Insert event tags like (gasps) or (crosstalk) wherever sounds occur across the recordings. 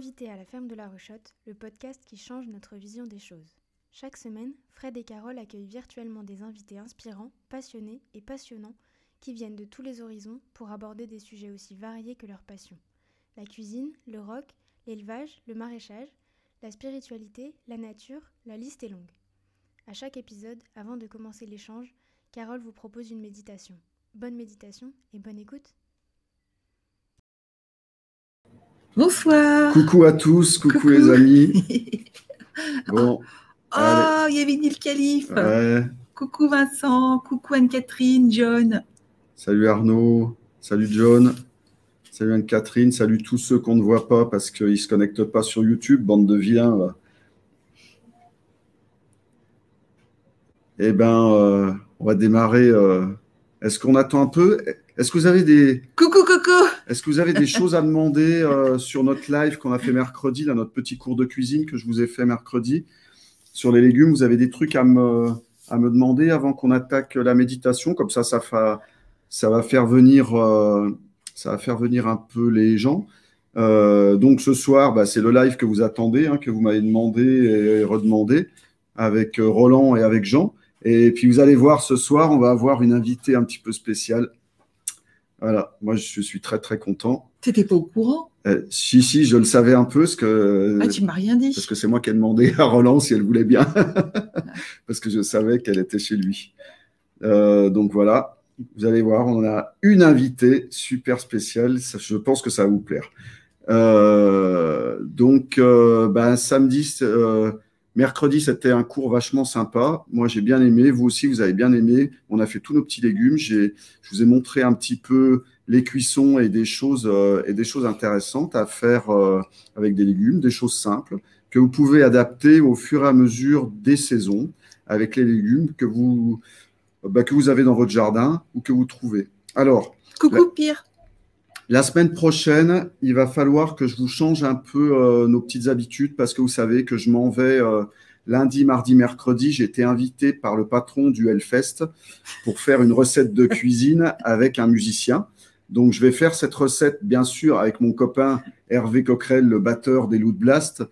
Invité à la ferme de la Rechotte, le podcast qui change notre vision des choses. Chaque semaine, Fred et Carole accueillent virtuellement des invités inspirants, passionnés et passionnants qui viennent de tous les horizons pour aborder des sujets aussi variés que leur passion. La cuisine, le rock, l'élevage, le maraîchage, la spiritualité, la nature, la liste est longue. À chaque épisode, avant de commencer l'échange, Carole vous propose une méditation. Bonne méditation et bonne écoute. Bonsoir. Coucou à tous, coucou, les amis. (laughs) Bon. Oh, il y avait Nil Calife. Coucou Vincent, coucou Anne-Catherine, John. Salut Arnaud, salut John, salut Anne-Catherine, salut tous ceux qu'on ne voit pas parce qu'ils ne se connectent pas sur YouTube, bande de vilains. Eh bien, euh, on va démarrer. Euh, est-ce qu'on attend un peu? Est-ce que vous avez des. Coucou, coucou Est-ce que vous avez des (laughs) choses à demander euh, sur notre live qu'on a fait mercredi, là, notre petit cours de cuisine que je vous ai fait mercredi? Sur les légumes, vous avez des trucs à me, à me demander avant qu'on attaque la méditation? Comme ça, ça, ça va faire venir. Euh, ça va faire venir un peu les gens. Euh, donc ce soir, bah, c'est le live que vous attendez, hein, que vous m'avez demandé et redemandé avec Roland et avec Jean. Et puis vous allez voir ce soir, on va avoir une invitée un petit peu spéciale. Voilà, moi je suis très très content. Tu n'étais pas au courant? Euh, Si, si, je le savais un peu. Parce que, ah, tu m'as rien dit. Parce que c'est moi qui ai demandé à Roland si elle voulait bien. (laughs) parce que je savais qu'elle était chez lui. Euh, donc voilà, vous allez voir, on a une invitée super spéciale. je pense que ça va vous plaire. Euh, donc, ben, samedi, Mercredi, c'était un cours vachement sympa. Moi, j'ai bien aimé. Vous aussi, vous avez bien aimé. On a fait tous nos petits légumes. Je vous ai montré un petit peu les cuissons et des choses, euh, et des choses intéressantes à faire euh, avec des légumes, des choses simples que vous pouvez adapter au fur et à mesure des saisons avec les légumes que vous, bah, que vous avez dans votre jardin ou que vous trouvez. Alors. Coucou, Pierre. La semaine prochaine, il va falloir que je vous change un peu euh, nos petites habitudes parce que vous savez que je m'en vais euh, lundi, mardi, mercredi. J'ai été invité par le patron du Hellfest pour faire une recette de cuisine avec un musicien. Donc, je vais faire cette recette, bien sûr, avec mon copain Hervé Coquerel, le batteur des Loot Blast.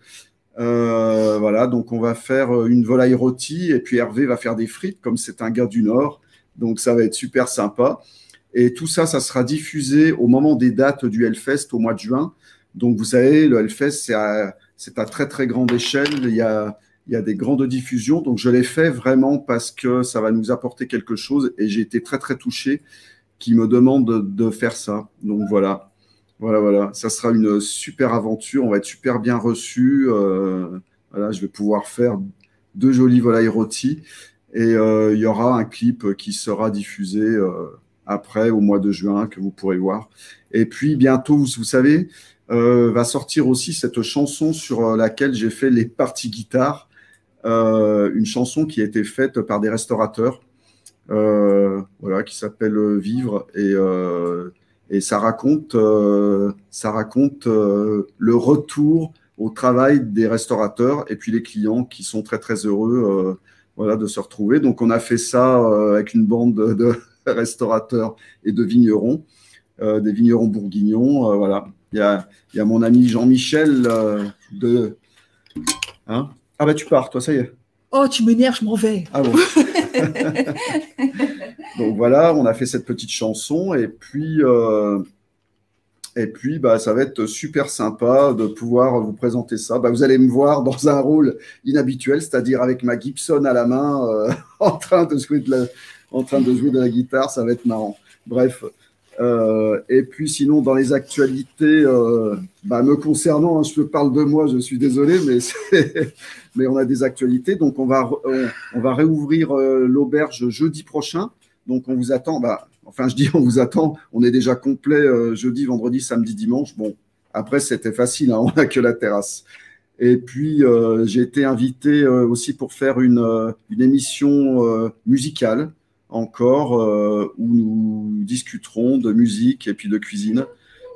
Euh, voilà, donc on va faire une volaille rôtie et puis Hervé va faire des frites comme c'est un gars du Nord. Donc, ça va être super sympa. Et tout ça, ça sera diffusé au moment des dates du Hellfest au mois de juin. Donc, vous savez, le Hellfest, c'est à, très, très grande échelle. Il y a, il y a des grandes diffusions. Donc, je l'ai fait vraiment parce que ça va nous apporter quelque chose. Et j'ai été très, très touché qui me demande de, faire ça. Donc, voilà. Voilà, voilà. Ça sera une super aventure. On va être super bien reçus. Euh, voilà, je vais pouvoir faire deux jolies volailles rôties. Et euh, il y aura un clip qui sera diffusé. Euh, après, au mois de juin, que vous pourrez voir. Et puis, bientôt, vous, savez, euh, va sortir aussi cette chanson sur euh, laquelle j'ai fait les parties guitare, euh, une chanson qui a été faite par des restaurateurs, voilà, qui s'appelle Vivre, et, et ça raconte, ça raconte le retour au travail des restaurateurs et puis les clients qui sont très très heureux voilà, de se retrouver. Donc on a fait ça avec une bande de, restaurateurs et de vignerons, euh, des vignerons bourguignons. Euh, voilà. Il y a, y a, mon ami Jean-Michel euh, de. Hein ah, bah, tu pars, toi, ça y est. Oh, tu m'énerves, je m'en vais. Ah bon. (laughs) Donc voilà, on a fait cette petite chanson et puis. Et puis, bah, ça va être super sympa de pouvoir vous présenter ça. Bah, vous allez me voir dans un rôle inhabituel, c'est-à-dire avec ma Gibson à la main, (laughs) en train de jouer de la, en train de jouer de la guitare, ça va être marrant. Bref. Euh, et puis sinon, dans les actualités, euh, bah, me concernant, hein, je parle de moi, je suis désolé, mais, (laughs) mais on a des actualités. Donc on va, on, va réouvrir euh, l'auberge jeudi prochain. Donc on vous attend. Bah, enfin, je dis on vous attend. On est déjà complet jeudi, vendredi, samedi, dimanche. Bon, après c'était facile, hein, (laughs) on n'a que la terrasse. Et puis j'ai été invité aussi pour faire une, une émission musicale encore euh, où nous discuterons de musique et puis de cuisine.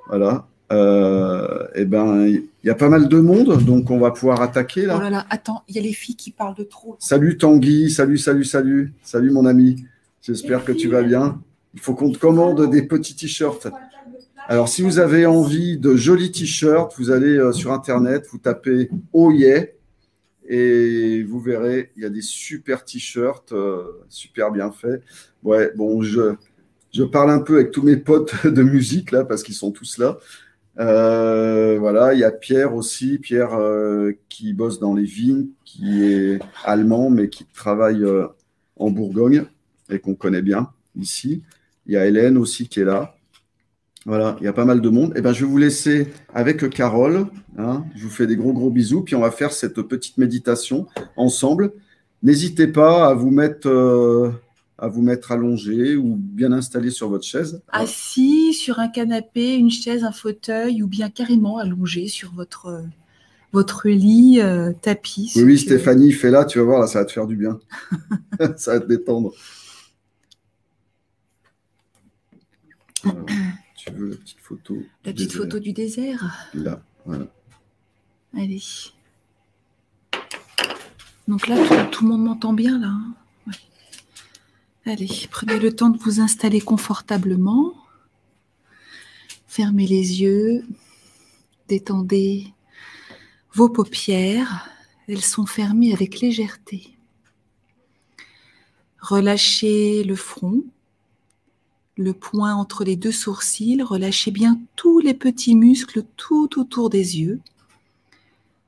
Voilà. Euh, et eh ben, il y a pas mal de monde, donc on va pouvoir attaquer là. Oh là là, attends, il y a les filles qui parlent de trop. Salut Tanguy, salut, salut, salut, salut mon ami. J'espère que tu vas bien. Il faut qu'on te commande des petits t-shirts. Alors, si vous avez envie de jolis t-shirts, vous allez euh, sur Internet, vous tapez Oh yeah et vous verrez, il y a des super t-shirts, euh, super bien faits. Ouais, bon, je, je parle un peu avec tous mes potes (laughs) de musique là, parce qu'ils sont tous là. Euh, voilà, il y a Pierre aussi, Pierre qui bosse dans les vignes, qui est allemand, mais qui travaille en Bourgogne et qu'on connaît bien ici. Il y a Hélène aussi qui est là. Voilà, il y a pas mal de monde. Et eh ben, je vais vous laisser avec Carole. Hein. Je vous fais des gros gros bisous. Puis on va faire cette petite méditation ensemble. N'hésitez pas à vous mettre euh, à vous mettre allongé ou bien installé sur votre chaise. Assis sur un canapé, une chaise, un fauteuil ou bien carrément allongé sur votre votre lit euh, tapis. Oui, oui Stéphanie, fais là, tu vas voir, là, ça va te faire du bien. (laughs) ça va te détendre. (laughs) veux la petite photo La petite photo du désert Là, voilà. Allez. Donc là, tout, le monde m'entend bien, là. Hein Allez, prenez le temps de vous installer confortablement. Fermez les yeux. Détendez vos paupières. Elles sont fermées avec légèreté. Relâchez le front, le poing entre les deux sourcils, relâchez bien tous les petits muscles tout autour des yeux.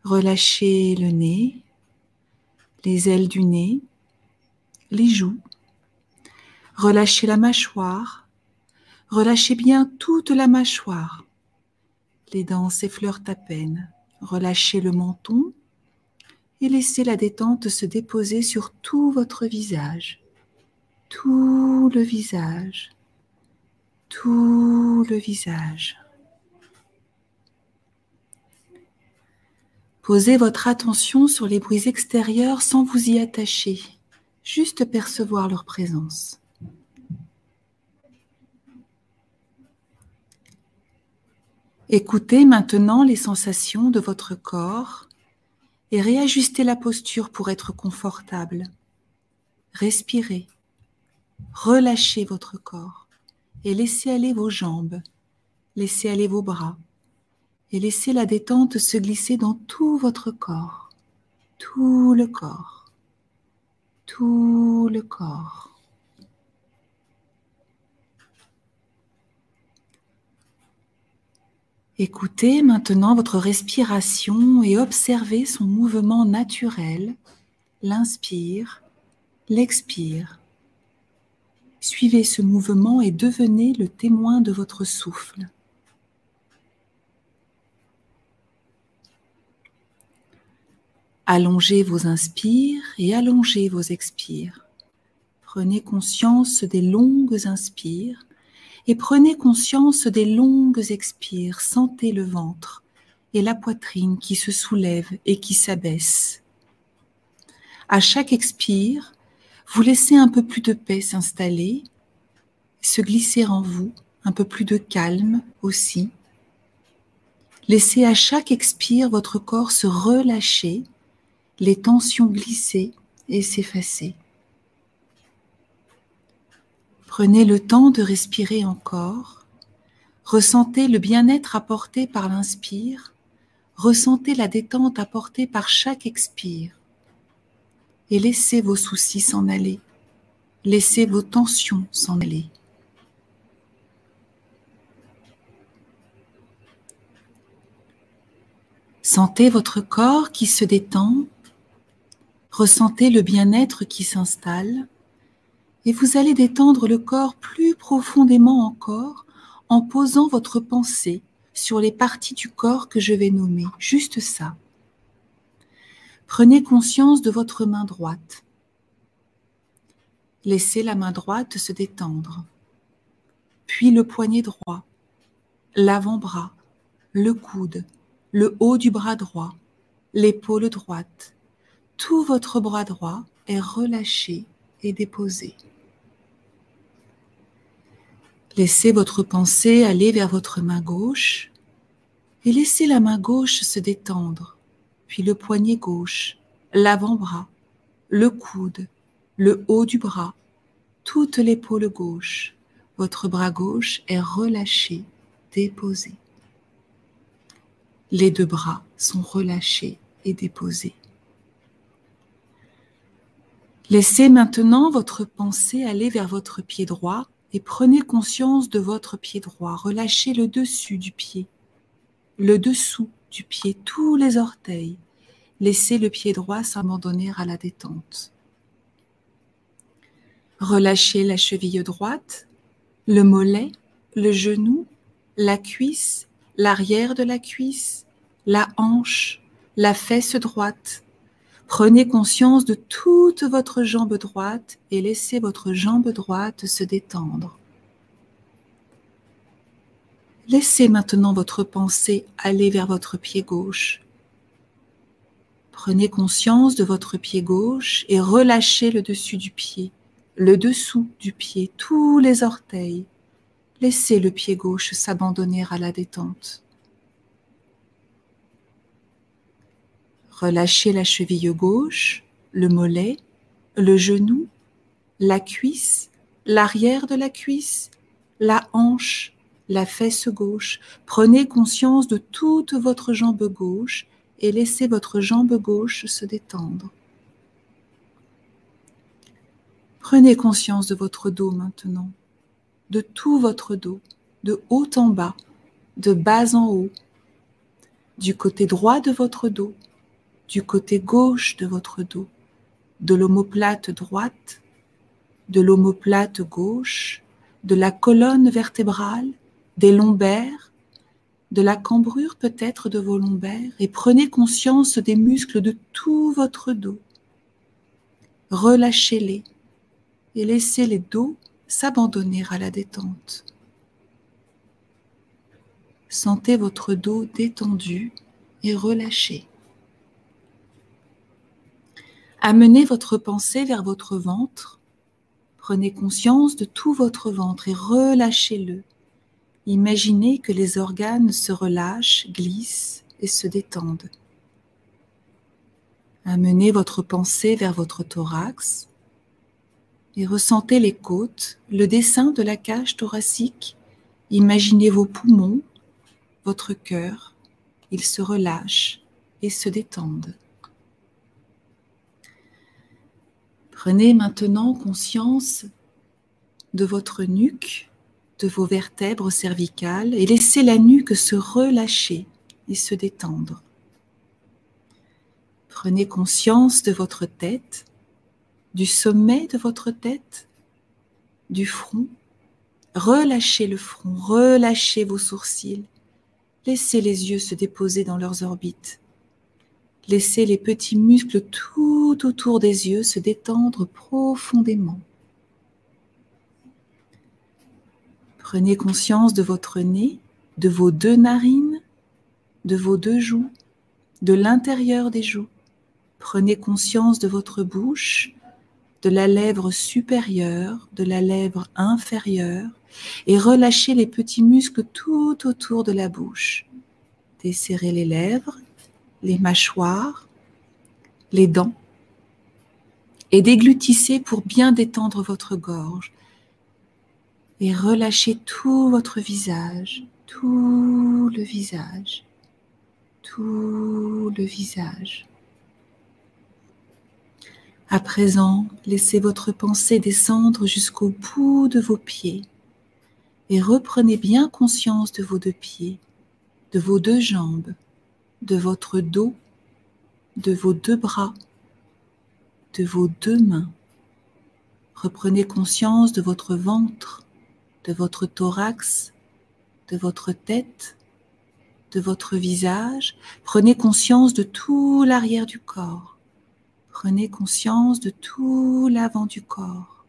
Relâchez le nez, les ailes du nez, les joues. Relâchez la mâchoire. Relâchez bien toute la mâchoire. Les dents s'effleurent à peine. Relâchez le menton et laissez la détente se déposer sur tout votre visage. Tout le visage tout le visage. Posez votre attention sur les bruits extérieurs sans vous y attacher, juste percevoir leur présence. Écoutez maintenant les sensations de votre corps et réajustez la posture pour être confortable. Respirez. Relâchez votre corps et laissez aller vos jambes, laissez aller vos bras et laissez la détente se glisser dans tout votre corps, tout le corps, tout le corps. Écoutez maintenant votre respiration et observez son mouvement naturel, l'inspire, l'expire. Suivez ce mouvement et devenez le témoin de votre souffle. Allongez vos inspires et allongez vos expires. Prenez conscience des longues inspires et prenez conscience des longues expires. Sentez le ventre et la poitrine qui se soulèvent et qui s'abaissent. À chaque expire, vous laissez un peu plus de paix s'installer, se glisser en vous, un peu plus de calme aussi. Laissez à chaque expire votre corps se relâcher, les tensions glisser et s'effacer. Prenez le temps de respirer encore. Ressentez le bien-être apporté par l'inspire. Ressentez la détente apportée par chaque expire et laissez vos soucis s'en aller. Laissez vos tensions s'en aller. Sentez votre corps qui se détend, ressentez le bien-être qui s'installe et vous allez détendre le corps plus profondément encore en posant votre pensée sur les parties du corps que je vais nommer, juste ça. Prenez conscience de votre main droite. Laissez la main droite se détendre, puis le poignet droit, l'avant-bras, le coude, le haut du bras droit, l'épaule droite. Tout votre bras droit est relâché et déposé. Laissez votre pensée aller vers votre main gauche et laissez la main gauche se détendre puis le poignet gauche, l'avant-bras, le coude, le haut du bras, toute l'épaule gauche. Votre bras gauche est relâché, déposés. Les deux bras sont relâchés et déposés. Laissez maintenant votre pensée aller vers votre pied droit et prenez conscience de votre pied droit. Relâchez le dessus du pied, le dessous du pied, tous les orteils. Laissez le pied droit s'abandonner à la détente. Relâchez la cheville droite, le mollet, le genou, la cuisse, l'arrière de la cuisse, la hanche, la fesse droite, Prenez conscience de toute votre jambe droite et laissez votre jambe droite se détendre. Laissez maintenant votre pensée aller vers votre pied gauche. Prenez conscience de votre pied gauche et relâchez le dessus du pied, le dessous du pied, tous les orteils. Laissez le pied gauche s'abandonner à la détente. Relâchez la cheville gauche, le mollet, le genou, la cuisse, l'arrière de la cuisse, la hanche, la fesse gauche. Prenez conscience de toute votre jambe gauche et laissez votre jambe gauche se détendre. Prenez conscience de votre dos maintenant, de tout votre dos, de haut en bas, de bas en haut, du côté droit de votre dos, du côté gauche de votre dos, de l'omoplate droite, de l'omoplate gauche, de la colonne vertébrale, des lombaires, de la cambrure peut-être de vos lombaires, et prenez conscience des muscles de tout votre dos. Relâchez-les et laissez les dos s'abandonner à la détente. Sentez votre dos détendu et relâché. Amenez votre pensée vers votre ventre. Prenez conscience de tout votre ventre et relâchez-le. Imaginez que les organes se relâchent, glissent et se détendent. Amenez votre pensée vers votre thorax et ressentez les côtes, le dessin de la cage thoracique. Imaginez vos poumons, votre cœur. Ils se relâchent et se détendent. Prenez maintenant conscience de votre nuque, de vos vertèbres cervicales et laissez la nuque se relâcher et se détendre. Prenez conscience de votre tête, du sommet de votre tête, du front. Relâchez le front, relâchez vos sourcils. Laissez les yeux se déposer dans leurs orbites. Laissez les petits muscles tout autour des yeux se détendre profondément. Prenez conscience de votre nez, de vos deux narines, de vos deux joues, de l'intérieur des joues. Prenez conscience de votre bouche, de la lèvre supérieure, de la lèvre inférieure, et relâchez les petits muscles tout autour de la bouche. Desserrez les lèvres les mâchoires, les dents, et déglutissez pour bien détendre votre gorge. Et relâchez tout votre visage, tout le visage, tout le visage. À présent, laissez votre pensée descendre jusqu'au bout de vos pieds et reprenez bien conscience de vos deux pieds, de vos deux jambes, de votre dos, de vos deux bras, de vos deux mains. Reprenez conscience de votre ventre, de votre thorax, de votre tête, de votre visage. Prenez conscience de tout l'arrière du corps. Prenez conscience de tout l'avant du corps.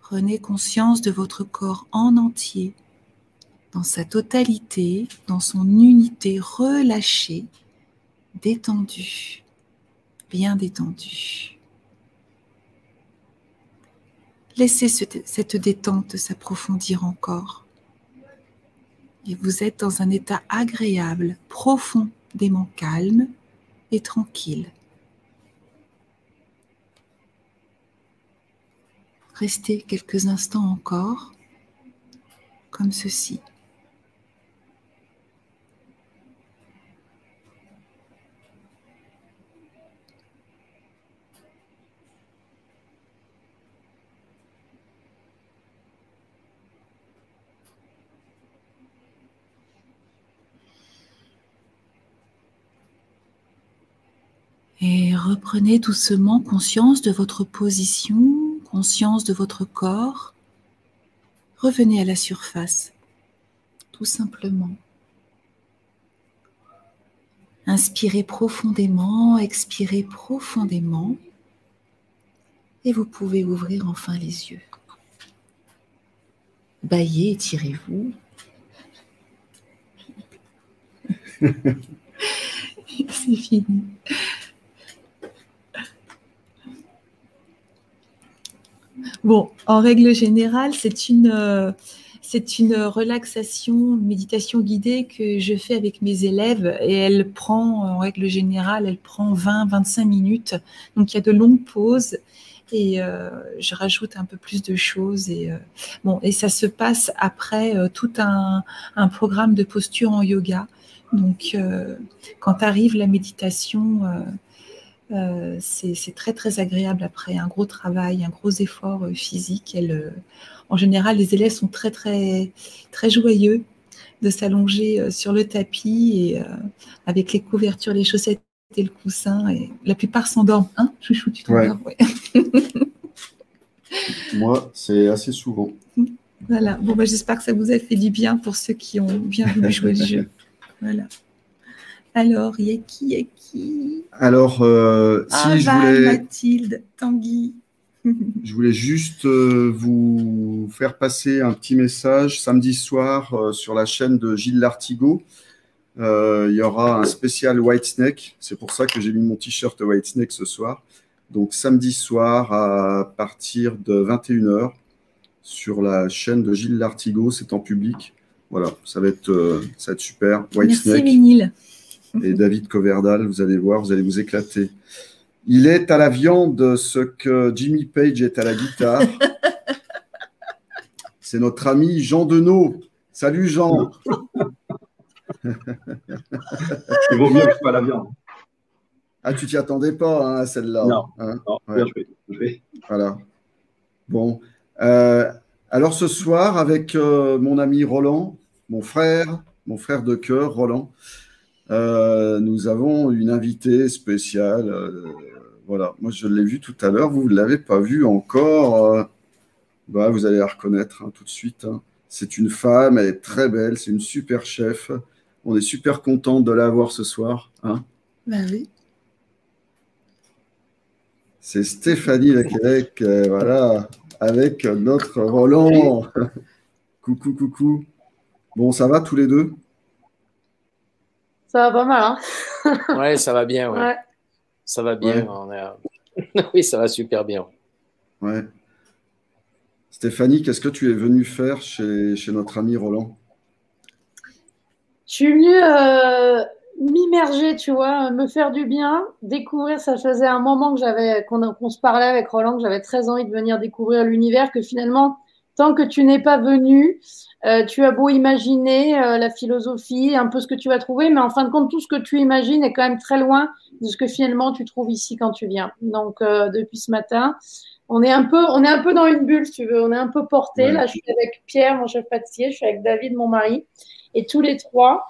Prenez conscience de votre corps en entier dans sa totalité, dans son unité relâchée, détendue, bien détendue. Laissez cette détente s'approfondir encore. Et vous êtes dans un état agréable, profondément calme et tranquille. Restez quelques instants encore comme ceci. Et reprenez doucement conscience de votre position, conscience de votre corps. Revenez à la surface, tout simplement. Inspirez profondément, expirez profondément et vous pouvez ouvrir enfin les yeux. Baillez, étirez-vous. (laughs) C'est fini. Bon, en règle générale, c'est une, euh, c'est une relaxation, une méditation guidée que je fais avec mes élèves et elle prend, en règle générale, elle prend 20-25 minutes. Donc il y a de longues pauses et euh, je rajoute un peu plus de choses et euh, bon et ça se passe après tout un, un, programme de posture en yoga. Donc quand arrive la méditation euh, c'est très très agréable après un gros travail, un gros effort euh, physique. Euh, en général, les élèves sont très très très joyeux de s'allonger sur le tapis et avec les couvertures, les chaussettes et le coussin. Et la plupart s'endorment. Hein, chouchou, tu t'endors (laughs) Moi, c'est assez souvent. Voilà. Bon, bah, j'espère que ça vous a fait du bien pour ceux qui ont bien voulu jouer le jeu. (laughs) Voilà. Alors, il y a qui, y a qui? Alors, euh, si je voulais... Mathilde, Tanguy. (laughs) je voulais juste euh, vous faire passer un petit message. Samedi soir, euh, sur la chaîne de Gilles Lartigot, il y aura un spécial White Snake. C'est pour ça que j'ai mis mon t-shirt White Snake ce soir. Donc, samedi soir, à partir de 21h, sur la chaîne de Gilles Lartigot, c'est en public. Voilà, ça va être, ça va être super. White Merci, Snake et David Coverdal, vous allez voir, vous allez vous éclater. Il est à la viande ce que Jimmy Page est à la guitare. (laughs) C'est notre ami Jean Denot. Salut Jean. (laughs) Il vaut mieux que soit la viande. Ah, tu t'y attendais pas hein, à celle-là Non, hein bien joué, Voilà. Bon. Euh, alors ce soir, avec euh, mon ami Roland, mon frère, mon frère de cœur, Roland, euh, nous avons une invitée spéciale. Euh, voilà, moi je l'ai vue tout à l'heure, vous ne l'avez pas vue encore. Euh, bah, vous allez la reconnaître hein, tout de suite. Hein. C'est une femme, elle est très belle, c'est une super chef. On est super content de la voir ce soir. Hein. Bah oui. C'est Stéphanie Lequelec, voilà, avec notre Roland. (laughs) coucou, coucou. Bon, ça va tous les deux? Ça va pas mal, hein (laughs) Ouais, ça va bien, ouais. Ça va bien. (laughs) oui, ça va super bien. Ouais. Stéphanie, qu'est-ce que tu es venue faire chez, notre ami Roland? Je suis venue euh, m'immerger, tu vois, me faire du bien, découvrir. Ça faisait un moment que j'avais qu'on se parlait avec Roland, que j'avais très envie de venir découvrir l'univers, que finalement, tant que tu n'es pas venu, euh, tu as beau imaginer euh, la philosophie, un peu ce que tu vas trouver, mais en fin de compte, tout ce que tu imagines est quand même très loin de ce que finalement tu trouves ici quand tu viens. Donc, euh, depuis ce matin, on est un peu, on est un peu dans une bulle, si tu veux. On est un peu porté. Là, je suis avec Pierre, mon chef pâtissier, je suis avec David, mon mari, et tous les trois.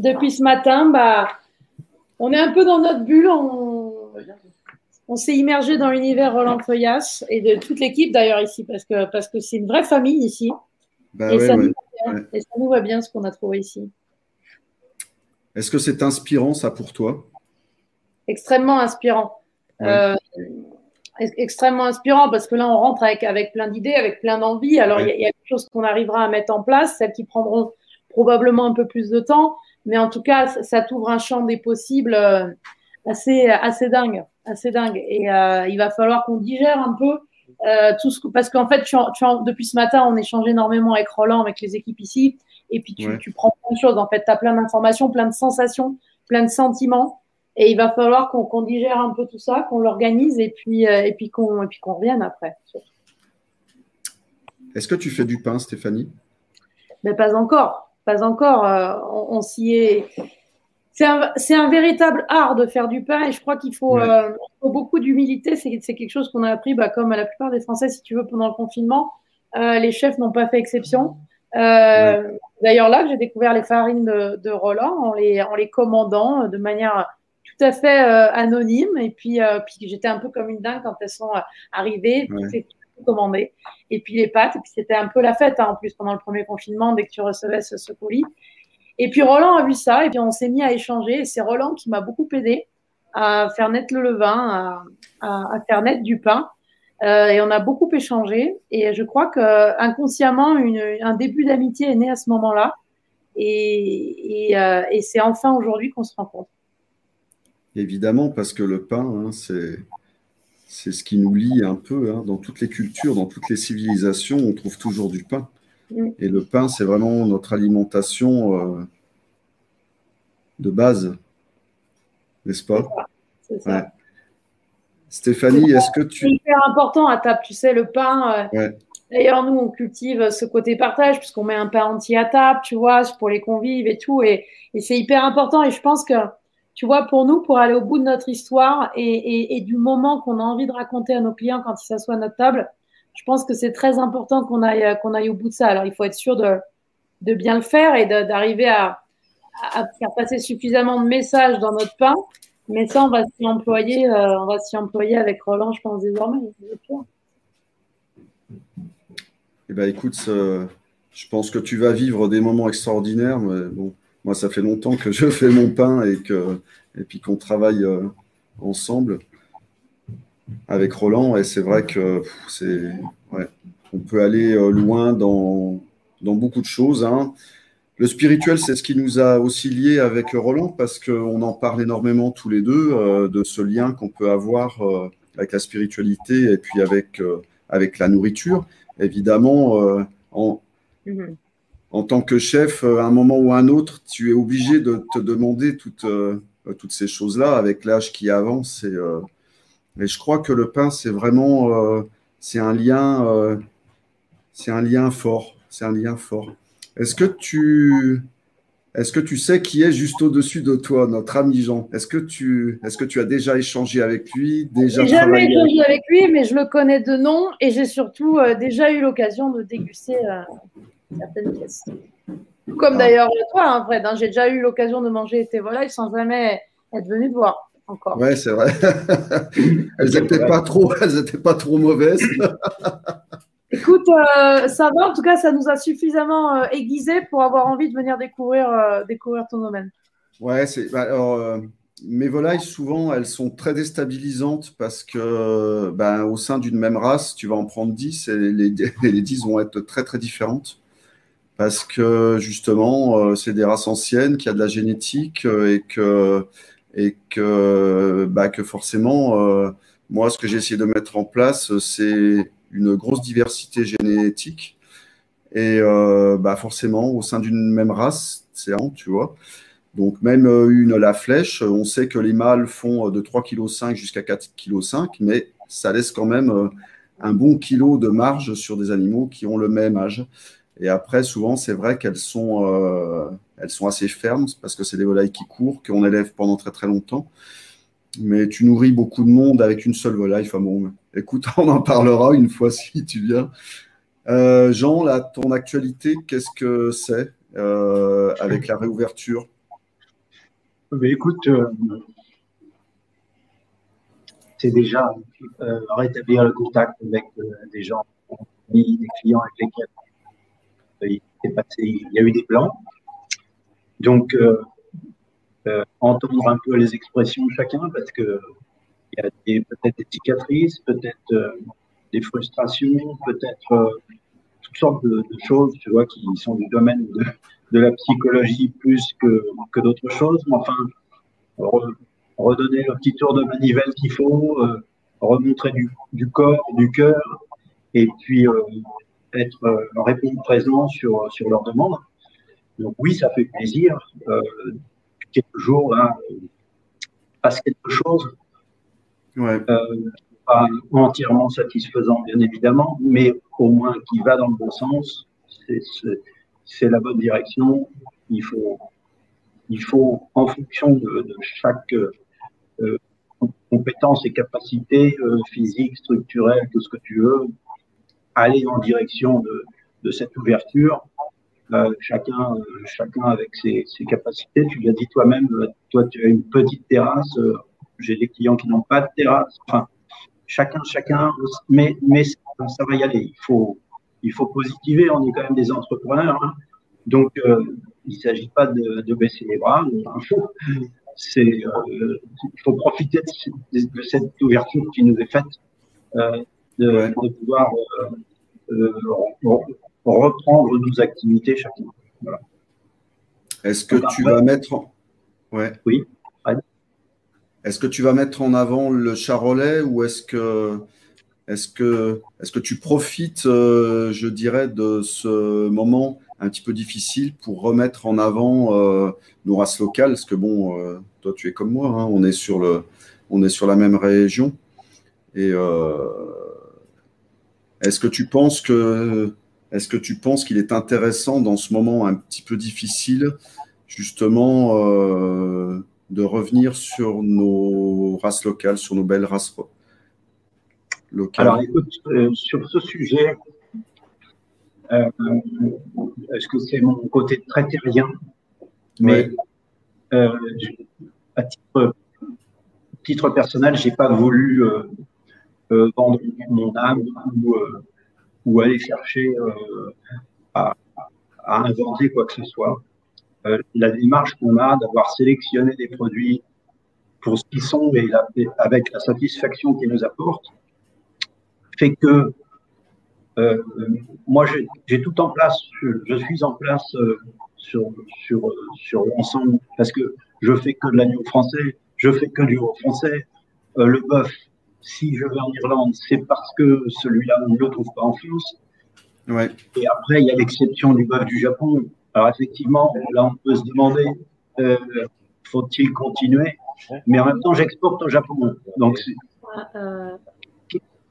Depuis ce matin, bah, on est un peu dans notre bulle. On, on s'est immergé dans l'univers Roland Feuillas et de toute l'équipe d'ailleurs ici, parce que parce que c'est une vraie famille ici. Bah et, ça nous va bien ce qu'on a trouvé ici. Est-ce que c'est inspirant ça pour toi? Extrêmement inspirant. Euh, extrêmement inspirant parce que là on rentre avec, avec plein d'idées, avec plein d'envies. Alors il y, a des choses qu'on arrivera à mettre en place, celles qui prendront probablement un peu plus de temps, mais en tout cas ça, t'ouvre un champ des possibles euh, assez, assez dingue, assez dingue. Et euh, il va falloir qu'on digère un peu euh, tout ce parce qu'en fait, tu, tu depuis ce matin, on échange énormément avec Roland, avec les équipes ici, et puis tu, tu prends plein de choses. En fait, tu as plein d'informations, plein de sensations, plein de sentiments, et il va falloir qu'on digère un peu tout ça, qu'on l'organise, et puis, euh, et puis qu'on qu'on revienne après. Est-ce que tu fais du pain, Stéphanie? Mais pas encore, pas encore. Euh, on s'y est c'est un, un, véritable art de faire du pain et je crois qu'il faut, euh, beaucoup d'humilité. C'est quelque chose qu'on a appris, bah, comme à la plupart des Français, si tu veux, pendant le confinement. Euh, les chefs n'ont pas fait exception. Euh, D'ailleurs, là, j'ai découvert les farines de, de Roland en les, en les commandant de manière tout à fait anonyme. Et puis, puis j'étais un peu comme une dingue quand elles sont arrivées. Ouais. commandé. Et puis les pâtes. Et puis c'était un peu la fête hein, en plus pendant le premier confinement dès que tu recevais ce, ce colis. Et puis Roland a vu ça et puis on s'est mis à échanger. Et c'est Roland qui m'a beaucoup aidé à faire naître le levain, à, faire naître du pain. Euh, et on a beaucoup échangé. Et je crois que inconsciemment, un début d'amitié est né à ce moment-là. Euh, et c'est enfin aujourd'hui qu'on se rencontre. Évidemment, parce que le pain, hein, c'est c'est ce qui nous lie un peu. Hein. Dans toutes les cultures, dans toutes les civilisations, on trouve toujours du pain. Mm. Et le pain, c'est vraiment notre alimentation euh, de base, n'est-ce pas? C'est ça. Stéphanie, est-ce que tu... C'est hyper important à table, tu sais, le pain. Euh, d'ailleurs, nous, on cultive ce côté partage, puisqu'on met un pain entier à table, tu vois, pour les convives et tout. Et, et c'est hyper important. Et je pense que, tu vois, pour nous, pour aller au bout de notre histoire et, et, et du moment qu'on a envie de raconter à nos clients quand ils s'assoient à notre table, je pense que c'est très important qu'on aille, qu'on aille au bout de ça. Alors, il faut être sûr de, de bien le faire et d'arriver à, faire passer suffisamment de messages dans notre pain mais ça, on va s'y employer, euh, employer avec Roland, je pense, désormais. Eh ben, écoute, je pense que tu vas vivre des moments extraordinaires. Mais bon, moi, ça fait longtemps que je fais mon pain et, que, et puis qu'on travaille euh, ensemble avec Roland. Et c'est vrai que c'est, ouais, on peut aller euh, loin dans, dans beaucoup de choses. Hein. Le spirituel, c'est ce qui nous a aussi liés avec Roland, parce qu'on en parle énormément tous les deux, euh, de ce lien qu'on peut avoir euh, avec la spiritualité et puis avec, euh, avec la nourriture. Évidemment, en, mm-hmm. en tant que chef, à un moment ou à un autre, tu es obligé de te demander toutes, toutes ces choses-là avec l'âge qui avance. Et, et, je crois que le pain, c'est vraiment c'est un lien, c'est un lien fort. C'est un lien fort. Est-ce que tu est-ce que tu sais qui est juste au-dessus de toi, notre ami Jean? Est-ce que tu est-ce que tu as déjà échangé avec lui, déjà jamais échangé avec lui, mais je le connais de nom et j'ai surtout euh, déjà eu l'occasion de déguster euh, certaines pièces. Comme ah. d'ailleurs toi, hein, Fred. Hein, j'ai déjà eu l'occasion de manger tes volailles sans jamais être venu te voir encore. Ouais, c'est vrai. (laughs) elles n'étaient pas trop, elles étaient pas trop mauvaises. (laughs) Écoute, euh, ça va. En tout cas, ça nous a suffisamment euh, aiguisé pour avoir envie de venir découvrir, euh, découvrir ton domaine. Ouais, c'est. Bah, alors, mes volailles, souvent, elles sont très déstabilisantes parce que, ben, au sein d'une même race, tu vas en prendre 10 et les, les 10 vont être très, très différentes. Parce que, justement, c'est des races anciennes, qui a de la génétique et que, et que, bah, que forcément, moi, ce que j'ai essayé de mettre en place, c'est une grosse diversité génétique. Et euh, bah forcément, au sein d'une même race, c'est un, tu vois. Donc, même euh, une la flèche, on sait que les mâles font de 3,5 kg jusqu'à 4,5 kg, mais ça laisse quand même euh, un bon kilo de marge sur des animaux qui ont le même âge. Et après, souvent, c'est vrai qu'elles sont, elles sont assez fermes parce que c'est des volailles qui courent, qu'on élève pendant très très longtemps mais tu nourris beaucoup de monde avec une seule volaille. Enfin bon, écoute, (laughs) on en parlera une fois si tu viens. Euh, Jean, ton actualité, qu'est-ce que c'est euh, avec la réouverture? Écoute, euh, c'est déjà rétablir le contact avec des gens, des clients avec lesquels il, passé, il y a eu des plans. Donc, euh, entendre un peu les expressions de chacun parce que il y a peut-être des cicatrices, peut-être euh, des frustrations, peut-être euh, toutes sortes de, choses, tu vois, qui sont du domaine de, de la psychologie plus que, que d'autres choses. Mais enfin, redonner le petit tour de manivelle qu'il faut, remontrer du, du, corps, du cœur, et puis être répondre présent sur, sur leurs demandes. Donc oui, ça fait plaisir quelques jours, là, passe quelque chose. Euh, pas entièrement satisfaisant, bien évidemment, mais au moins qui va dans le bon sens. C'est la bonne direction. Il faut, il faut en fonction de, chaque euh, compétence et capacité euh, physique, structurelle, tout ce que tu veux, aller en direction de, de cette ouverture chacun, chacun avec ses, capacités. Tu l'as dit toi-même, toi tu as une petite terrasse, j'ai des clients qui n'ont pas de terrasse. Enfin, chacun, chacun, mais, mais ça va y aller. Il faut, il faut positiver. On est quand même des entrepreneurs. Hein. Donc, il ne s'agit pas de, baisser les bras. (laughs) C'est, euh, il faut profiter de, cette ouverture qui nous est faite, euh, de, pouvoir euh, reprendre nos activités chacun. Est-ce que tu vas mettre en... ouais. Oui. Est-ce que tu vas mettre en avant le charolais ou est-ce que est-ce que, est que tu profites, je dirais, de ce moment un petit peu difficile pour remettre en avant euh, nos races locales, parce que bon, euh, toi tu es comme moi, hein, on est sur le, on est sur la même région. Et euh, est-ce que tu penses que, est-ce que tu penses qu'il est intéressant dans ce moment un petit peu difficile, justement, de revenir sur nos races locales, sur nos belles races locales? Alors écoute, sur ce sujet, euh, est-ce que c'est mon côté très terrien? Mais euh, à titre, titre personnel, j'ai pas voulu euh, vendre mon âme ou, aller chercher à, inventer quoi que ce soit. la démarche qu'on a d'avoir sélectionné des produits pour ce qu'ils sont et avec la satisfaction qu'ils nous apportent, fait que euh, moi, j'ai tout en place. Je, suis en place euh, sur, sur, sur l'ensemble parce que je fais que de l'agneau français, je fais que du haut français. Euh, le bœuf, si je vais en Irlande, c'est parce que celui-là, on ne le trouve pas en France. Ouais. Et après, il y a l'exception du bœuf du Japon. Alors, effectivement, là, on peut se demander euh, faut-il continuer? Mais en même temps, j'exporte au Japon. Donc,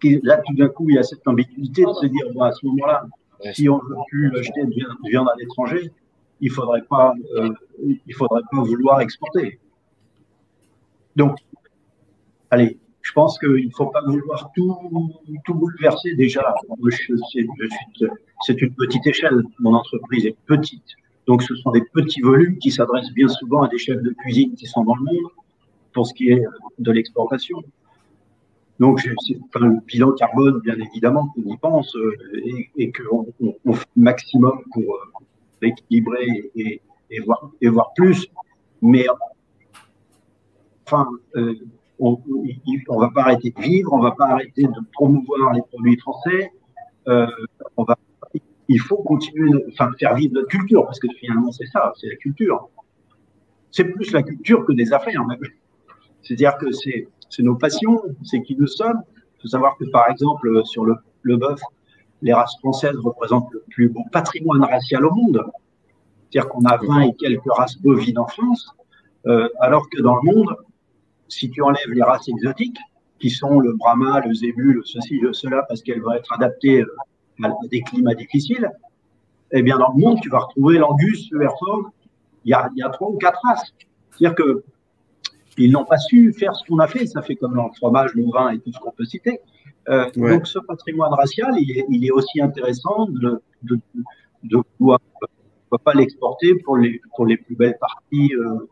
là, tout d'un coup, il y a cette ambiguïté de se dire, à ce moment-là, si on ne veut plus acheter de viande à l'étranger, il ne faudrait, pas, euh, il faudrait pas vouloir exporter. Donc, allez, je pense qu'il ne faut pas vouloir tout, tout bouleverser déjà. C'est une petite échelle, mon entreprise est petite. Donc, ce sont des petits volumes qui s'adressent bien souvent à des chefs de cuisine qui sont dans le monde pour ce qui est de l'exportation. Donc, c'est le bilan carbone, bien évidemment, qu'on y pense euh, et, qu'on on, fait le maximum pour euh, équilibrer et, et, voir, et voir plus. Mais enfin, euh, on ne va pas arrêter de vivre, on ne va pas arrêter de promouvoir les produits français. Euh, il faut continuer, enfin, faire vivre notre culture, parce que finalement, c'est ça, c'est la culture. C'est plus la culture que des affaires. C'est-à-dire que c'est nos passions, c'est qui nous sommes. Il faut savoir que, par exemple, sur le, le bœuf, les races françaises représentent le plus beau patrimoine racial au monde. C'est-à-dire qu'on a 20 et quelques races bovines en France, euh, alors que dans le monde, si tu enlèves les races exotiques, qui sont le brahma, le zébu, le ceci, le cela, parce qu'elles vont être adaptées euh, à des climats difficiles, eh bien, dans le monde, tu vas retrouver l'angus, le hereford, il y a, il y a trois ou quatre races. C'est-à-dire que ils n'ont pas su faire ce qu'on a fait. Ça fait comme dans le fromage, le vin et tout ce qu'on peut citer. Euh, donc ce patrimoine racial, il est, aussi intéressant de, de, de pouvoir, pas l'exporter pour les, pour les plus belles parties, euh,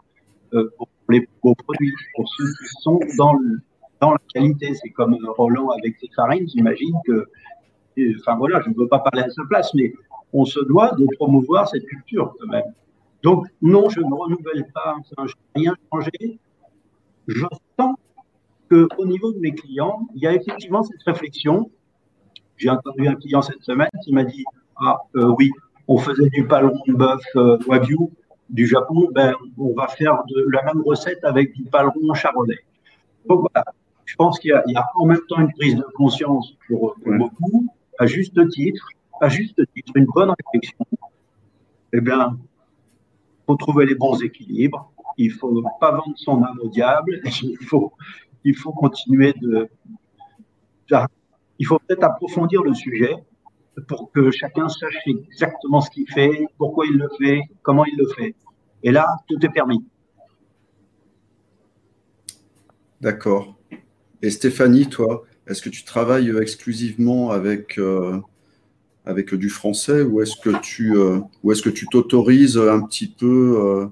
euh, pour les beaux produits, pour ceux qui sont dans, dans la qualité. C'est comme Roland avec ses farines, j'imagine que, enfin voilà, je ne veux pas parler à sa place, mais on se doit de promouvoir cette culture quand même. Donc non, je ne renouvelle pas, je n'ai rien changé je sens qu'au niveau de mes clients, il y a effectivement cette réflexion. J'ai entendu un client cette semaine qui m'a dit Ah, euh, oui, on faisait du paleron de bœuf euh, Wagyu du Japon, ben, on va faire de la même recette avec du paleron charolais. Donc voilà, je pense qu'il y, a en même temps une prise de conscience pour, beaucoup, à juste titre, à juste titre, une bonne réflexion. Eh bien, il faut trouver les bons équilibres. Il ne faut pas vendre son âme au diable, (laughs) il faut, il faut continuer de... Il faut peut-être approfondir le sujet pour que chacun sache exactement ce qu'il fait, pourquoi il le fait, comment il le fait. Et là, tout est permis. D'accord. Et Stéphanie, toi, est-ce que tu travailles exclusivement avec, euh, du français ou est-ce que tu ou est-ce que tu t'autorises un petit peu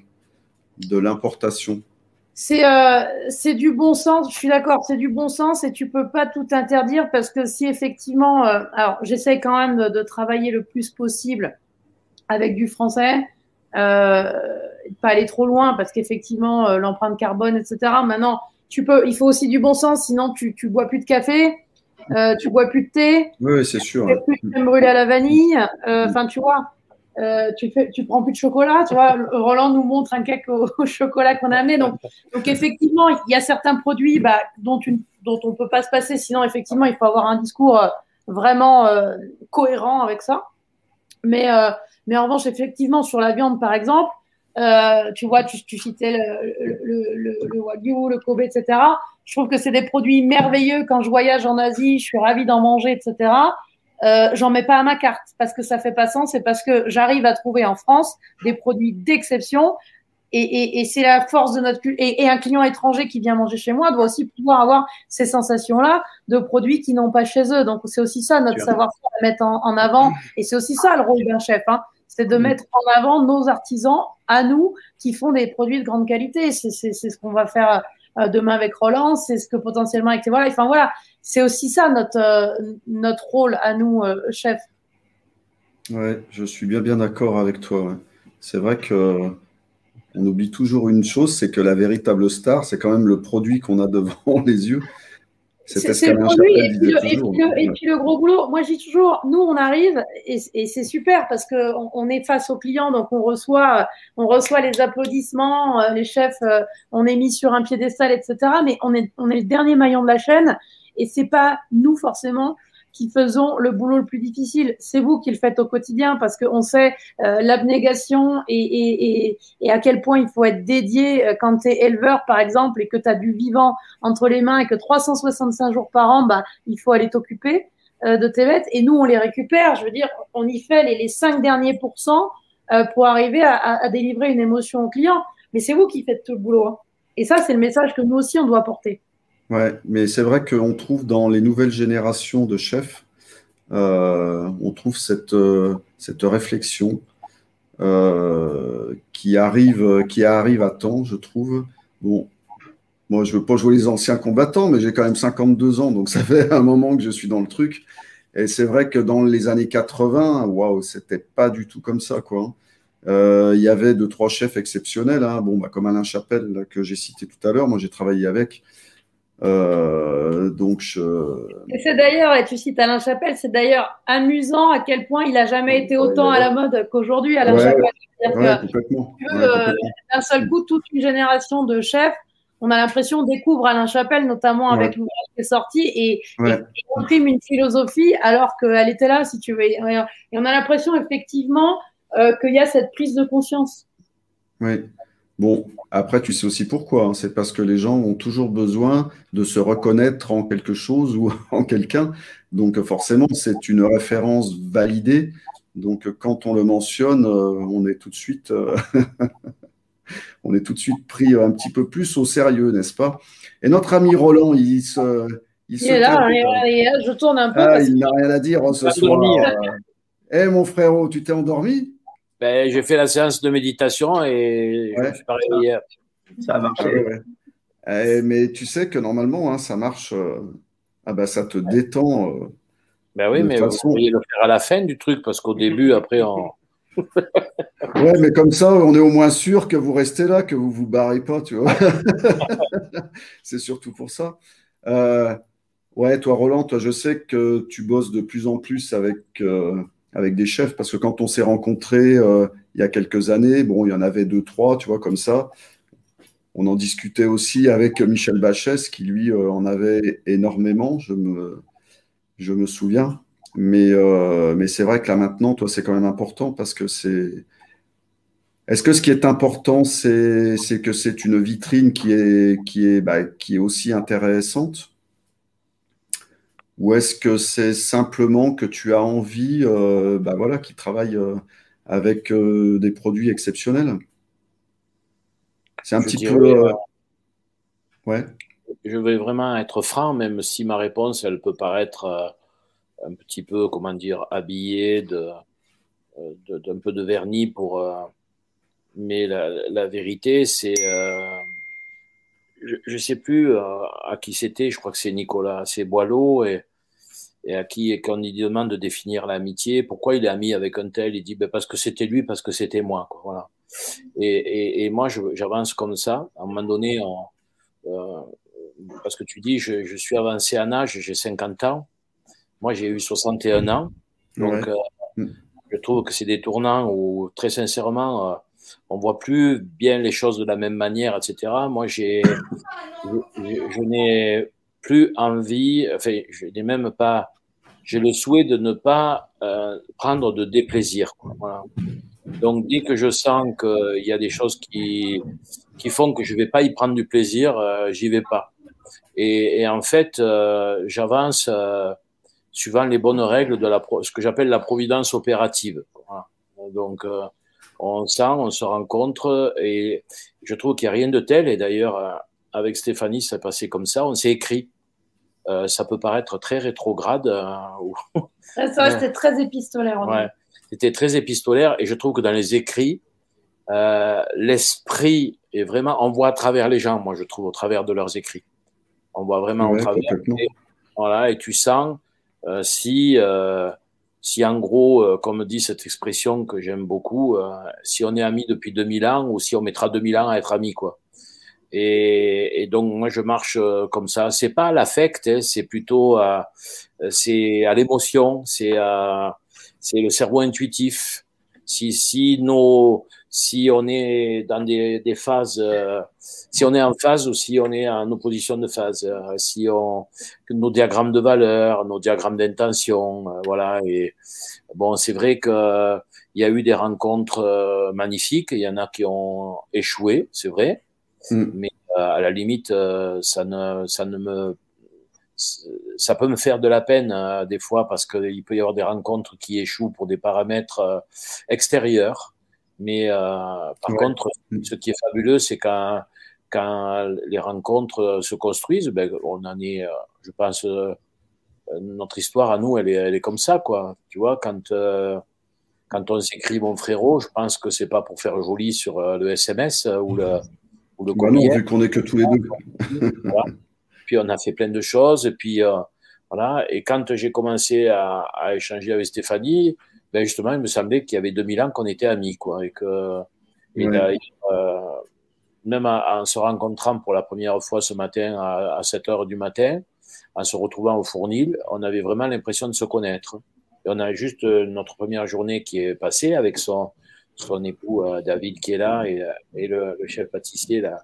de l'importation? C'est c'est du bon sens, je suis d'accord, c'est du bon sens et tu peux pas tout interdire parce que si effectivement, alors j'essaie quand même de, de, travailler le plus possible avec du français, euh, pas aller trop loin parce qu'effectivement euh, l'empreinte carbone, etc. Maintenant, tu peux, il faut aussi du bon sens, sinon tu, tu bois plus de café, euh, tu bois plus de thé. Oui, c'est sûr. Tu plus de brûler à la vanille. Euh, enfin, tu vois, euh, tu fais, prends plus de chocolat. Roland nous montre un cake au, chocolat qu'on a amené. Donc, effectivement, il y a certains produits bah, dont, on peut pas se passer. Sinon, effectivement, il faut avoir un discours vraiment cohérent avec ça. Mais en revanche, effectivement, sur la viande, par exemple, euh, tu vois, tu, citais le, le, wagyu, le kobe, etc. Je trouve que c'est des produits merveilleux. Quand je voyage en Asie, je suis ravie d'en manger, etc. Euh, j'en mets pas à ma carte parce que ça fait pas sens. C'est parce que j'arrive à trouver en France des produits d'exception et, et, et c'est la force de notre et, et un client étranger qui vient manger chez moi doit aussi pouvoir avoir ces sensations-là de produits qui n'ont pas chez eux. Donc c'est aussi ça notre savoir-faire à mettre en, en, avant et c'est aussi ça le rôle d'un chef. Hein c'est de mm. mettre en avant nos artisans à nous qui font des produits de grande qualité. C'est ce qu'on va faire euh, demain avec Roland, c'est ce que potentiellement avec voilà. Enfin voilà, c'est aussi ça notre euh, notre rôle à nous euh, chefs. Ouais, je suis bien bien d'accord avec toi. C'est vrai que on oublie toujours une chose, c'est que la véritable star, c'est quand même le produit qu'on a (laughs) devant les yeux. C'est le produit et puis, le, et, puis le, gros boulot. Moi, je dis toujours, nous, on arrive et, et c'est super parce qu'on on est face aux clients, donc on reçoit, on reçoit les applaudissements, euh, les chefs, on est mis sur un piédestal, etc. Mais on est, on est le dernier maillon de la chaîne et c'est pas nous forcément qui faisons le boulot le plus difficile. C'est vous qui le faites au quotidien parce qu'on sait euh, l'abnégation et, à quel point il faut être dédié euh, quand tu es éleveur, par exemple, et que tu as du vivant entre les mains et que 365 jours par an, bah, il faut aller t'occuper euh, de tes bêtes. Et nous, on les récupère. Je veux dire, on y fait les, les 5 derniers pourcents pour arriver à, délivrer une émotion au client. Mais c'est vous qui faites tout le boulot. Hein. Et ça, c'est le message que nous aussi, on doit porter. Ouais, mais c'est vrai qu'on trouve dans les nouvelles générations de chefs, euh, on trouve cette, euh, cette réflexion euh, qui, arrive, qui arrive à temps, je trouve. Bon, moi, je ne veux pas jouer les anciens combattants, mais j'ai quand même 52 ans, donc ça (laughs) fait un moment que je suis dans le truc. Et c'est vrai que dans les années 80, waouh, c'était pas du tout comme ça, quoi. Euh, il y avait deux, trois chefs exceptionnels, hein. bon, bah, comme Alain Chapelle, que j'ai cité tout à l'heure. Moi, j'ai travaillé avec. Euh, donc je... Et c'est d'ailleurs, et tu cites Alain Chapelle, c'est d'ailleurs amusant à quel point il n'a jamais été autant à la mode qu'aujourd'hui, Alain ouais, Chapelle. Ouais, complètement. Que, euh, d'un seul coup, toute une génération de chefs, on a l'impression découvre Alain Chapelle, notamment avec l'ouvrage qui est sorti, et imprime une philosophie alors qu'elle était là, si tu veux. Et on a l'impression effectivement euh, qu'il y a cette prise de conscience. Oui. Bon, après, tu sais aussi pourquoi. Hein. C'est parce que les gens ont toujours besoin de se reconnaître en quelque chose ou (laughs) en quelqu'un. Donc, forcément, c'est une référence validée. Donc, quand on le mentionne, euh, on est tout de suite, euh, (laughs) on est tout de suite pris un petit peu plus au sérieux, n'est-ce pas? Et notre ami Roland, il se, il, il se est là, il est là, je tourne un peu. Ah, il n'a rien à dire ce soir. Eh, mon frérot, tu t'es endormi? Ben, j'ai fait la séance de méditation et ouais. je suis pareil hier. Ça a marché. Ah, ouais. eh, mais tu sais que normalement, hein, ça marche. Euh... Ah bah, ça te détend. Euh, ben oui, mais façon... vous pourriez le faire à la fin du truc parce qu'au début, après, on. (laughs) ouais, mais comme ça, on est au moins sûr que vous restez là, que vous vous barrez pas, tu vois. (laughs) C'est surtout pour ça. Euh, ouais, toi, Roland, toi, je sais que tu bosses de plus en plus avec. Avec des chefs, parce que quand on s'est rencontrés euh, il y a quelques années, bon, il y en avait deux, trois, tu vois, comme ça. On en discutait aussi avec Michel Bachès, qui lui euh, en avait énormément, je me, souviens. Mais, euh, mais c'est vrai que là maintenant, toi, c'est quand même important parce que c'est. Est-ce que ce qui est important, c'est que c'est une vitrine qui est, bah, qui est aussi intéressante? Ou est-ce que c'est simplement que tu as envie, euh, bah voilà, qu'ils travaillent euh, avec euh, des produits exceptionnels? C'est un je petit dirais, peu. ouais. Je vais vraiment être franc, même si ma réponse, elle peut paraître un petit peu, comment dire, habillé de, d'un peu de vernis pour. mais la, la vérité, c'est je ne sais plus à qui c'était, je crois que c'est Nicolas, c'est Boileau, et, et à qui, quand il demande de définir l'amitié, pourquoi il est ami avec un tel, il dit ben parce que c'était lui, parce que c'était moi. Quoi, voilà. Et, et, et moi, j'avance comme ça. À un moment donné, euh, parce que tu dis, je, je suis avancé en âge, j'ai 50 ans. Moi, j'ai eu 61 ans. Donc, euh, je trouve que c'est des tournants où, très sincèrement, euh, on voit plus bien les choses de la même manière, etc. Moi, j'ai, je, n'ai plus envie, enfin, je n'ai même pas, j'ai le souhait de ne pas euh, prendre de déplaisir. Voilà. Donc, dès que je sens qu'il y a des choses qui, qui font que je vais pas y prendre du plaisir, euh, j'y vais pas. Et, et en fait, euh, j'avance euh, suivant les bonnes règles de la, ce que j'appelle la providence opérative. Voilà. Donc, euh, on sent, on se rencontre et je trouve qu'il n'y a rien de tel. Et d'ailleurs, euh, avec Stéphanie, ça s'est passé comme ça. On s'est écrit. Euh, ça peut paraître très rétrograde. Euh, (laughs) ça, c'était très épistolaire. Ouais, c'était très épistolaire et je trouve que dans les écrits, euh, l'esprit est vraiment, on voit à travers les gens, moi je trouve, au travers de leurs écrits. On voit vraiment Ouais, au travers. Et, voilà, et tu sens euh, si euh, si en gros, euh, comme dit cette expression que j'aime beaucoup, euh, si on est amis depuis 2000 ans ou si on mettra 2000 ans à être amis, quoi. Et, et donc moi je marche euh, comme ça. C'est pas à l'affect, hein, c'est plutôt à, c'est à l'émotion, c'est à, c'est le cerveau intuitif. Si si nos, si on est dans des, des phases, euh, si on est en phase ou si on est en opposition de phase, euh, si on, nos diagrammes de valeur, nos diagrammes d'intention, euh, voilà. Et bon, c'est vrai que il y a eu des rencontres euh, magnifiques. Il y en a qui ont échoué, c'est vrai. Mm. Mais euh, à la limite, euh, ça ne, ça ne me, ça peut me faire de la peine euh, des fois parce qu'il peut y avoir des rencontres qui échouent pour des paramètres euh, extérieurs. Mais euh, par Ouais. contre, Mm. ce qui est fabuleux, c'est quand, quand les rencontres se construisent, ben, on en est, euh, je pense, euh, notre histoire à nous, elle est, elle est comme ça, quoi. Tu vois, quand, euh, quand on s'écrit mon frérot, je pense que c'est pas pour faire joli sur euh, le SMS euh, ou le, ou le Bah non, vu qu'on est que tous les deux. (laughs) Voilà. Puis on a fait plein de choses. Et puis euh, voilà. Et quand j'ai commencé à, à échanger avec Stéphanie, ben justement, il me semblait qu'il y avait 2000 ans qu'on était amis, quoi. Et que et Ouais. d'ailleurs, euh, même en, en se rencontrant pour la première fois ce matin à, à 7 heures du matin, en se retrouvant au Fournil, on avait vraiment l'impression de se connaître. Et on a juste euh, notre première journée qui est passée avec son, son époux euh, David qui est là et, et le, le chef pâtissier là,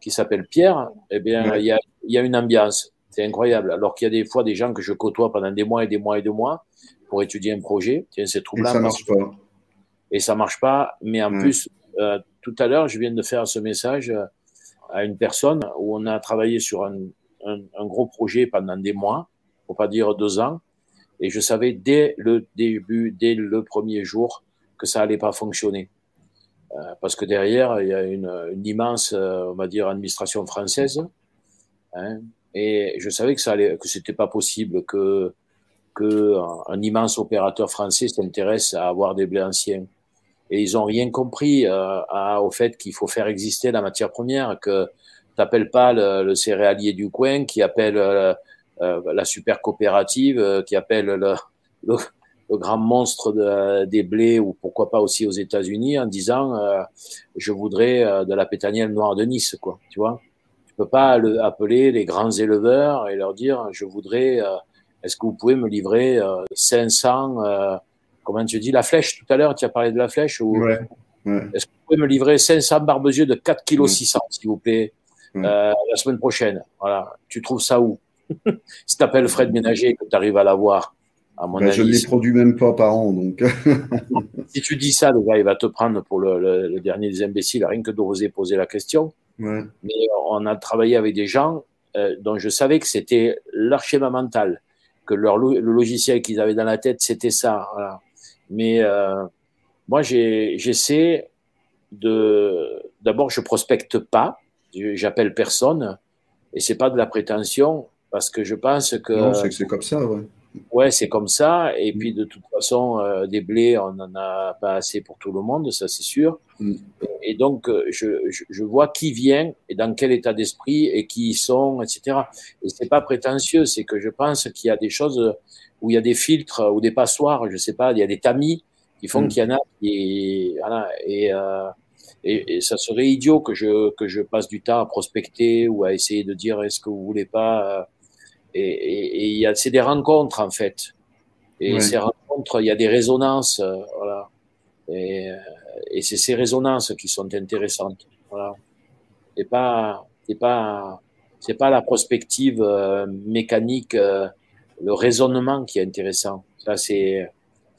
qui s'appelle Pierre. Eh bien, il y, a, il y a une ambiance. C'est incroyable. Alors qu'il y a des fois des gens que je côtoie pendant des mois et des mois et des mois pour étudier un projet. Tiens, c'est Et troublant. ça parce marche pas. et ça marche pas. Mais en plus, euh, tout à l'heure, je viens de faire ce message euh, à une personne où on a travaillé sur un, un, un gros projet pendant des mois, pour pas dire deux ans, et je savais dès le début, dès le premier jour, que ça allait pas fonctionner. Euh, parce que derrière, il y a une, une immense, euh, on va dire, administration française, hein, et je savais que ça allait, que c'était pas possible que que un, un immense opérateur français s'intéresse à avoir des blés anciens et ils ont rien compris euh, à, au fait qu'il faut faire exister la matière première, que t'appelles pas le, le céréalier du coin, qui appelle euh, euh, la super coopérative, euh, qui appelle le, le, le grand monstre de, des blés ou pourquoi pas aussi aux États-Unis en disant euh, je voudrais euh, de la pétanielle noire de Nice, quoi. Tu vois, tu peux pas le, appeler les grands éleveurs et leur dire je voudrais, euh, est-ce que vous pouvez me livrer euh, 500 euh, comment tu dis, la flèche, tout à l'heure, tu as parlé de la flèche, ou Ouais. Ouais. est-ce que vous pouvez me livrer 500 barbezieux de 4 kg Mm. 600, s'il vous plaît, Mm. euh, la semaine prochaine? Voilà. Tu trouves ça où? (laughs) Si tu appelles Fred Ménager que tu arrives à l'avoir, à mon Bah, je ne les produis même pas par an, donc. (laughs) si tu dis ça, le gars, il va te prendre pour le, le- le dernier des imbéciles, rien que d'oser poser la question. ouais. Mais on a travaillé avec des gens euh, dont je savais que c'était leur schéma mental, que leur lo- le logiciel qu'ils avaient dans la tête, c'était ça. Voilà. Mais euh, moi, j'essaie de. D'abord, je prospecte pas, j'appelle personne, et c'est pas de la prétention, parce que je pense que Non, c'est comme ça, ouais. Ouais, c'est comme ça. Et puis de toute façon, euh, des blés, on n'en a pas assez pour tout le monde, ça c'est sûr. Mm. Et, et donc, euh, je, je, je vois qui vient et dans quel état d'esprit et qui ils sont, etc. Et c'est pas prétentieux, c'est que je pense qu'il y a des choses où il y a des filtres ou des passoires, je sais pas, il y a des tamis qui font Mm. qu'il y en a qui, voilà, et, euh, et, et ça serait idiot que je que je passe du temps à prospecter ou à essayer de dire est-ce que vous voulez pas euh, et, et, et il y a c'est des rencontres en fait et Ouais. ces rencontres il y a des résonances euh, voilà et, euh, et c'est ces résonances qui sont intéressantes voilà et pas c'est pas c'est pas la prospective euh, mécanique euh, le raisonnement qui est intéressant ça c'est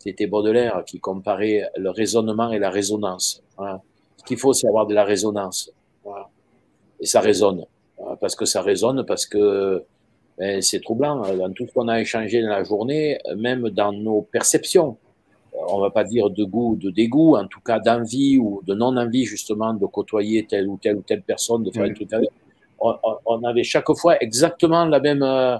c'était Baudelaire qui comparait le raisonnement et la résonance voilà. ce qu'il faut c'est avoir de la résonance voilà. et ça résonne parce que ça résonne parce que ben, c'est troublant euh, dans tout ce qu'on a échangé dans la journée, euh, même dans nos perceptions. Euh, On va pas dire de goût ou de dégoût, en tout cas d'envie ou de non-envie justement de côtoyer telle ou telle ou telle personne, de faire Oui. un truc avec. On, on- avait chaque fois exactement la même euh,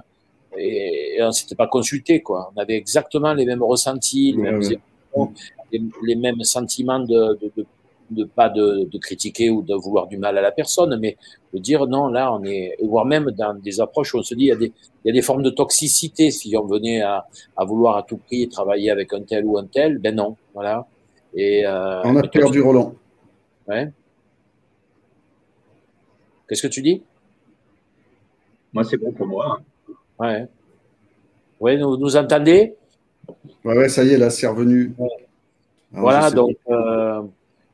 et, et on s'était pas consulté quoi. On avait exactement les mêmes ressentis, les mêmes émotions, les, les mêmes sentiments de, de, de, de pas de, de critiquer ou de vouloir du mal à la personne, mais de dire non, là, on est, voire même dans des approches où on se dit, il y a des, il y a des formes de toxicité si on venait à, à vouloir à tout prix travailler avec un tel ou un tel, ben non, voilà. Et, euh, On a perdu Roland. Ouais. Qu'est-ce que tu dis? Moi, c'est bon pour moi. Ouais. Ouais, nous, nous entendez? Ouais, ouais, ça y est, là, c'est revenu. Alors, Voilà, donc, euh,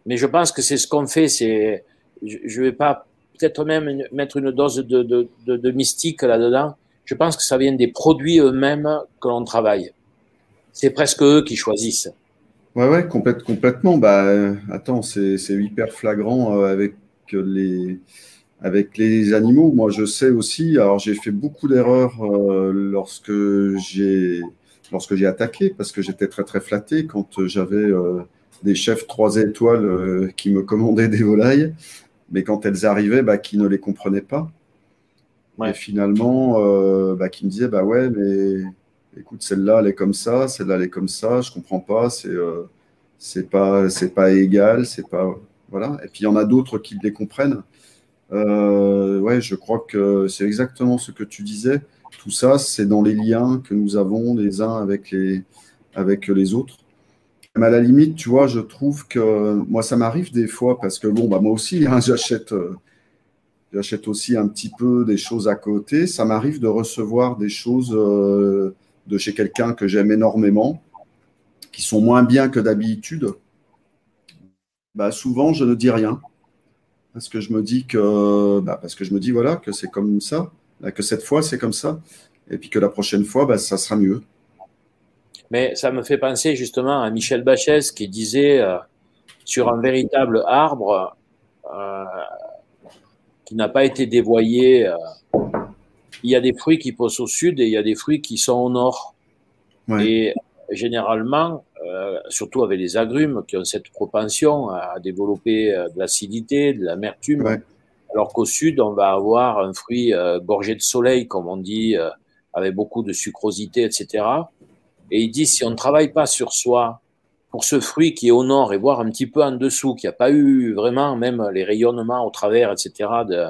mais je pense que c'est ce qu'on fait. C'est, je, je vais pas peut-être même mettre une dose de, mystique là-dedans. Je pense que ça vient des produits eux-mêmes que l'on travaille. C'est presque eux qui choisissent. Ouais, ouais, complète- complètement. Bah, euh, attends, c'est hyper flagrant euh, avec les, avec les animaux. Moi, je sais aussi, alors j'ai fait beaucoup d'erreurs euh, lorsque j'ai lorsque j'ai attaqué, parce que j'étais très très flatté quand j'avais des chefs trois étoiles euh, qui me commandaient des volailles, mais quand elles arrivaient, bah, qui ne les comprenaient pas. Ouais. Et finalement, euh, bah, qui me disaient, bah ouais, mais écoute, celle-là, elle est comme ça, celle-là, elle est comme ça, je comprends pas, c'est euh, c'est pas, c'est pas égal, c'est pas. Voilà. Et puis il y en a d'autres qui les comprennent. Euh, ouais, je crois que c'est exactement ce que tu disais. Tout ça, c'est dans les liens que nous avons les uns avec les, avec les autres. Mais à la limite, tu vois, je trouve que moi, ça m'arrive des fois parce que bon, bah moi aussi, hein, (laughs) j'achète, euh, j'achète aussi un petit peu des choses à côté. Ça m'arrive de recevoir des choses euh, de chez quelqu'un que j'aime énormément, qui sont moins bien que d'habitude. Bah, souvent, je ne dis rien parce que je me dis que, bah, parce que je me dis voilà que c'est comme ça, que cette fois c'est comme ça, et puis que la prochaine fois, bah, ça sera mieux. Mais ça me fait penser justement à Michel Bachès qui disait euh, sur un véritable arbre euh, qui n'a pas été dévoyé, euh, il y a des fruits qui poussent au sud et il y a des fruits qui sont au nord. Ouais. Et généralement, surtout avec les agrumes qui ont cette propension à développer de l'acidité, de l'amertume, Ouais. alors qu'au sud, on va avoir un fruit gorgé de soleil, comme on dit, avec beaucoup de sucrosité, etc. Et il dit, si on ne travaille pas sur soi, pour ce fruit qui est au nord et voire un petit peu en dessous, qui n'a pas eu vraiment même les rayonnements au travers, etc., de,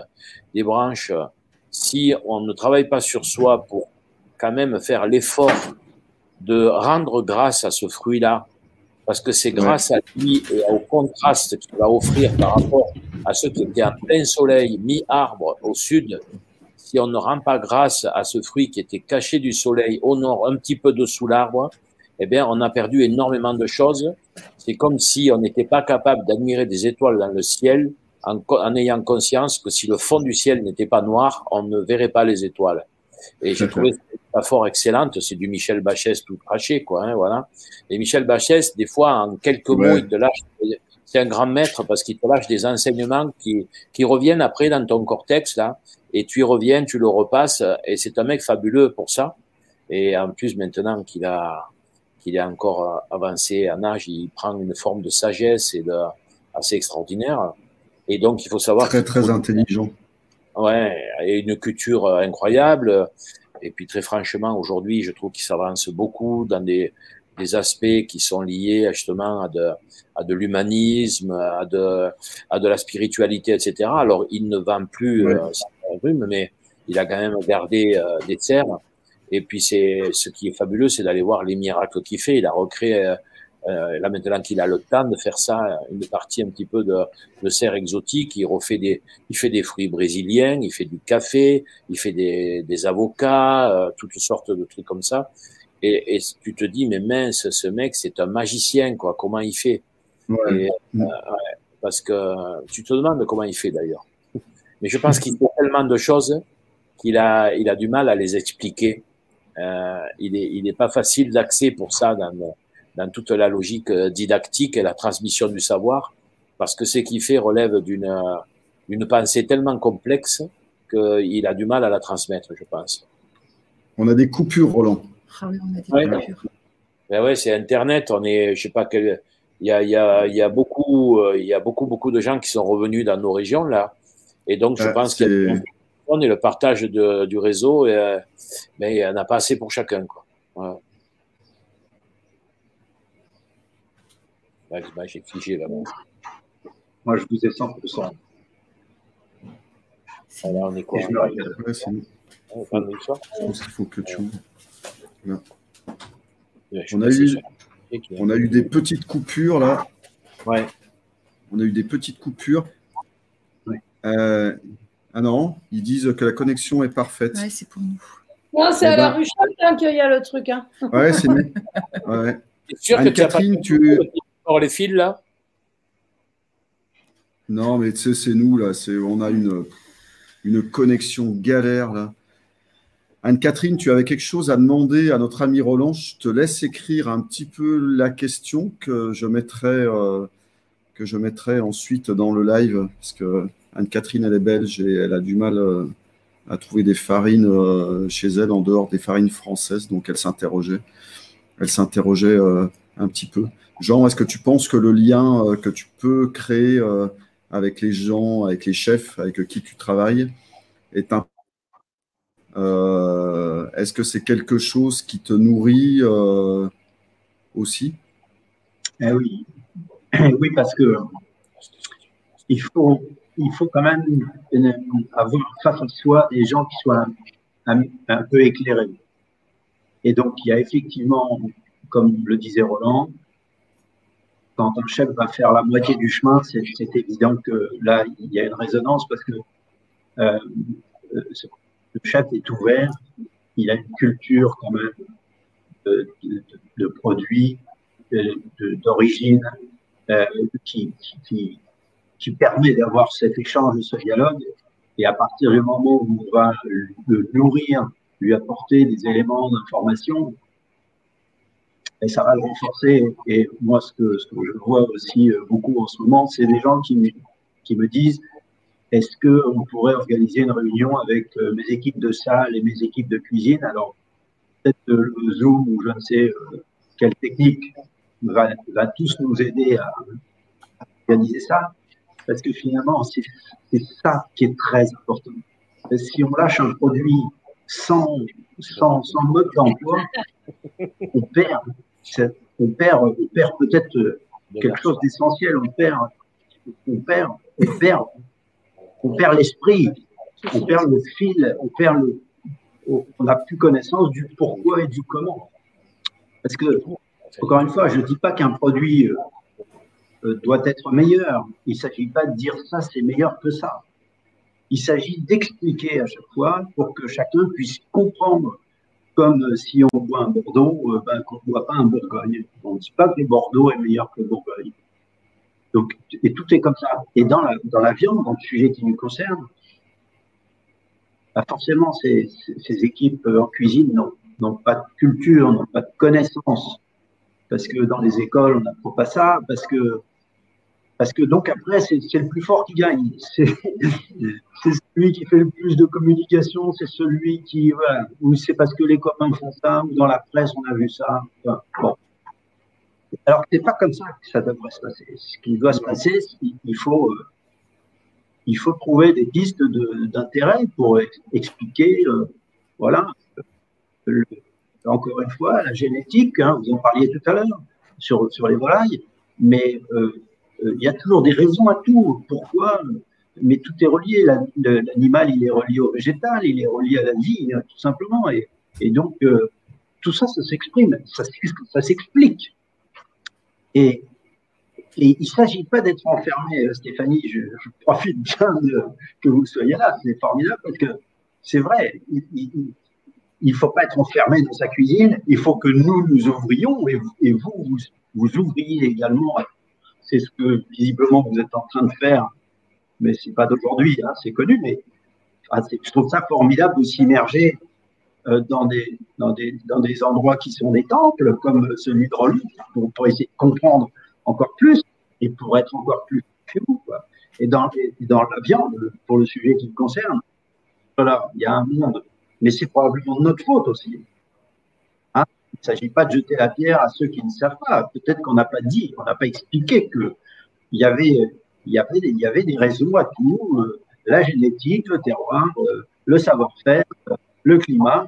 des branches, si on ne travaille pas sur soi pour quand même faire l'effort de rendre grâce à ce fruit-là, parce que c'est grâce à lui et au contraste qu'il va offrir par rapport à ceux qui étaient en plein soleil, mi-arbre au sud, si on ne rend pas grâce à ce fruit qui était caché du soleil au nord, un petit peu dessous l'arbre, eh bien, on a perdu énormément de choses. C'est comme si on n'était pas capable d'admirer des étoiles dans le ciel en, ayant conscience que si le fond du ciel n'était pas noir, on ne verrait pas les étoiles. Et j'ai trouvé cette métaphore excellente. C'est du Michel Bachès tout craché, quoi. Hein, voilà. Et Michel Bachès, des fois, en quelques mots, il te lâche. C'est un grand maître parce qu'il te lâche des enseignements qui, qui reviennent après dans ton cortex là, et tu y reviens, tu le repasses. Et c'est un mec fabuleux pour ça. Et en plus, maintenant qu'il a qu'il est encore avancé en âge, il prend une forme de sagesse et de assez extraordinaire. Et donc, il faut savoir Très très intelligent. Ouais, et une culture incroyable. et puis très franchement, aujourd'hui, je trouve qu'il s'avance beaucoup dans des, des aspects qui sont liés justement à de, à de l'humanisme, à de, à de la spiritualité, etc. Alors, il ne vend plus Ouais. euh, rhume, mais il a quand même gardé euh, des serres. Et puis, c'est ce qui est fabuleux, c'est d'aller voir les miracles qu'il fait. Il a recréé, euh, euh, là maintenant qu'il a le temps de faire ça, une partie un petit peu de, de serre exotique. Il refait des, il fait des fruits brésiliens, il fait du café, il fait des, des avocats, euh, toutes sortes de trucs comme ça. Et, et tu te dis, mais mince, ce mec, c'est un magicien, quoi. Comment il fait? Ouais. Et, euh, ouais, Parce que tu te demandes comment il fait d'ailleurs. Mais je pense qu'il fait tellement de choses qu'il a, il a du mal à les expliquer. Euh, il est, il est pas facile d'accès pour ça dans, dans toute la logique euh, didactique et la transmission du savoir, parce que ce qu'il fait relève d'une, d'une pensée tellement complexe qu'il a du mal à la transmettre, je pense. On a des coupures, Roland. Ah oui, on a des Ouais. coupures. Ben ouais, c'est Internet. On est, je sais pas quel. Il y a, il y a, il y a beaucoup, euh, il y a beaucoup, beaucoup de gens qui sont revenus dans nos régions là, et donc je Ouais, pense on et le partage de, du réseau, et, euh, mais il n'y en a pas assez pour chacun quoi. Ouais. Ouais, ben, j'ai figé là. Moi, je vous ai 100%. C'est- Là, on est quoi je. Ouais, pense qu'il faut que tu. Ouais, On a que eu- On a eu des petites coupures là. Ouais. On a eu des petites coupures. Euh, ah non, ils disent que la connexion est parfaite. Ouais, c'est pour nous. Non, c'est Eh à la ben- rue Chaltin qu'il y a le truc. Hein. Ouais, c'est nous. Ouais. (laughs) T'es sûr que tu as pas Anne-Catherine, tu. les fils là? Non, mais tu sais, c'est nous là. C'est, on a une, une connexion galère là. Anne-Catherine, tu avais quelque chose à demander à notre ami Roland. Je te laisse écrire un petit peu la question que je mettrai, euh, que je mettrai ensuite dans le live. Parce que Anne-Catherine, elle est belge et elle a du mal euh, à trouver des farines euh, chez elle en dehors des farines françaises. Donc elle s'interrogeait. Elle s'interrogeait euh, un petit peu. Jean, est-ce que tu penses que le lien que tu peux créer avec les gens, avec les chefs avec qui tu travailles est un euh, Est-ce que c'est quelque chose qui te nourrit aussi? Eh oui. (coughs) oui, parce que il faut, il faut quand même avoir face à soi des gens qui soient un, peu éclairés. Et donc, il y a effectivement, comme le disait Roland, quand un chef va faire la moitié du chemin, c'est évident que là, il y a une résonance parce que euh, euh, le chef est ouvert, il a une culture quand même de, de- produits, de- d'origine, euh, qui, qui, qui, permet d'avoir cet échange, ce dialogue. Et à partir du moment où on va le nourrir, lui apporter des éléments d'information, et ça va le renforcer. Et moi, ce que, je vois aussi euh, beaucoup en ce moment, c'est des gens qui me, disent est-ce qu'on pourrait organiser une réunion avec euh, mes équipes de salle et mes équipes de cuisine? Alors, peut-être que le Zoom ou je ne sais euh, quelle technique va, tous nous aider à organiser ça, parce que finalement, c'est ça qui est très important. Si on lâche un produit sans, sans, sans mode d'emploi, on perd, on perd, on perd peut-être quelque chose d'essentiel. On perd, on perd, on perd, on perd l'esprit, on perd le fil, on perd le, on n'a plus connaissance du pourquoi et du comment. Parce que, encore une fois, je ne dis pas qu'un produit euh, doit être meilleur. Il ne s'agit pas de dire ça, c'est meilleur que ça. Il s'agit d'expliquer à chaque fois pour que chacun puisse comprendre comme euh, si on boit un Bordeaux, euh, ben, qu'on ne boit pas un Bourgogne. On ne dit pas que le Bordeaux est meilleur que le Bourgogne. Donc, et tout est comme ça. Et dans la, viande, dans le sujet qui nous concerne, bah forcément, ces, ces, équipes euh, en cuisine n'ont pas de culture, n'ont pas de connaissances. Parce que dans les écoles, on n'apprend pas ça. Parce que, parce que donc après, c'est le plus fort qui gagne. (laughs) C'est celui qui fait le plus de communication, c'est celui qui, ou c'est parce que les copains font ça, ou dans la presse, on a vu ça. Bon. Alors que c'est pas comme ça que ça devrait se passer. Ce qui doit se passer, il faut, euh, il faut trouver des pistes d'intérêt pour ex- expliquer, euh, voilà, encore une fois, la génétique, hein, vous en parliez tout à l'heure sur, sur les volailles, mais euh, il y a toujours des raisons à tout. Pourquoi Mais tout est relié. L'animal, il est relié au végétal, il est relié à la vie, hein, tout simplement. Et, donc, euh, tout ça, ça s'exprime, ça, s'explique. Et, il ne s'agit pas d'être enfermé, Stéphanie, je, profite bien que vous soyez là, c'est formidable parce que c'est vrai, il ne faut pas être enfermé dans sa cuisine, il faut que nous nous ouvrions et, vous, vous ouvriez également. C'est ce que visiblement vous êtes en train de faire, mais c'est pas d'aujourd'hui, hein, c'est connu, mais je trouve ça formidable de s'immerger euh, dans, des, dans, des, des endroits qui sont des temples, comme celui de Roland, pour, essayer de comprendre encore plus et pour être encore plus fou. Et dans, dans la viande, pour le sujet qui me concerne, voilà, il y a un monde. Mais c'est probablement de notre faute aussi. Il ne s'agit pas de jeter la pierre à ceux qui ne savent pas. Peut-être qu'on n'a pas dit, on n'a pas expliqué que il y avait, des raisons à tout, euh, la génétique, le terroir, euh, le savoir-faire, le climat,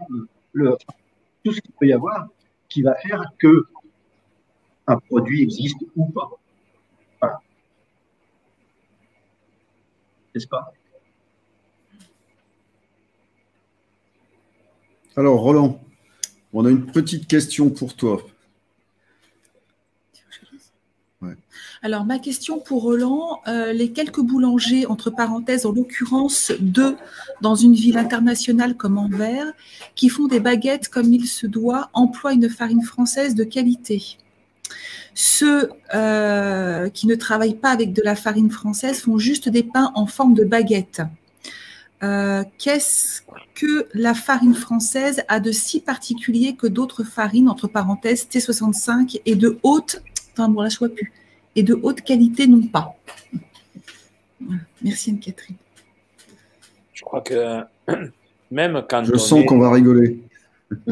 tout ce qu'il peut y avoir qui va faire que un produit existe ou pas. Voilà. N'est-ce pas? Alors, Roland, on a une petite question pour toi. Alors, ma question pour Roland, euh, les quelques boulangers, entre parenthèses, en l'occurrence deux dans une ville internationale comme Anvers, qui font des baguettes comme il se doit, emploient une farine française de qualité. Ceux euh, qui ne travaillent pas avec de la farine française font juste des pains en forme de baguette. Euh, qu'est-ce que la farine française a de si particulier que d'autres farines, entre parenthèses, T65 et de haute, enfin bon là je vois plus, et de haute qualité non pas. Merci Anne-Catherine. Je crois que (clears throat) même quand Je sens qu'on va rigoler. (laughs)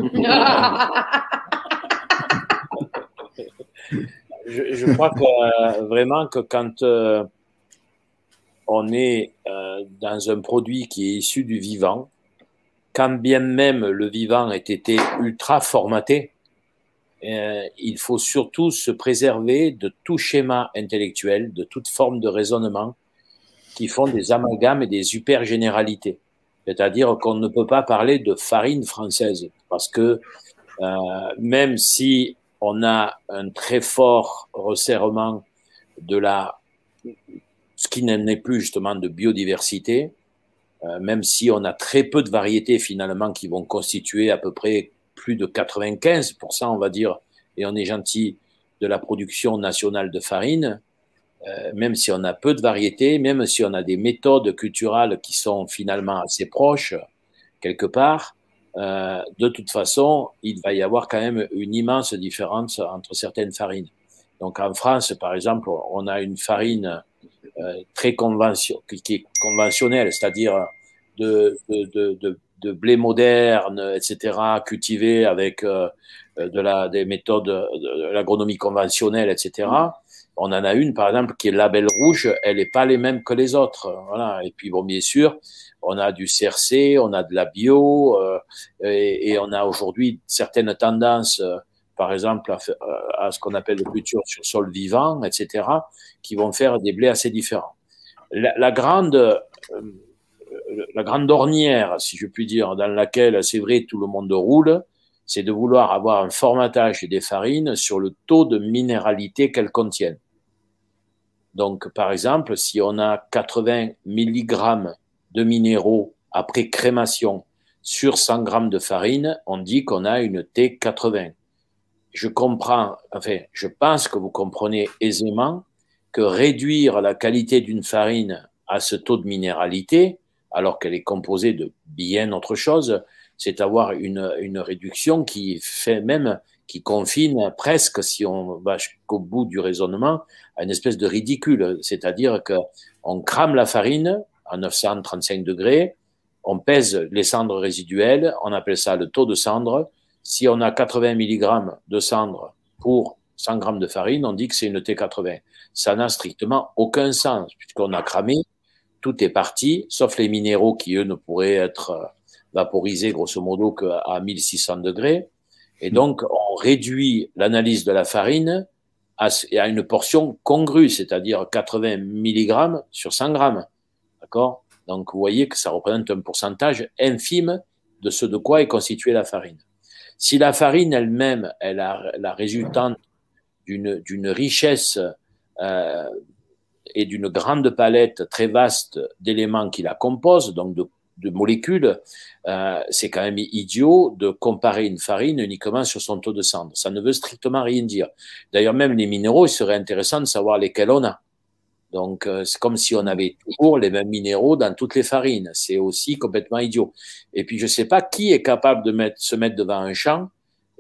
je, crois que euh, vraiment que quand euh, on est euh, dans un produit qui est issu du vivant, quand bien même le vivant ait été ultra formaté, euh, il faut surtout se préserver de tout schéma intellectuel, de toute forme de raisonnement qui font des amalgames et des super généralités. C'est-à-dire qu'on ne peut pas parler de farine française parce que euh, même si on a un très fort resserrement de la ce qui n'est plus justement de biodiversité, euh, même si on a très peu de variétés finalement qui vont constituer à peu près plus de 95%, on va dire, et on est gentil, de la production nationale de farine, euh, même si on a peu de variétés, même si on a des méthodes culturales qui sont finalement assez proches, quelque part, euh, de toute façon, il va y avoir quand même une immense différence entre certaines farines. Donc en France, par exemple, on a une farine très convention, qui est conventionnelle, c'est-à-dire de, de, de, de, blé moderne, etc., cultivé avec euh, de la, des méthodes de l'agronomie conventionnelle, etc. On en a une, par exemple, qui est label rouge, elle n'est pas les mêmes que les autres. Voilà. Et puis, bon, bien sûr, on a du CRC, on a de la bio, euh, et, et, on a aujourd'hui certaines tendances par exemple, à, ce qu'on appelle le culture sur sol vivant, etc., qui vont faire des blés assez différents. La, grande, euh, la grande ornière, si je puis dire, dans laquelle c'est vrai tout le monde roule, c'est de vouloir avoir un formatage des farines sur le taux de minéralité qu'elles contiennent. Donc, par exemple, si on a 80 mg de minéraux après crémation sur 100 g de farine, on dit qu'on a une T80 je comprends, enfin, je pense que vous comprenez aisément que réduire la qualité d'une farine à ce taux de minéralité, alors qu'elle est composée de bien autre chose, c'est avoir une, une réduction qui fait même, qui confine presque, si on va jusqu'au bout du raisonnement, à une espèce de ridicule. C'est-à-dire que on crame la farine à 935 degrés, on pèse les cendres résiduelles, on appelle ça le taux de cendre, si on a 80 mg de cendre pour 100 g de farine, on dit que c'est une T80. Ça n'a strictement aucun sens, puisqu'on a cramé, tout est parti, sauf les minéraux qui, eux, ne pourraient être vaporisé grosso modo qu'à 1600 degrés. Et donc, on réduit l'analyse de la farine à, à une portion congrue, c'est-à-dire 80 mg sur 100 grammes. D'accord? Donc, vous voyez que ça représente un pourcentage infime de ce de quoi est constituée la farine. Si la farine elle-même est la, la résultante d'une richesse euh, et d'une grande palette très vaste d'éléments qui la composent, donc de, de molécules, euh, c'est quand même idiot de comparer une farine uniquement sur son taux de cendre. Ça ne veut strictement rien dire. D'ailleurs, même les minéraux, il serait intéressant de savoir lesquels on a. Donc, euh, c'est comme si on avait toujours les mêmes minéraux dans toutes les farines. C'est aussi complètement idiot. Et puis, je ne sais pas qui est capable de mettre, se mettre devant un champ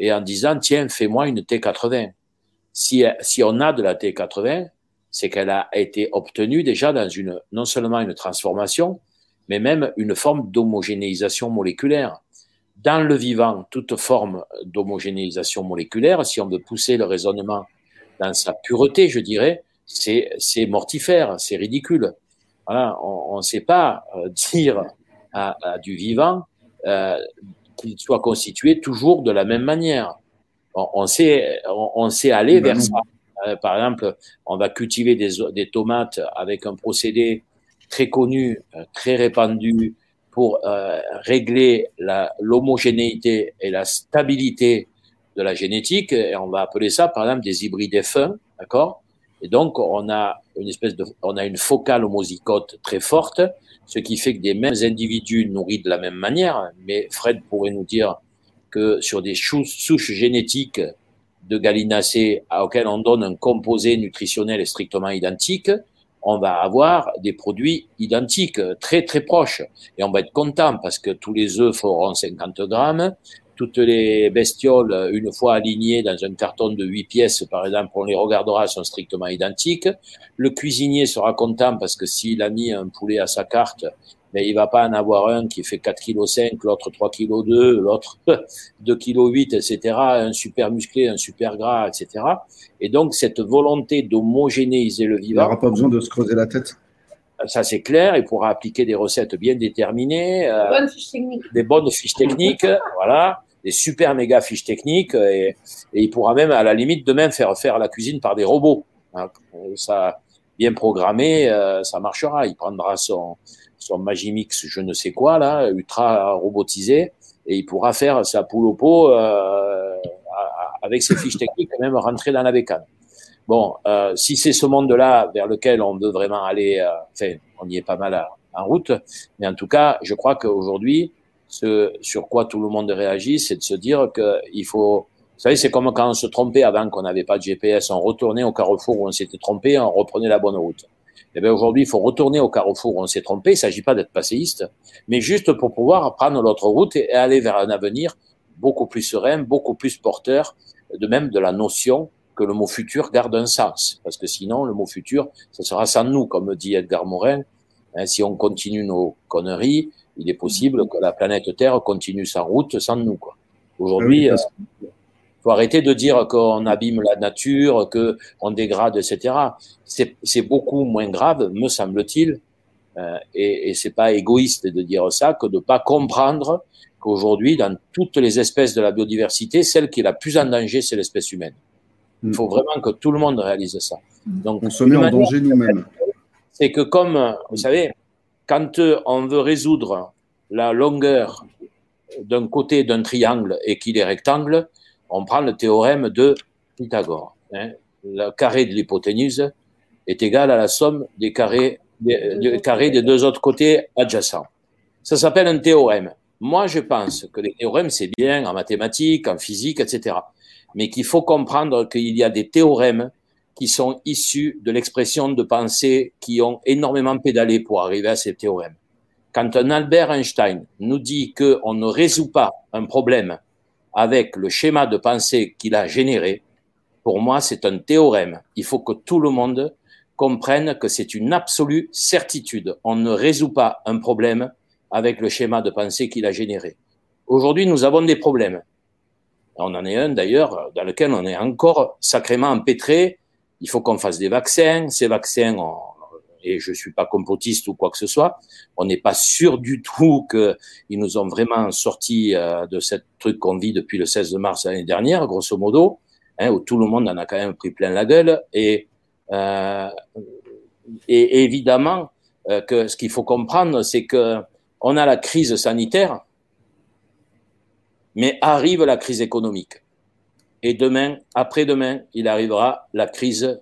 et en disant, tiens, fais-moi une T80. Si, si on a de la T80, c'est qu'elle a été obtenue déjà dans une, non seulement une transformation, mais même une forme d'homogénéisation moléculaire. Dans le vivant, toute forme d'homogénéisation moléculaire, si on veut pousser le raisonnement dans sa pureté, je dirais, c'est, c'est mortifère, c'est ridicule. Voilà, on ne sait pas euh, (laughs) dire à, à, du vivant euh, qu'il soit constitué toujours de la même manière. On, on sait, on, on, sait aller vers ça. Euh, par exemple, on va cultiver des, des, tomates avec un procédé très connu, euh, très répandu pour euh, régler l'homogénéité et la stabilité de la génétique. Et on va appeler ça, par exemple, des hybrides F1, d'accord? Et donc, on a une espèce de, focale homozygote très forte, ce qui fait que des mêmes individus nourris de la même manière. Mais Fred pourrait nous dire que sur des souches génétiques de gallinacées auxquelles on donne un composé nutritionnel strictement identique, on va avoir des produits identiques, très très proches. Et on va être content parce que tous les œufs feront 50 grammes, toutes les bestioles, une fois alignées dans un carton de 8 pièces, par exemple, on les regardera, sont strictement identiques. Le cuisinier sera content parce que s'il a mis un poulet à sa carte, mais il va pas en avoir un qui fait 4,5 kg, l'autre 3,2 kg, l'autre 2,8 kg, etc., un super musclé, un super gras, etc. Et donc, cette volonté d'homogénéiser le vivant. Il n'aura pas besoin de se creuser la tête. Ça, c'est clair. Il pourra appliquer des recettes bien déterminées. Euh, bonnes fiches techniques. Des bonnes fiches techniques, (laughs) voilà. Des super méga fiches techniques. Et, et, il pourra même, à la limite, demain faire faire la cuisine par des robots. Hein, ça, bien programmé, euh, ça marchera. Il prendra son, son Magimix, je ne sais quoi, là, ultra robotisé, et il pourra faire sa poule au pot euh, avec ses fiches techniques et même rentrer dans la bécane. Bon, euh, si c'est ce monde-là vers lequel on veut vraiment aller, euh, enfin, on y est pas mal en route, mais en tout cas, je crois qu'aujourd'hui, ce sur quoi tout le monde réagit, c'est de se dire qu'il faut vous savez, c'est comme quand on se trompait avant qu'on n'avait pas de GPS, on retournait au carrefour où on s'était trompé, on reprenait la bonne route. Eh bien aujourd'hui, il faut retourner au carrefour où on s'est trompé. Il ne s'agit pas d'être passéiste, mais juste pour pouvoir prendre l'autre route et aller vers un avenir beaucoup plus serein, beaucoup plus porteur, de même de la notion que le mot futur garde un sens. Parce que sinon, le mot futur, ça sera sans nous, comme dit Edgar Morin. Hein, si on continue nos conneries, il est possible que la planète Terre continue sa route sans nous. Aujourd'hui, ah faut arrêter de dire qu'on abîme la nature, que on dégrade, etc. C'est beaucoup moins grave, me semble-t-il, euh, et, et c'est pas égoïste de dire ça, que de pas comprendre qu'aujourd'hui, dans toutes les espèces de la biodiversité, celle qui est la plus en danger, c'est l'espèce humaine. Il faut vraiment que tout le monde réalise ça. Donc, on se met en danger nous-mêmes. C'est que comme, vous savez, quand on veut résoudre la longueur d'un côté d'un triangle et qu'il est rectangle, on prend le théorème de Pythagore. Hein. Le carré de l'hypoténuse est égal à la somme des carrés des, carrés des deux autres côtés adjacents. Ça s'appelle un théorème. Moi, je pense que les théorèmes, c'est bien en mathématiques, en physique, etc. Mais qu'il faut comprendre qu'il y a des théorèmes qui sont issus de l'expression de pensées qui ont énormément pédalé pour arriver à ces théorèmes. Quand un Albert Einstein nous dit qu'on ne résout pas un problème avec le schéma de pensée qu'il a généré, pour moi, c'est un théorème. Il faut que tout le monde comprenne que c'est une absolue certitude. On ne résout pas un problème avec le schéma de pensée qu'il a généré. Aujourd'hui, nous avons des problèmes. On en est un d'ailleurs dans lequel on est encore sacrément empêtré. Il faut qu'on fasse des vaccins. Ces vaccins, et je suis pas complotiste ou quoi que ce soit, on n'est pas sûr du tout qu'ils nous ont vraiment sorti euh, de cette truc qu'on vit depuis le 16 mars l'année dernière, grosso modo, hein, où tout le monde en a quand même pris plein la gueule. Et, euh, évidemment euh, que ce qu'il faut comprendre, c'est que on a la crise sanitaire, mais arrive la crise économique. Et demain, après-demain, il arrivera la crise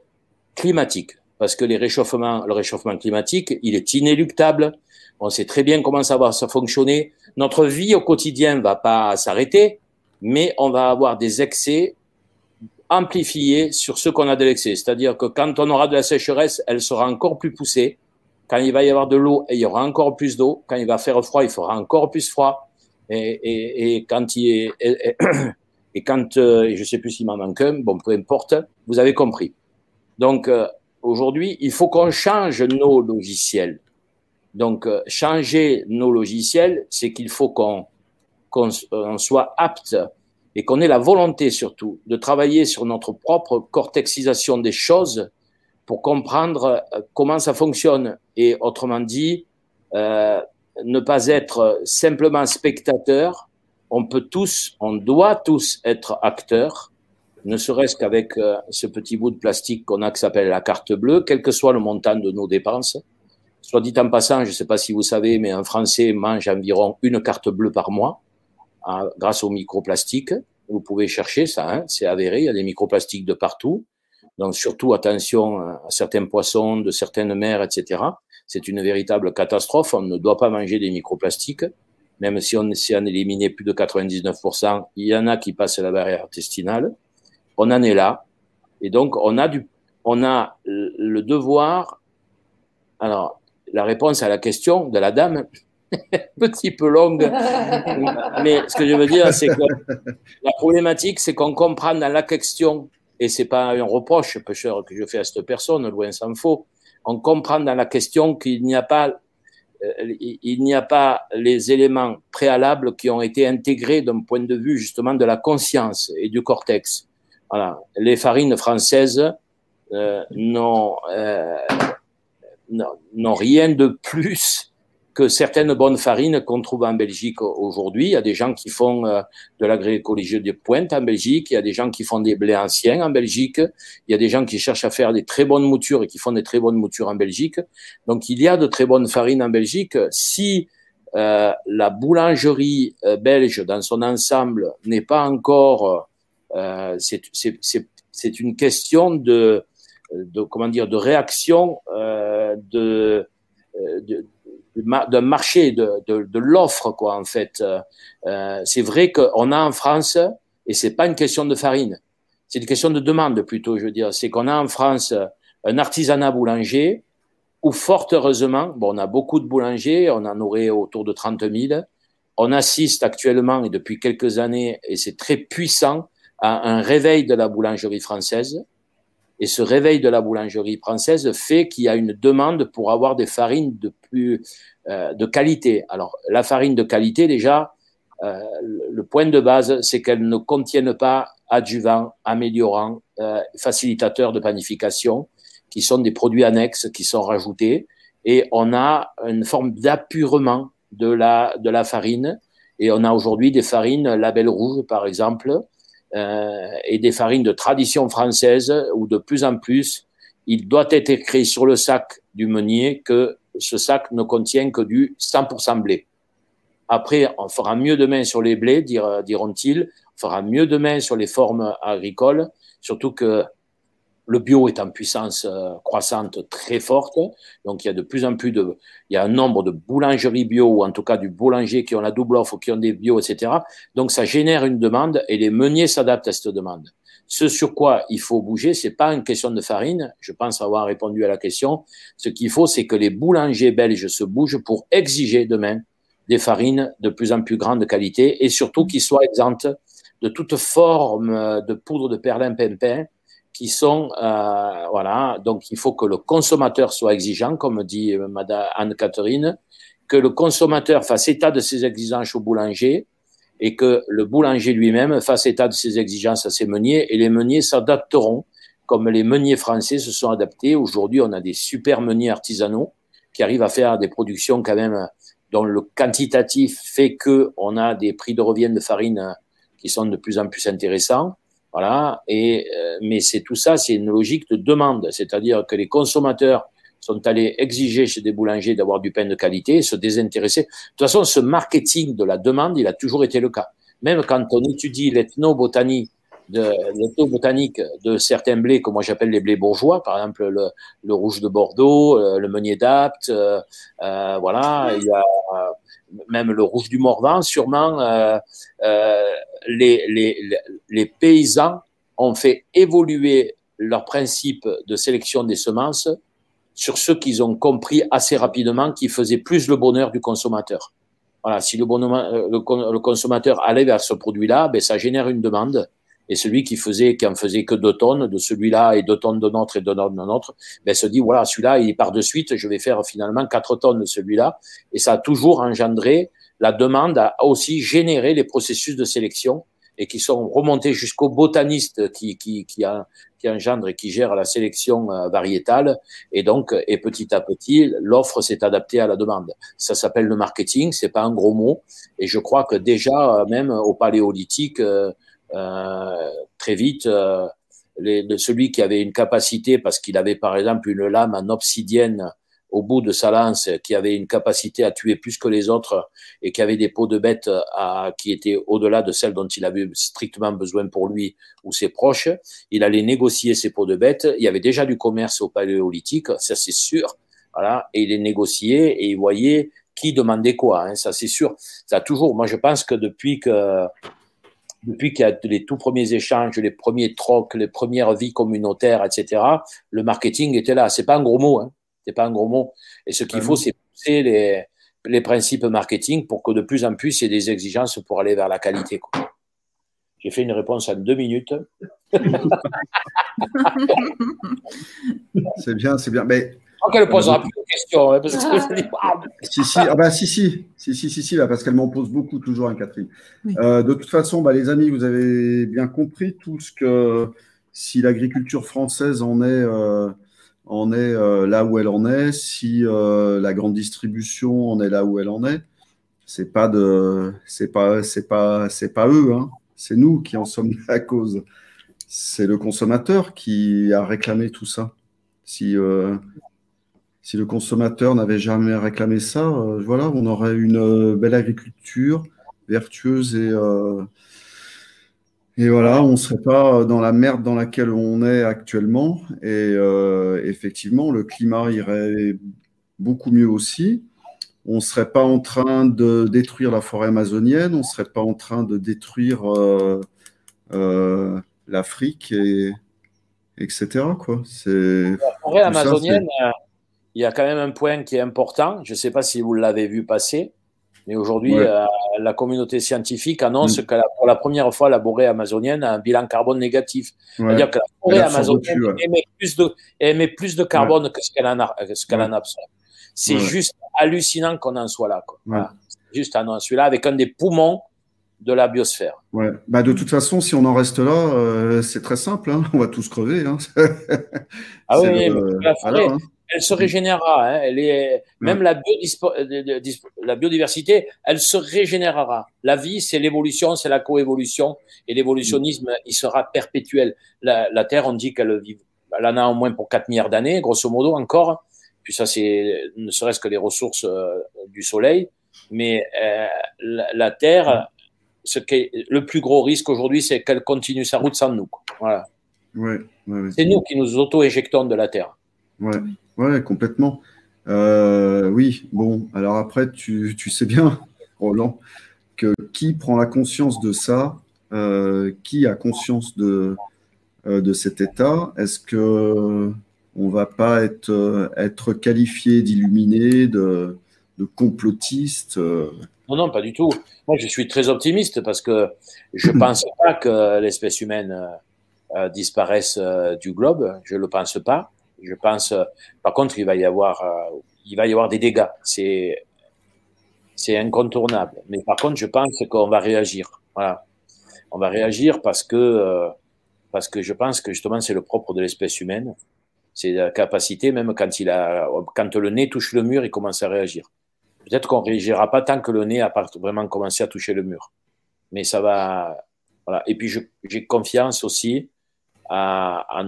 climatique parce que les réchauffements, le réchauffement climatique, il est inéluctable. On sait très bien comment ça va se fonctionner. Notre vie au quotidien va pas s'arrêter, mais on va avoir des excès amplifiés sur ce qu'on a de l'excès. C'est-à-dire que quand on aura de la sécheresse, elle sera encore plus poussée. Quand il va y avoir de l'eau, il y aura encore plus d'eau. Quand il va faire froid, il fera encore plus froid. Et, quand il est, (clears throat) et quand, euh, je sais plus s'il m'en manque un, bon, peu importe, vous avez compris. Donc, euh, aujourd'hui, il faut qu'on change nos logiciels. Donc, euh, changer nos logiciels, c'est qu'il faut qu'on soit apte et qu'on ait la volonté surtout de travailler sur notre propre cortexisation des choses pour comprendre euh, comment ça fonctionne. Et autrement dit, euh, ne pas être simplement spectateur. On peut tous, on doit tous être acteurs ne serait-ce qu'avec euh, ce petit bout de plastique qu'on a qui s'appelle la carte bleue, quel que soit le montant de nos dépenses. Soit dit en passant, je ne sais pas si vous savez, mais un Français mange environ une carte bleue par mois hein, grâce aux microplastiques. Vous pouvez chercher ça, hein, c'est avéré, il y a des microplastiques de partout. Donc surtout attention à certains poissons de certaines mers, etc. C'est une véritable catastrophe. On ne doit pas manger des microplastiques, même si on essaie d'en éliminer plus de 99%. Il y en a qui passent la barrière intestinale on en est là. Et donc, on a, du, on a le devoir. Alors, la réponse à la question de la dame, (laughs) petit peu longue, mais ce que je veux dire, c'est que la problématique, c'est qu'on comprend dans la question, et c'est pas un reproche, pêcheur, que je fais à cette personne, loin s'en faut, on comprend dans la question qu'il n'y a pas il n'y a pas les éléments préalables qui ont été intégrés d'un point de vue justement de la conscience et du cortex. Voilà. Les farines françaises euh, n'ont euh, rien de plus que certaines bonnes farines qu'on trouve en Belgique aujourd'hui. Il y a des gens qui font euh, de l'agroécologie de pointe en Belgique, il y a des gens qui font des blés anciens en Belgique, il y a des gens qui cherchent à faire des très bonnes moutures et qui font des très bonnes moutures en Belgique. Donc il y a de très bonnes farines en Belgique. Si euh, la boulangerie euh, belge dans son ensemble n'est pas encore euh, c'est une question de, de, comment dire, de réaction euh, de, euh, de d'un marché, de, de, de l'offre, quoi, en fait. Euh, c'est vrai qu'on a en France, et c'est pas une question de farine, c'est une question de demande plutôt, je veux dire. C'est qu'on a en France un artisanat boulanger où, fort heureusement, bon, on a beaucoup de boulangers, on en aurait autour de 30 000. On assiste actuellement, et depuis quelques années, et c'est très puissant, à un réveil de la boulangerie française. Et ce réveil de la boulangerie française fait qu'il y a une demande pour avoir des farines de plus euh, de qualité. Alors la farine de qualité déjà, euh, le point de base, c'est qu'elle ne contienne pas adjuvants, améliorants, euh, facilitateurs de panification, qui sont des produits annexes qui sont rajoutés. Et on a une forme d'appurement de la, de la farine. Et on a aujourd'hui des farines label rouge, par exemple, et des farines de tradition française où de plus en plus, il doit être écrit sur le sac du meunier que ce sac ne contient que du 100% blé. Après, on fera mieux demain sur les blés, diront-ils. On fera mieux demain sur les formes agricoles, surtout que le bio est en puissance euh, croissante très forte, donc il y a de plus en plus de, il y a un nombre de boulangeries bio ou en tout cas du boulanger qui ont la double offre, qui ont des bio, etc. Donc ça génère une demande et les meuniers s'adaptent à cette demande. Ce sur quoi il faut bouger, c'est pas une question de farine. Je pense avoir répondu à la question. Ce qu'il faut, c'est que les boulangers belges se bougent pour exiger demain des farines de plus en plus grande qualité et surtout qu'ils soient exemptes de toute forme de poudre de perlimpinpin qui sont euh, voilà donc il faut que le consommateur soit exigeant comme dit euh, madame Anne-Catherine que le consommateur fasse état de ses exigences au boulanger et que le boulanger lui-même fasse état de ses exigences à ses meuniers et les meuniers s'adapteront comme les meuniers français se sont adaptés. Aujourd'hui, on a des super meuniers artisanaux qui arrivent à faire des productions quand même dont le quantitatif fait que on a des prix de revient de farine qui sont de plus en plus intéressants. Voilà. Et euh, mais c'est tout ça, c'est une logique de demande, c'est-à-dire que les consommateurs sont allés exiger chez des boulangers d'avoir du pain de qualité, se désintéresser. De toute façon, ce marketing de la demande, il a toujours été le cas. Même quand on étudie l'ethnobotanie de botanique de certains blés que moi j'appelle les blés bourgeois, par exemple le, le rouge de Bordeaux, euh, le meunier d'Apt, euh, euh, voilà, il y a même le rouge du Morvan, sûrement. Euh, les, les, paysans ont fait évoluer leur principe de sélection des semences sur ce qu'ils ont compris assez rapidement qui faisait plus le bonheur du consommateur. Voilà, si le, bonheur, consommateur allait vers ce produit-là, ben, ça génère une demande et celui qui faisait, qui en faisait que deux tonnes de celui-là et deux tonnes de notre et deux tonnes de notre, ben, se dit, voilà, celui-là, il part de suite, je vais faire finalement quatre tonnes de celui-là. Et ça a toujours engendré, la demande a aussi généré les processus de sélection et qui sont remontés jusqu'au botaniste qui, qui, qui, a, qui engendre et qui gère la sélection euh, variétale. Et donc, et petit à petit, l'offre s'est adaptée à la demande. Ça s'appelle le marketing, c'est pas un gros mot. Et je crois que déjà, euh, même au paléolithique, euh, très vite, euh, les, de celui qui avait une capacité, parce qu'il avait par exemple une lame en obsidienne au bout de sa lance, qui avait une capacité à tuer plus que les autres et qui avait des peaux de bêtes à, qui étaient au-delà de celles dont il avait strictement besoin pour lui ou ses proches, il allait négocier ses peaux de bêtes. Il y avait déjà du commerce au paléolithique, ça c'est sûr. Voilà, et il les négociait et il voyait qui demandait quoi, hein, ça c'est sûr. Ça a toujours, moi je pense que depuis que depuis qu'il y a les tout premiers échanges, les premiers trocs, les premières vies communautaires, etc., le marketing était là. C'est pas un gros mot, hein. C'est pas un gros mot. Et ce qu'il faut, c'est pousser les, les principes marketing pour que de plus en plus il y ait des exigences pour aller vers la qualité. J'ai fait une réponse en deux minutes. (laughs) c'est bien, c'est bien. Mais qu'elle ne posera plus de questions. Hein, parce que (laughs) si, si, ah bah, si, si, si, si, si, si là, parce qu'elle m'en pose beaucoup toujours, hein, Catherine. Euh, de toute façon, bah, les amis, vous avez bien compris tout ce que si l'agriculture française en est, euh, en est euh, là où elle en est, si euh, la grande distribution en est là où elle en est, c'est pas de, c'est pas, c'est pas, c'est pas eux, hein. c'est nous qui en sommes (laughs) la cause. C'est le consommateur qui a réclamé tout ça. Si euh, si le consommateur n'avait jamais réclamé ça, euh, voilà, on aurait une euh, belle agriculture vertueuse et, euh, et voilà, on ne serait pas dans la merde dans laquelle on est actuellement. Et effectivement, le climat irait beaucoup mieux aussi. On ne serait pas en train de détruire la forêt amazonienne, on ne serait pas en train de détruire l'Afrique, et, etc. Quoi. La forêt amazonienne, il y a quand même un point qui est important. Je ne sais pas si vous l'avez vu passer, mais aujourd'hui, euh, la communauté scientifique annonce mm. que pour la première fois, la forêt amazonienne a un bilan carbone négatif. C'est-à-dire que la forêt amazonienne émet plus, de, émet plus de carbone que ce qu'elle en, qu en absorbe. C'est juste hallucinant qu'on en soit là. Quoi. Voilà. Juste un celui-là avec un des poumons de la biosphère. Ouais. Bah, de toute façon, si on en reste là, euh, c'est très simple. Hein. On va tous crever. Hein. (laughs) ah oui, la forêt, hein elle se régénérera. Hein. Elle est, même la, la, biodiversité, elle se régénérera. La vie, c'est l'évolution, c'est la coévolution. Et l'évolutionnisme, il sera perpétuel. La, Terre, on dit qu'elle vit, elle en a au moins pour 4 milliards d'années, grosso modo encore. Puis ça, c'est ne serait-ce que les ressources euh, du Soleil. Mais euh, la, Terre, ce qui est le plus gros risque aujourd'hui, c'est qu'elle continue sa route sans nous. Voilà. Ouais, c'est nous qui nous auto-éjectons de la Terre. Ouais. Ouais, complètement. Euh, oui, bon, alors après, tu, tu, sais bien, (laughs) Roland, que qui prend la conscience de ça, euh, qui a conscience de, euh, de cet état? Est-ce que on va pas être, être qualifié d'illuminé, de, de complotiste Non, non, pas du tout. Moi, je suis très optimiste parce que je ne (clears throat) pense pas que l'espèce humaine disparaisse du globe. Je ne le pense pas. Je pense, euh, par contre, il va y avoir, euh, il va y avoir des dégâts. C'est, c'est incontournable. Mais par contre, je pense qu'on va réagir. Voilà. On va réagir parce que, euh, parce que je pense que justement c'est le propre de l'espèce humaine, c'est la capacité, même quand il a, quand le nez touche le mur, il commence à réagir. Peut-être qu'on réagira pas tant que le nez a vraiment commencé à toucher le mur, mais ça va. Voilà. Et puis j'ai confiance aussi à,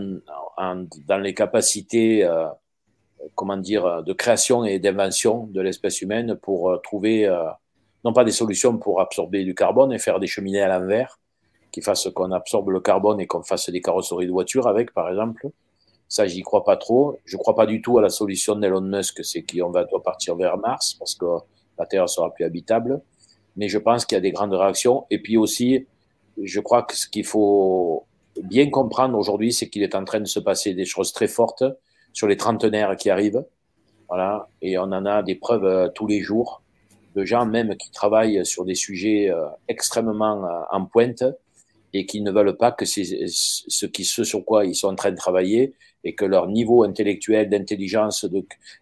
dans les capacités, euh, comment dire, de création et d'invention de l'espèce humaine pour euh, trouver euh, non pas des solutions pour absorber du carbone et faire des cheminées à l'envers, qui fassent qu'on absorbe le carbone et qu'on fasse des carrosseries de voitures avec, par exemple. Ça, j'y crois pas trop. Je crois pas du tout à la solution d'Elon Musk, c'est qu'on va doit partir vers Mars parce que la Terre sera plus habitable. Mais je pense qu'il y a des grandes réactions. Et puis aussi, je crois que ce qu'il faut bien comprendre aujourd'hui, c'est qu'il est en train de se passer des choses très fortes sur les trentenaires qui arrivent. Voilà. Et on en a des preuves euh, tous les jours de gens même qui travaillent sur des sujets euh, extrêmement euh, en pointe et qui ne veulent pas que ce, qui, ce sur quoi ils sont en train de travailler et que leur niveau intellectuel, d'intelligence,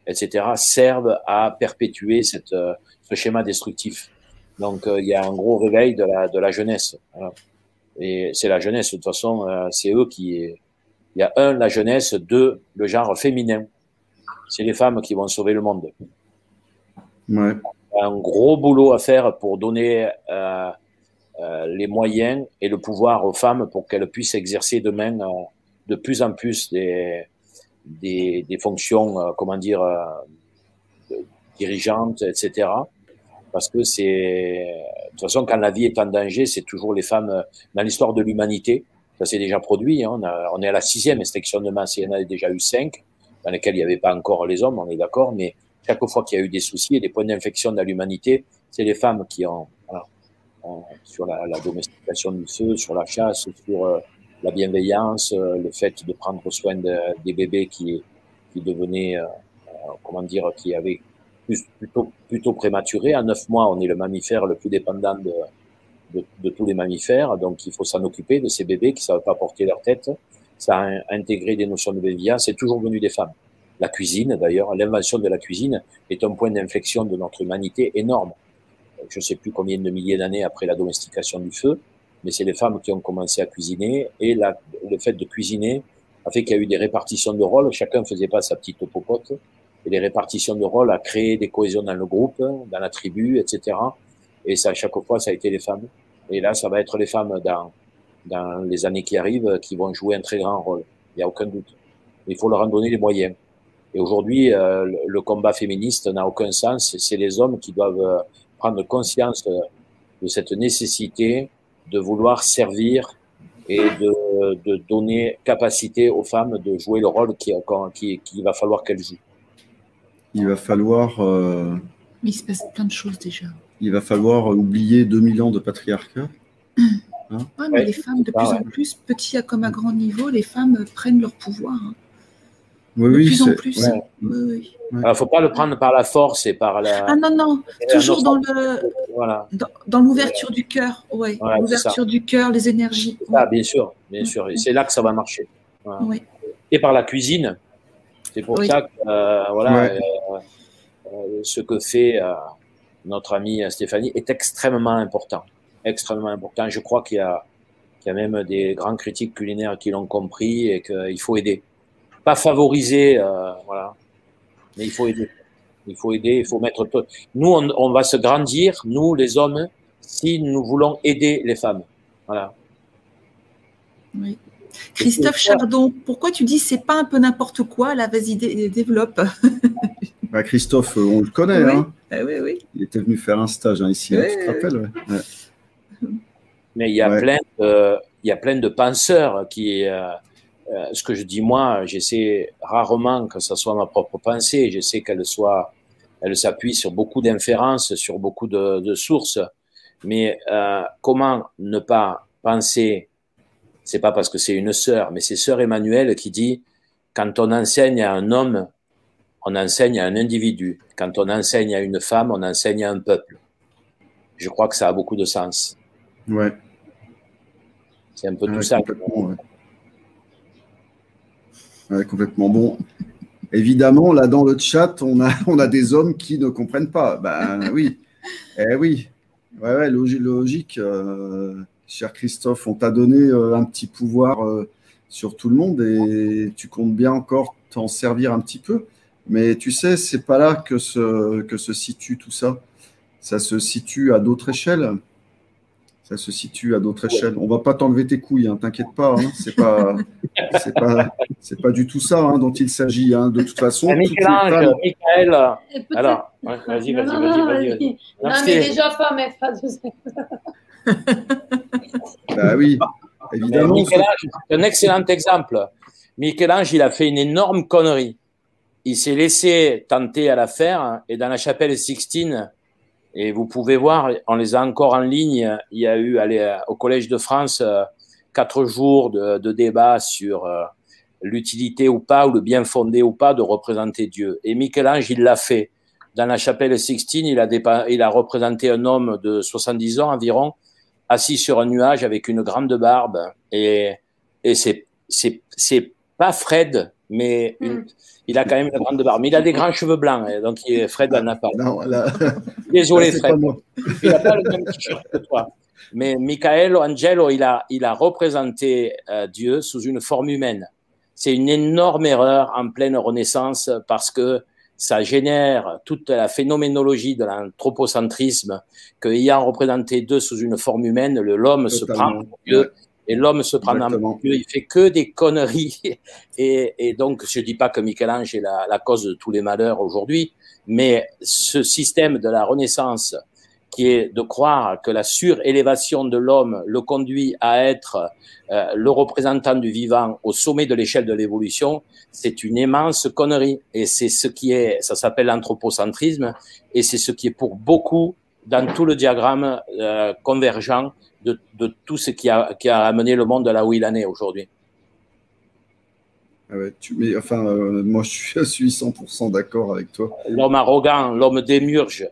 etc., servent à perpétuer ce schéma destructif. Donc, il y a un gros réveil de la, de la jeunesse. Et c'est la jeunesse, de toute façon, c'est eux qui... Il y a un, la jeunesse, deux, le genre féminin. C'est les femmes qui vont sauver le monde. Ouais un gros boulot à faire pour donner euh, euh, les moyens et le pouvoir aux femmes pour qu'elles puissent exercer demain euh, de plus en plus des, des, des fonctions, euh, comment dire, euh, dirigeantes, etc. Parce que c'est, de toute façon, quand la vie est en danger, c'est toujours les femmes, dans l'histoire de l'humanité, ça s'est déjà produit, hein, on, est à la sixième extinction de masse, il y en a déjà eu cinq, dans lesquelles il n'y avait pas encore les hommes, on est d'accord, mais chaque fois qu'il y a eu des soucis et des points d'infection dans l'humanité, c'est les femmes qui ont, voilà, sur la, domestication du feu, sur la chasse, sur euh, la bienveillance, euh, le fait de prendre soin de, des bébés qui, devenaient, euh, comment dire, qui avaient plutôt, prématurés. À neuf mois, on est le mammifère le plus dépendant de, tous les mammifères, donc il faut s'en occuper de ces bébés qui ne savent pas porter leur tête. Ça a intégré des notions de bienveillance, c'est toujours venu des femmes. La cuisine, d'ailleurs, l'invention de la cuisine est un point d'inflexion de notre humanité énorme. Je ne sais plus combien de milliers d'années après la domestication du feu, mais c'est les femmes qui ont commencé à cuisiner et le fait de cuisiner a fait qu'il y a eu des répartitions de rôles. Chacun faisait pas sa petite popote et les répartitions de rôles a créé des cohésions dans le groupe, dans la tribu, etc. Et ça, à chaque fois, ça a été les femmes. Et là, ça va être les femmes dans, dans les années qui arrivent qui vont jouer un très grand rôle. Il n'y a aucun doute. Il faut leur en donner les moyens. Et aujourd'hui, euh, le combat féministe n'a aucun sens. C'est les hommes qui doivent euh, prendre conscience euh, de cette nécessité de vouloir servir et de, de donner capacité aux femmes de jouer le rôle qu'il qui, qui va falloir qu'elles jouent. Il va falloir. Euh, il se passe plein de choses déjà. Il va falloir oublier 2000 ans de patriarcat. Hein ouais, mais ouais, les femmes, de plus en plus, petit à comme à grand niveau, les femmes prennent leur pouvoir. Hein. Oui, de oui, plus en c'est- plus. ouais. Oui, oui. Il faut pas le prendre par la force et par la. Ah non, non, et toujours dans le Voilà. dans, dans l'ouverture du cœur, ouais. L'ouverture du cœur, les énergies. Ah, bien sûr, bien sûr. Et c'est là que ça va marcher. Voilà. Ouais. Et par la cuisine. C'est pour Oui. ça que euh, voilà, Ouais. euh, euh, ce que fait euh, notre amie Stéphanie est extrêmement important. Extrêmement important. Je crois qu'il y a, qu'il y a même des grands critiques culinaires qui l'ont compris et qu'il faut aider. Pas favoriser, euh, voilà, mais il faut aider. Il faut aider, il faut mettre tout. Nous, on, on va se grandir, nous, les hommes, si nous voulons aider les femmes. Voilà. Oui. Christophe Chardon, pourquoi tu dis c'est pas un peu n'importe quoi Là, vas-y, dé- développe. (laughs) Bah, Christophe, euh, on le connaît. Oui. Hein. Ah oui, oui. Il était venu faire un stage hein, ici. hein, tu te rappelles ouais. Ouais. Mais il y a Ouais. plein de, il y a plein de penseurs qui, euh, euh, ce que je dis moi, j'essaie rarement que ce soit ma propre pensée. J'essaie qu'elle soit, elle s'appuie sur beaucoup d'inférences, sur beaucoup de, de sources. Mais euh, comment ne pas penser C'est pas parce que c'est une sœur, mais c'est sœur Emmanuelle qui dit quand on enseigne à un homme, on enseigne à un individu. Quand on enseigne à une femme, on enseigne à un peuple. Je crois que ça a beaucoup de sens. Ouais. C'est un peu Ouais, tout ça. complètement, ouais. Ouais, complètement bon. Évidemment, là dans le chat, on a, (laughs) on a des hommes qui ne comprennent pas. Ben oui, eh oui, ouais, ouais, logi- logique. euh, cher Christophe. On t'a donné un petit pouvoir sur tout le monde et tu comptes bien encore t'en servir un petit peu. Mais tu sais, c'est pas là que se, que se situe tout ça. Ça se situe à d'autres échelles. Ça se situe à d'autres échelles. On va pas t'enlever tes couilles, hein, t'inquiète pas. Hein. c'est pas, (laughs) c'est pas, c'est pas du tout ça hein, dont il s'agit. Hein. De toute façon, ah, Michel-Ange, Michael. Alors, vas-y, vas-y, vas-y, vas-y. Non, mais déjà femme est pas (laughs) Bah oui, évidemment. C'est un excellent exemple. Michel-Ange, il a fait une énorme connerie. Il s'est laissé tenter à la faire et dans la chapelle Sixtine, et vous pouvez voir, on les a encore en ligne. Il y a eu au Collège de France euh, quatre jours de, de débat sur euh, l'utilité ou pas, ou le bien fondé ou pas de représenter Dieu. Et Michel-Ange, il l'a fait. Dans la chapelle Sixtine, il a, il a représenté un homme de 70 ans environ, assis sur un nuage avec une grande barbe. Et, et c'est, pas Fred, mais une, hmm. il a quand même une grande barbe. Mais il a des grands cheveux blancs, hein, donc Fred en a pas. Désolé, Fred. Il n'a pas le même t-shirt que toi. Mais Michael Angelo, il a, il a représenté euh, Dieu sous une forme humaine. C'est une énorme erreur en pleine Renaissance parce que ça génère toute la phénoménologie de l'anthropocentrisme que ayant représenté Dieu sous une forme humaine, l'homme se prend pour Dieu et l'homme se prend en Dieu, il fait que des conneries. (laughs) Et, et donc, je dis pas que Michel-Ange est la, la, cause de tous les malheurs aujourd'hui, mais ce système de la Renaissance, qui est de croire que la surélévation de l'homme le conduit à être euh, le représentant du vivant au sommet de l'échelle de l'évolution, c'est une immense connerie. Et c'est ce qui est, ça s'appelle l'anthropocentrisme, et c'est ce qui est pour beaucoup dans tout le diagramme euh, convergent de, de, tout ce qui a, qui a amené le monde là où il en est aujourd'hui. Ah ouais, tu, mais enfin, euh, moi je suis, 100% d'accord avec toi. L'homme arrogant, l'homme démurge.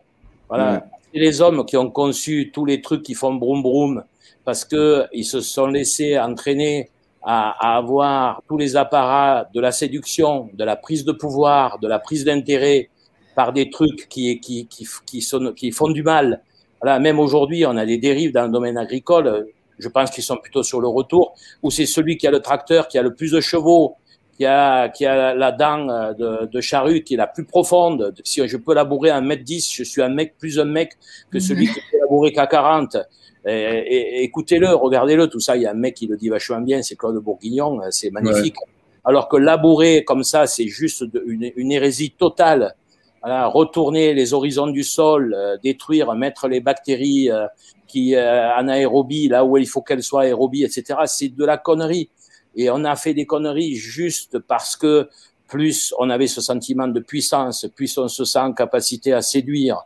Voilà. Les hommes qui ont conçu tous les trucs qui font broum broum parce que ils se sont laissés entraîner à, à, avoir tous les apparats de la séduction, de la prise de pouvoir, de la prise d'intérêt par des trucs qui, qui, qui, qui, sont, qui font du mal voilà, même aujourd'hui, on a des dérives dans le domaine agricole. Je pense qu'ils sont plutôt sur le retour, où c'est celui qui a le tracteur, qui a le plus de chevaux, qui a, qui a la dent euh, de, de charrue qui est la plus profonde. Si je peux labourer un mètre 10, je suis un mec plus un mec que celui qui peut labourer qu'à 40. Et, écoutez-le, regardez-le, tout ça. Il y a un mec qui le dit vachement bien, c'est Claude Bourguignon, c'est magnifique. Alors que labourer comme ça, c'est juste une, une hérésie totale voilà, retourner les horizons du sol, euh, détruire, mettre les bactéries euh, qui euh, en aérobie là où il faut qu'elles soient aérobie, etc. C'est de la connerie. Et on a fait des conneries juste parce que plus on avait ce sentiment de puissance, plus on se sent en capacité à séduire,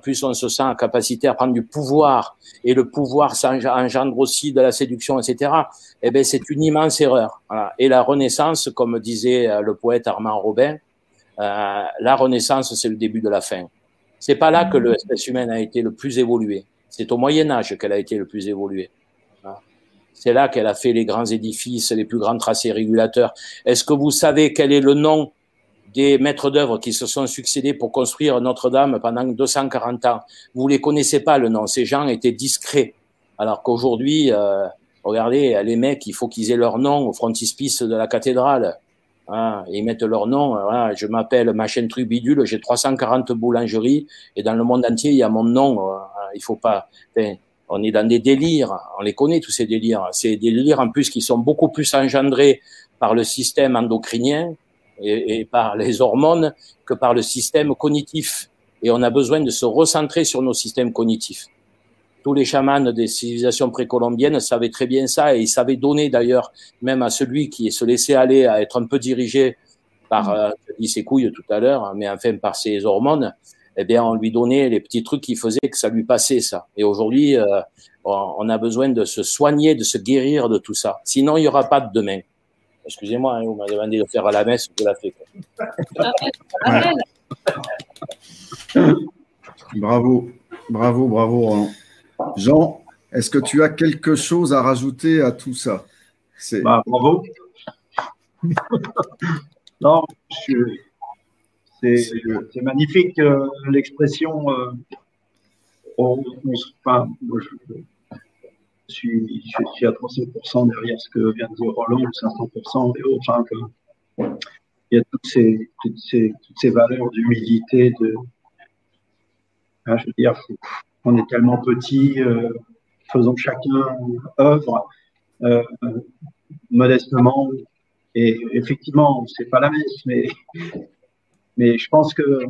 plus, on se sent en capacité à prendre du pouvoir, et le pouvoir engendre aussi de la séduction, etc. Eh ben c'est une immense erreur. Et la Renaissance, comme disait le poète Armand Robin, euh, la Renaissance, c'est le début de la fin. C'est pas là que l'espèce humaine a été le plus évoluée. C'est au Moyen Âge qu'elle a été le plus évoluée. C'est là qu'elle a fait les grands édifices, les plus grands tracés régulateurs. Est-ce que vous savez quel est le nom des maîtres d'œuvre qui se sont succédés pour construire Notre-Dame pendant 240 ans? Vous les connaissez pas le nom. Ces gens étaient discrets. Alors qu'aujourd'hui, euh, regardez, les mecs, il faut qu'ils aient leur nom au frontispice de la cathédrale. Hein, ils mettent leur nom. Voilà, je m'appelle machin Trubidule, j'ai 340 boulangeries et dans le monde entier, il y a mon nom. Euh, il faut pas. On est dans des délires. On les connaît tous ces délires. C'est des délires en plus qui sont beaucoup plus engendrés par le système endocrinien et, et par les hormones que par le système cognitif. Et on a besoin de se recentrer sur nos systèmes cognitifs tous les chamans des civilisations précolombiennes savaient très bien ça et ils savaient donner d'ailleurs même à celui qui se laissait aller à être un peu dirigé par, euh, dit ses couilles tout à l'heure, mais enfin par ses hormones, eh bien on lui donnait les petits trucs qui faisaient que ça lui passait ça. Et aujourd'hui, euh, on a besoin de se soigner, de se guérir de tout ça. Sinon, il n'y aura pas de demain. Excusez-moi, hein, vous m'avez demandé de faire à la messe, je l'ai fait. Bravo, bravo, bravo. Jean, est-ce que tu as quelque chose à rajouter à tout ça? Bah, Bravo. (laughs) non, c'est magnifique euh, l'expression. Euh, suis, je suis à 300% derrière ce que vient de dire Roland, 500% et autres. Hein, il y a toutes ces, toutes ces, toutes ces valeurs d'humilité, de, hein, je veux dire, on est tellement petit, euh, faisons chacun œuvre euh, modestement. Et effectivement, c'est pas la messe, mais, mais je pense que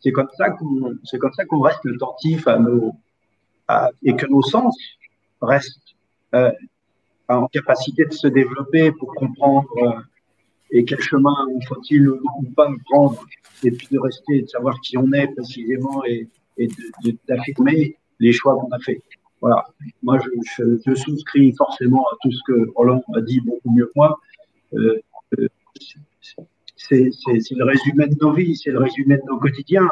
c'est comme ça qu'on, reste attentif à nos, et que nos sens restent euh, en capacité de se développer pour comprendre euh, et quel chemin faut-il ou pas prendre, et puis de rester, de savoir qui on est précisément et, d'affirmer les choix qu'on a fait. Voilà. Moi, je, souscris forcément à tout ce que Roland a dit beaucoup mieux que moi. Euh c'est le résumé de nos vies, c'est le résumé de nos quotidiens.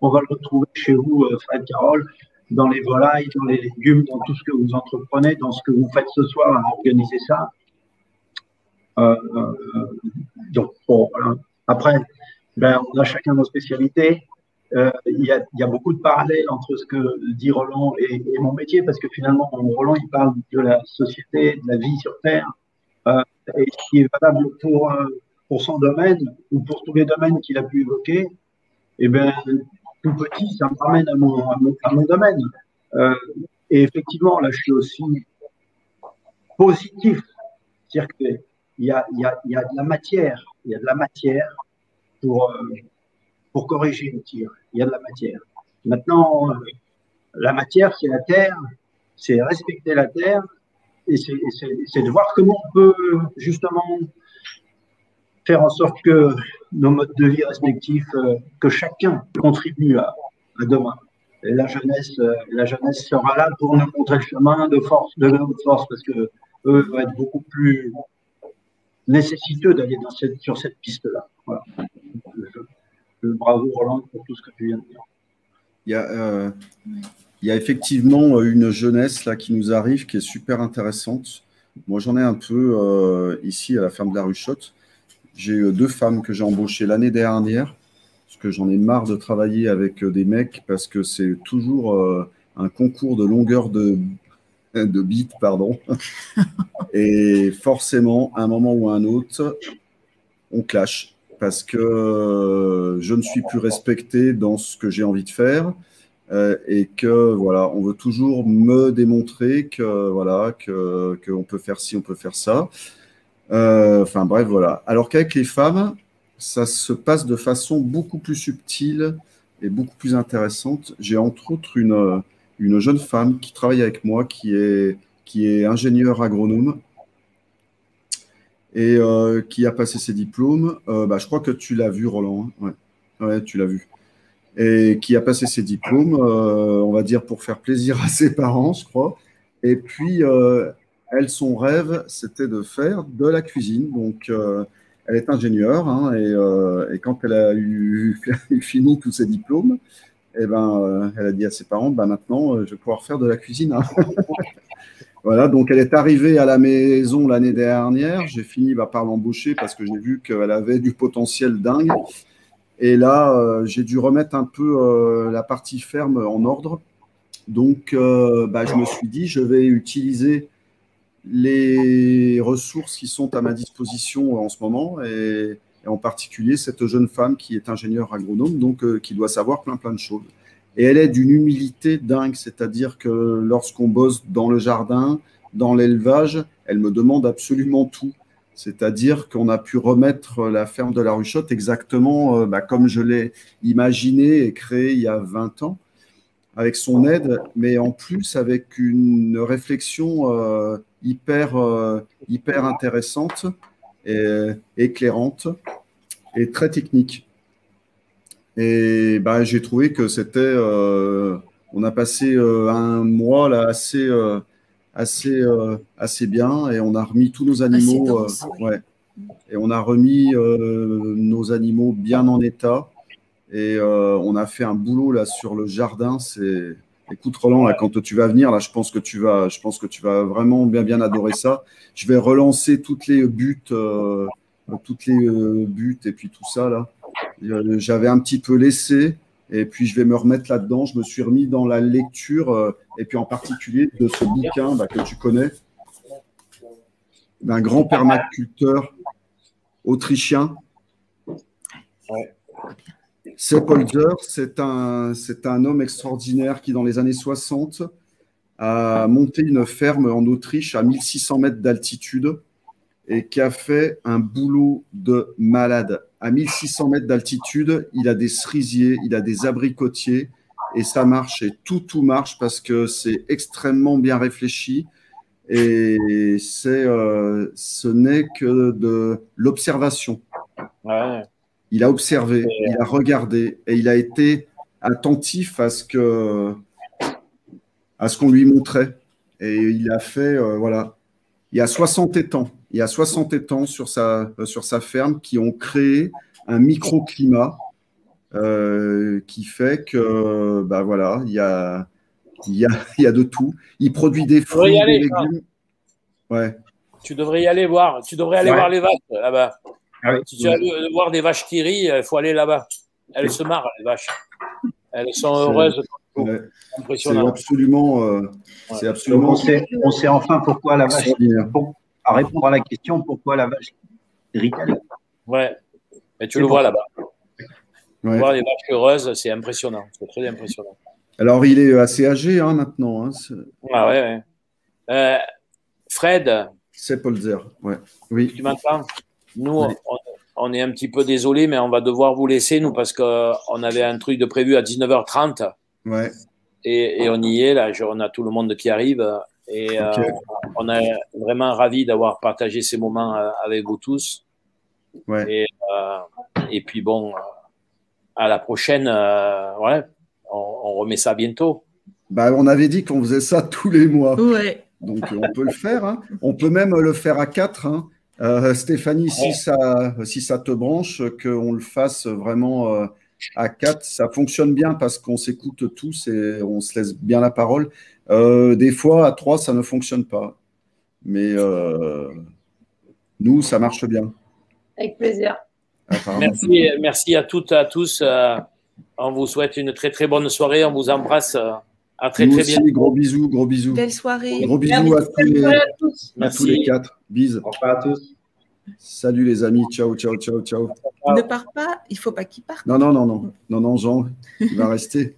On, va le retrouver chez vous, euh, Fred Carole, dans les volailles, dans les légumes, dans tout ce que vous entreprenez, dans ce que vous faites ce soir à organiser ça. Euh, euh, donc, bon, après, ben, on a chacun nos spécialités. Il y, a, y, a, beaucoup de parallèles entre ce que dit Roland et, et, mon métier, parce que finalement, Roland, il parle de la société, de la vie sur Terre, et ce qui est valable pour, pour son domaine ou pour tous les domaines qu'il a pu évoquer, eh bien, tout petit, ça me ramène à mon, à mon, domaine. Euh, et effectivement, là, je suis aussi positif. C'est-à-dire qu'il y a, y, y a de la matière, il y a de la matière pour, euh, pour corriger le tir. Il y a de la matière. Maintenant, euh, la matière, c'est la terre, c'est respecter la terre, et c'est de voir comment on peut justement faire en sorte que nos modes de vie respectifs, euh, que chacun contribue à, demain. Et la jeunesse, euh, la jeunesse sera là pour nous montrer le chemin de force, de notre force, parce que eux vont être beaucoup plus nécessiteux d'aller sur cette piste-là. Bravo Roland pour tout ce que tu viens de dire. Il y a, euh, effectivement une jeunesse là qui nous arrive qui est super intéressante. Moi, j'en ai un peu ici à la ferme de la Ruchotte. J'ai eu deux femmes que j'ai embauchées l'année dernière, parce que j'en ai marre de travailler avec euh, des mecs, parce que c'est toujours euh, un concours de longueur de, (laughs) de bits, pardon. (laughs) Et forcément, à un moment ou à un autre, on clash, parce que euh, je ne suis plus respecté dans ce que j'ai envie de faire. et que voilà, on veut toujours me démontrer que voilà que qu'on peut faire ci, on peut faire ça. Euh, enfin bref, voilà. Alors qu'avec les femmes, ça se passe de façon beaucoup plus subtile et beaucoup plus intéressante. J'ai entre autres une, une jeune femme qui travaille avec moi, qui est, qui est ingénieure agronome et euh, qui a passé ses diplômes. Euh, bah, je crois que tu l'as vu, Roland. Hein. Ouais. ouais, tu l'as vu. Et qui a passé ses diplômes, on va dire pour faire plaisir à ses (laughs) parents, je crois. Et puis, elle, son rêve, c'était de faire de la cuisine. Donc, euh, elle est ingénieure hein, euh, et, quand elle a (laughs) eu, fini tous ses diplômes, eh ben, euh, elle a dit à ses parents, bah, maintenant, je vais pouvoir faire de la cuisine. Hein. (laughs) voilà, donc elle est arrivée à la maison l'année dernière. J'ai fini bah, par l'embaucher parce que j'ai vu qu'elle avait du potentiel dingue. Et là, j'ai dû remettre un peu la partie ferme en ordre. Donc, bah, je me suis dit, je vais utiliser les ressources qui sont à ma disposition en ce moment et, en particulier cette jeune femme qui est ingénieure agronome, donc euh, qui doit savoir plein plein de choses. Et elle est d'une humilité dingue, c'est-à-dire que lorsqu'on bosse dans le jardin, dans l'élevage, elle me demande absolument tout. C'est-à-dire qu'on a pu remettre la ferme de la Ruchotte exactement euh, bah, comme je l'ai imaginé et créé il y a 20 ans, avec son aide, mais en plus avec une réflexion euh, hyper, euh, hyper intéressante et éclairante et très technique. Et bah, j'ai trouvé que c'était. Euh, on a passé euh, un mois là assez, assez, assez bien et on a remis tous nos animaux. ouais. Et on a remis nos animaux bien en état. Et on a fait un boulot là sur le jardin. C'est Écoute Roland, là, quand tu vas venir, là, je pense que tu vas, je pense que tu vas vraiment bien bien adorer ça. Je vais relancer toutes les buts, toutes les euh, et puis tout ça là. Euh, j'avais un petit peu laissé Et puis, je vais me remettre là-dedans. Je me suis remis dans la lecture, euh, et puis en particulier de ce bouquin bah, que tu connais, d'un grand permaculteur autrichien. Sepp Holzer, c'est un, c'est un homme extraordinaire qui, dans les années 60, a monté une ferme en Autriche à 1600 mètres d'altitude et qui a fait un boulot de malade. À 1600 mètres d'altitude, il a des cerisiers, il a des abricotiers et ça marche et tout, tout marche parce que c'est extrêmement bien réfléchi et c'est, euh, ce n'est que de l'observation. Il a observé, il a regardé et il a été attentif à ce que à ce qu'on lui montrait. Et il a fait, euh, voilà, il y a 60 étangs, il y a 60 étangs sur sa, euh, sur sa ferme qui ont créé un microclimat euh, qui fait que, bah voilà, il y a, il y a, il y a de tout. Il produit des fruits, des légumes. Ouais. Tu devrais y aller voir. Tu devrais aller voir les vaches là-bas. Ah si tu veux voir des vaches qui rient, il faut aller là-bas. Elles se marrent, les vaches. Elles sont heureuses. C'est absolument. Euh, c'est absolument. On sait, on sait, enfin pourquoi la vache. Pour, à répondre à la question pourquoi la vache rit Ouais. Mais tu le vois là-bas. Voir les vaches heureuses, c'est impressionnant. C'est très impressionnant. Alors, il est assez âgé hein, maintenant. Hein, ah ouais, ouais. Euh, Fred. C'est Polzer, ouais. Oui. Tu m'entends? Nous, on, est un petit peu désolé, mais on va devoir vous laisser, nous, parce qu'on avait un truc de prévu à 19h30. Ouais. Et, on y est, là, on a tout le monde qui arrive. Et euh, on est vraiment ravis d'avoir partagé ces moments euh, avec vous tous. Ouais. Et, euh, et puis bon, à la prochaine, ouais, on, remet ça bientôt. Bah, on avait dit qu'on faisait ça tous les mois. Ouais. Donc on peut le faire. Hein. On peut même le faire à quatre. Hein. Stéphanie, si, ça, si ça te branche, qu'on le fasse vraiment à 4, ça fonctionne bien parce qu'on s'écoute tous et on se laisse bien la parole. Euh, des fois, à 3, ça ne fonctionne pas. Mais euh, nous, ça marche bien. Avec plaisir. Merci, merci à toutes et à tous. Euh, on vous souhaite une très très bonne soirée. On vous embrasse. À très très bien. Gros bisous, gros bisous. Belle soirée. Gros bisous à, tous les, à, tous les, quatre. Bisous. Au revoir à tous. Salut les amis, ciao, ciao, ciao, ciao. Ne part pas, il faut pas qu'il parte. Non, non, non, non, non, non, Jean, il va rester.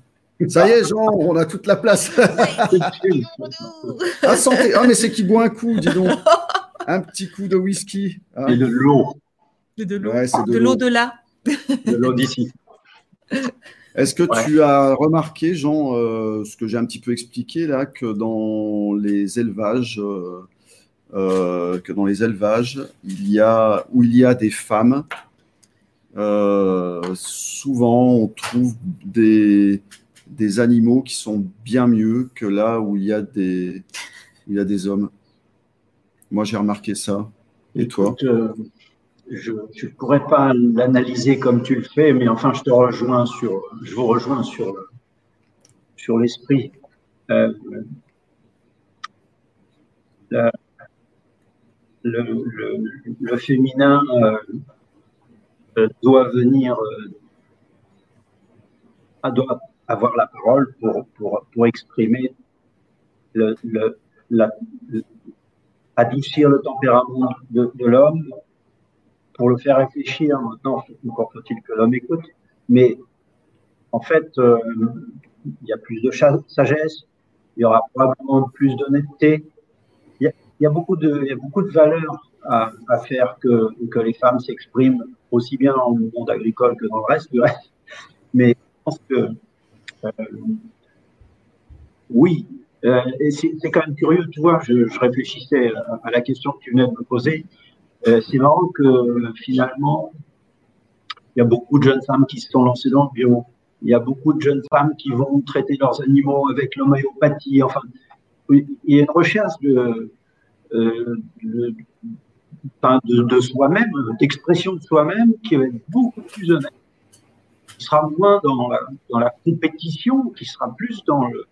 Ça y est, Jean, on a toute la place. (laughs) ah, santé. Ah, mais c'est qui boit un coup, dis donc. (laughs) Un petit coup de whisky. Hein. Et de l'eau. De l'eau. de l'eau de là. De l'eau d'ici. (laughs) Est-ce que tu as remarqué, Jean, euh, ce que j'ai un petit peu expliqué là, que dans les élevages, euh, euh, que dans les élevages, il y a, où il y a des femmes, euh, souvent on trouve des, des animaux qui sont bien mieux que là où il y a des, il y a des hommes. Moi, j'ai remarqué ça. Et toi? Je ne pourrais pas l'analyser comme tu le fais, mais enfin, je te rejoins sur, je vous rejoins sur, sur l'esprit. Euh, le, féminin euh, euh, doit venir, euh, doit avoir la parole pour, pour, pour exprimer le, la, adoucir le tempérament de, l'homme, pour le faire réfléchir. Maintenant, encore faut-il que l'homme écoute. Mais en fait, il y a plus de sagesse, il y aura probablement plus d'honnêteté, il y a beaucoup de, valeurs à, à faire que, les femmes s'expriment aussi bien dans le monde agricole que dans le reste du reste. Mais je pense que euh, oui, euh, c'est quand même curieux, tu vois, je, je, réfléchissais à la question que tu venais de me poser. Euh, c'est marrant que finalement, il y a beaucoup de jeunes femmes qui se sont lancées dans le bio. Il y a beaucoup de jeunes femmes qui vont traiter leurs animaux avec l'homéopathie. Enfin, il y a une recherche de, euh, de, soi-même, d'expression de soi-même, qui va être beaucoup plus honnête, qui sera moins dans la, compétition, qui sera plus dans, le,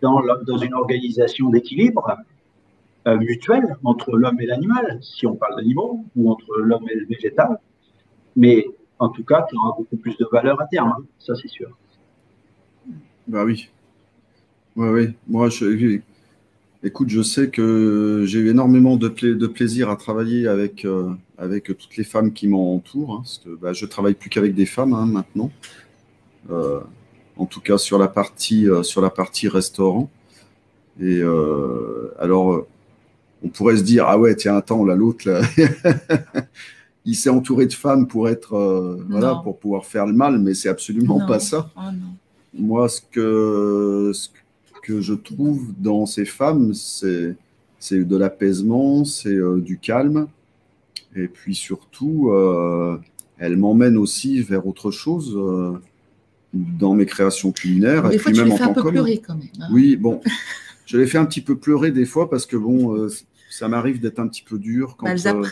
dans une organisation d'équilibre euh, mutuel entre l'homme et l'animal, si on parle d'animaux, ou entre l'homme et le végétal. Mais en tout cas, qui aura beaucoup plus de valeur à terme, hein. ça c'est sûr. Bah oui. Oui, oui. Moi, je, écoute, je sais que j'ai eu énormément de, de, plaisir à travailler avec, euh, avec toutes les femmes qui m'entourent, hein, parce que bah, je travaille plus qu'avec des femmes hein, maintenant. Euh, en tout cas sur la partie, sur la partie restaurant. Et alors, on pourrait se dire, ah ouais, tiens, attends, là, l'autre, (laughs) il s'est entouré de femmes pour être, euh, voilà, pour pouvoir faire le mal, mais c'est absolument pas ça. Oh, Moi, ce que, ce que je trouve dans ces femmes, c'est, c'est de l'apaisement, c'est euh, du calme, et puis surtout, euh, elle m'emmène aussi vers autre chose dans mes créations culinaires. Des et fois, puis tu même fais un peu pleurer quand même. Hein. Oui, bon. (laughs) je l'ai fait un petit peu pleurer des fois parce que bon, ça m'arrive d'être un petit peu dur quand, bah, euh,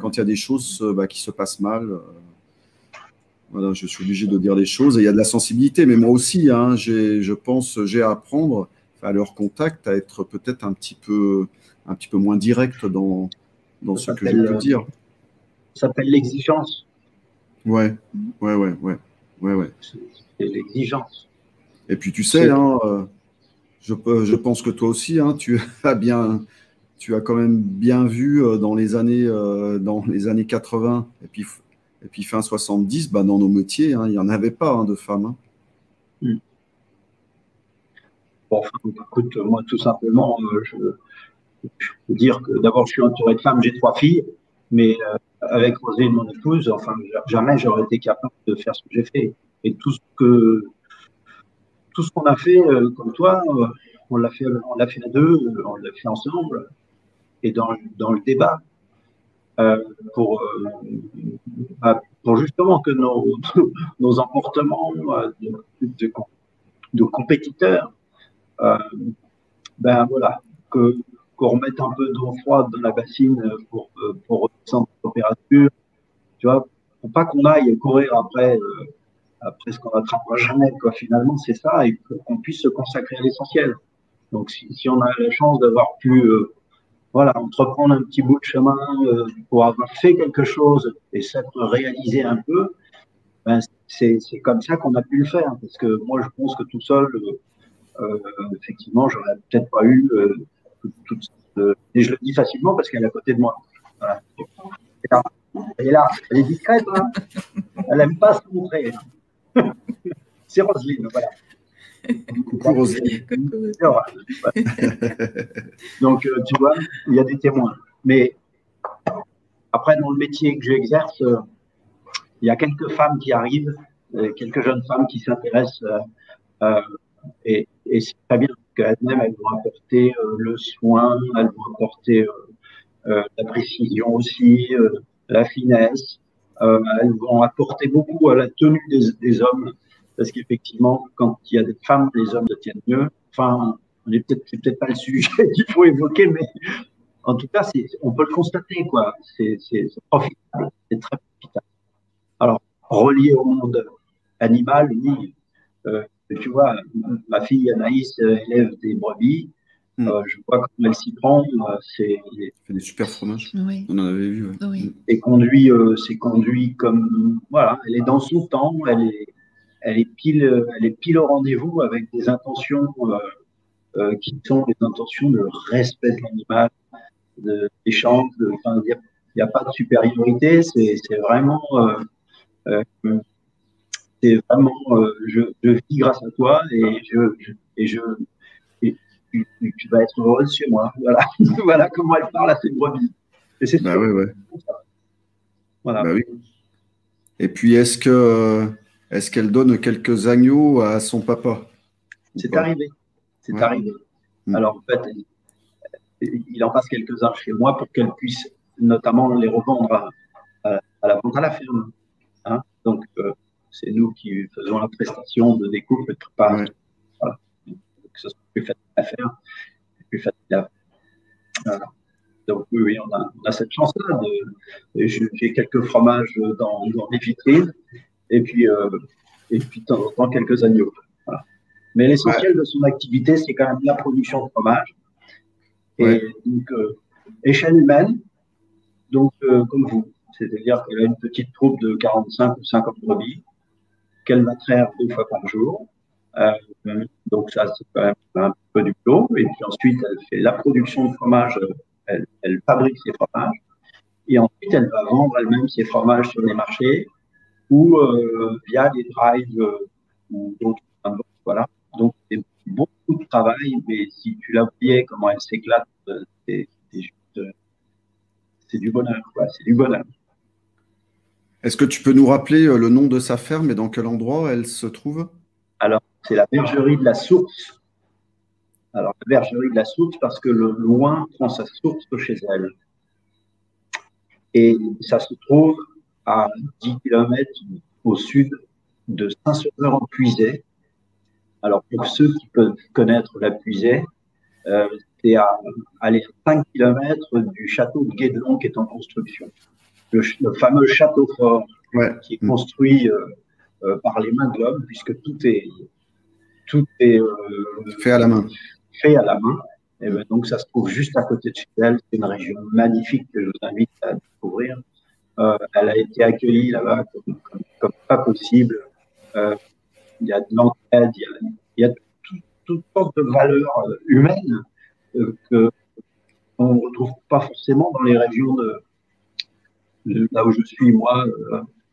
quand il y a des choses euh, bah, qui se passent mal. Euh. voilà, je suis obligé de dire des choses et il y a de la sensibilité, mais moi aussi, hein, je pense, j'ai à apprendre à leur contact à être peut-être un petit peu, un petit peu moins direct dans, dans ce que je veux dire. Ça s'appelle l'exigence. Ouais, ouais, ouais, ouais, ouais, ouais. C'est l'exigence. Et puis tu sais, hein, je, pense que toi aussi, hein, tu (laughs) as bien, tu as quand même bien vu euh, dans les années, euh, dans les années 80 et puis, et puis fin 70, bah, dans nos métiers, hein, il n'y en avait pas hein, de femmes. Hmm. Bon, écoute, moi tout simplement, euh, je, peux dire que d'abord je suis entouré de femmes, j'ai trois filles, mais avec Rosée, mon épouse, enfin jamais j'aurais été capable de faire ce que j'ai fait. Et tout ce que tout ce qu'on a fait, comme toi, on l'a fait, on l'a fait à deux, on l'a fait ensemble et dans, dans le débat euh, pour, euh, bah, pour justement que nos, (laughs) nos emportements euh, de, compétiteurs, ben voilà, que qu'on remette un peu d'eau froide dans la bassine pour, pour redescendre la température, tu vois, pour pas qu'on aille courir après ce qu'on n'attrapera jamais, quoi, finalement, c'est ça, et qu'on puisse se consacrer à l'essentiel. Donc, si, on a la chance d'avoir pu voilà, entreprendre un petit bout de chemin euh, pour avoir fait quelque chose et s'être réalisé un peu, ben, c'est comme ça qu'on a pu le faire. Parce que moi, je pense que tout seul, euh, euh effectivement, j'aurais peut-être pas eu euh, et je le dis facilement parce qu'elle est à côté de moi. Voilà. Elle est là, elle est discrète, hein elle n'aime pas se montrer. C'est Roselyne, voilà. (laughs) Coucou Donc, euh, tu vois, il y a des témoins. Mais après, dans le métier que j'exerce, euh, il y a quelques femmes qui arrivent, euh, quelques jeunes femmes qui s'intéressent, et, c'est très bien qu'elles-mêmes, elles vont apporter le soin, elles vont apporter la précision aussi, la finesse, elles vont apporter beaucoup à la tenue des hommes parce qu'effectivement, quand il y a des femmes, les hommes se tiennent mieux. Enfin, n'est peut-être, c'est peut-être pas le sujet (laughs) qu'il faut évoquer, mais en tout cas, c'est, on peut le constater, quoi. C'est, c'est, profitable, c'est très profitable. Alors, relié au monde animal, oui. Euh, tu vois, ma fille Anaïs élève des brebis. Hmm. Euh, je vois comment elle s'y prend. Euh, c'est, elle fait des super fromages. Oui. On en avait vu. Ouais. Oui. C'est conduit, euh, c'est conduit comme voilà. Elle est dans son temps. Elle est, elle est pile, elle est pile au rendez-vous avec des intentions euh, euh, qui sont des intentions de respect de l'animal, d'échange, de, enfin, il n'y a, pas de supériorité, c'est vraiment, euh, c'est vraiment, je, je, vis grâce à toi et je, et je, et tu, vas être heureuse chez moi. (laughs) Voilà, (laughs) voilà comment elle parle à ses brebis. Et c'est bah oui, Voilà. Bah oui. Et puis, est-ce que est-ce qu'elle donne quelques agneaux à son papa C'est arrivé. C'est arrivé. Hmm. Alors, en fait, il en passe quelques-uns chez moi pour qu'elle puisse notamment les revendre à, la vente à la ferme. Hein. Donc, euh, c'est nous qui faisons la prestation de découpe et de préparation. Voilà. que ce soit plus facile à faire, plus facile à voilà. Donc oui, oui, on a, cette chance-là. J'ai quelques fromages dans, dans les vitrines et puis, euh, et puis de temps en temps quelques agneaux. Mais l'essentiel de son activité, c'est quand même la production de fromage. Et donc, euh, échelle humaine, donc euh, comme vous. c'est-à-dire qu'elle a une petite troupe de 45 ou 50 brebis qu'elle va traire deux fois par jour. Euh, donc ça, c'est quand même un peu du boulot. Et puis ensuite, elle fait la production de fromage, elle, elle fabrique ses fromages. Et ensuite, elle va vendre elle-même ses fromages sur les marchés ou euh, via des drives euh, ou d'autres. Voilà. Donc, c'est beaucoup de travail, mais si tu la voyais, comment elle s'éclate, euh, c'est c'est du bonheur, c'est du bonheur. Est-ce que tu peux nous rappeler le nom de sa ferme et dans quel endroit elle se trouve? Alors, c'est la bergerie de la Source. Alors, la bergerie de la Source parce que le loin prend sa source chez elle. Et ça se trouve à 10 km au sud de Saint-Sauveur-en-Puisay. Alors, pour ceux qui peuvent connaître la Puisay, euh, c'est à aller 5 km du château de Guédelon qui est en construction. Le, fameux château fort qui est construit euh, euh, par les mains de l'homme, puisque tout est, tout est fait à la main. Fait à la main. Et ben, donc, ça se trouve juste à côté de chez elle. C'est une région magnifique que je vous invite à découvrir. Euh, elle a été accueillie là-bas comme, pas possible. Euh, il y a de l'entraide, il y a, toutes sortes de valeurs euh, humaines que on ne retrouve pas forcément dans les régions de, là où je suis moi,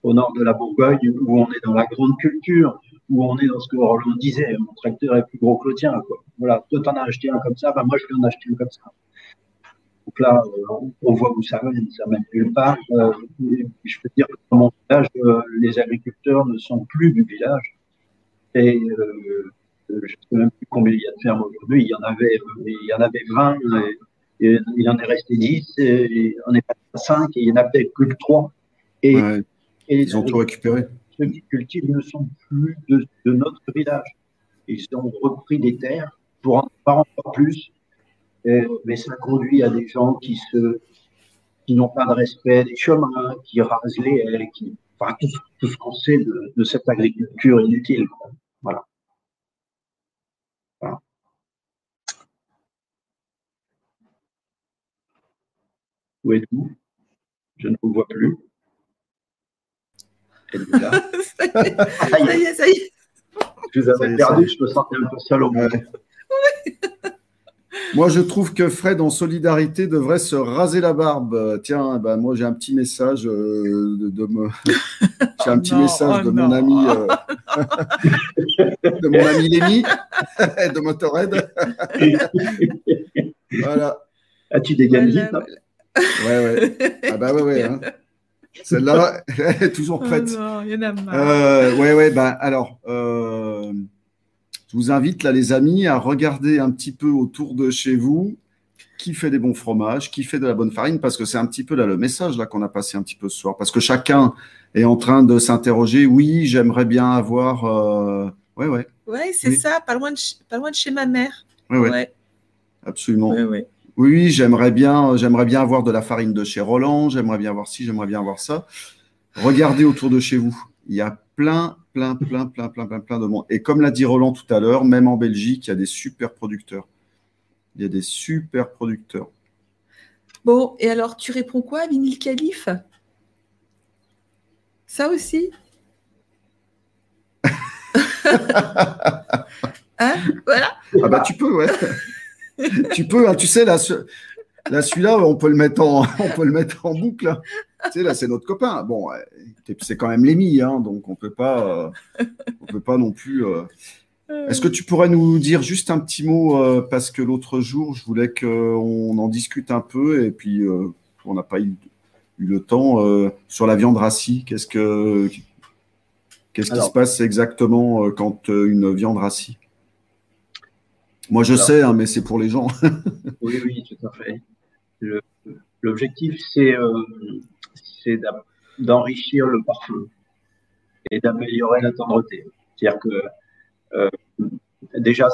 au nord de la Bourgogne, où on est dans la grande culture, où on est dans ce que Roland disait, mon tracteur est plus gros que le tien. Quoi. Voilà, toi t'en as acheté un comme ça, ben moi je vais en acheter un comme ça. Donc là, euh, on voit où ça mène, ça mène nulle part. Euh, je peux dire que dans mon village, euh, les agriculteurs ne sont plus du village. Et je ne sais même plus combien il y a de fermes aujourd'hui. Il y en avait, il y en avait 20, et, il en est resté 10, et on est passé à 5, et il y en a peut-être plus que 3. Et, ils ont tout récupéré. Ceux qui cultivent ne sont plus de, notre village. Ils ont repris des terres pour en avoir encore plus mais ça conduit à des gens qui se qui n'ont pas de respect des chemins, qui rasent les haies, qui, enfin, tout, ce qu'on sait de, cette agriculture inutile. Voilà. Où êtes-vous? Je ne vous vois plus. Êtes-vous là? (laughs) Ça, y est, ça y est, Je vous avais perdu, je me sentais un peu seul au monde. Moi, je trouve que Fred, en solidarité, devrait se raser la barbe. Tiens, ben, moi, j'ai un petit message euh, de, me... (laughs) j'ai un petit message de oh mon ami, euh, (laughs) de mon ami Lémi, (laughs) de Motorhead. voilà. Ah, tu dégagnes vite. Hein ouais, ouais. Ah bah ouais, ouais. Hein. Celle-là, elle est toujours prête. Oh non, il y en a marre. Euh, ouais, ouais. Ben alors. Euh, je vous invite là, les amis, à regarder un petit peu autour de chez vous qui fait des bons fromages, qui fait de la bonne farine, parce que c'est un petit peu là le message là qu'on a passé un petit peu ce soir, parce que chacun est en train de s'interroger. Oui, j'aimerais bien avoir. Euh... Ouais, ouais. Ouais, c'est ça, pas loin, de pas loin de chez ma mère. Ouais, ouais. Absolument. Oui, j'aimerais bien, j'aimerais bien avoir de la farine de chez Roland. J'aimerais bien avoir ci, j'aimerais bien avoir ça. Regardez autour de chez vous. Il y a plein, plein, plein, plein, plein, plein, plein de monde. Et comme l'a dit Roland tout à l'heure, même en Belgique, il y a des super producteurs. Il y a des super producteurs. Bon, et alors tu réponds quoi, Vinil Calife Ça aussi? (laughs) Hein? Voilà. Ah bah tu peux, ouais. (laughs) tu peux, hein, tu sais, là, Là, celui-là, on peut le mettre en, on peut le mettre en boucle. Tu sais, là, c'est notre copain. Bon, c'est quand même l'émi, hein, donc on peut pas, euh, on peut pas non plus. Euh. Est-ce que tu pourrais nous dire juste un petit mot euh, parce que l'autre jour, je voulais qu'on en discute un peu et puis on n'a pas eu, le temps sur la viande rassie. Qu'est-ce que qu'est-ce qui se passe exactement quand une viande rassie? Moi, je sais, hein, mais c'est pour les gens. oui, oui, tout à fait. L'objectif, c'est d'enrichir le parfum et d'améliorer la tendreté. C'est-à-dire que euh, déjà,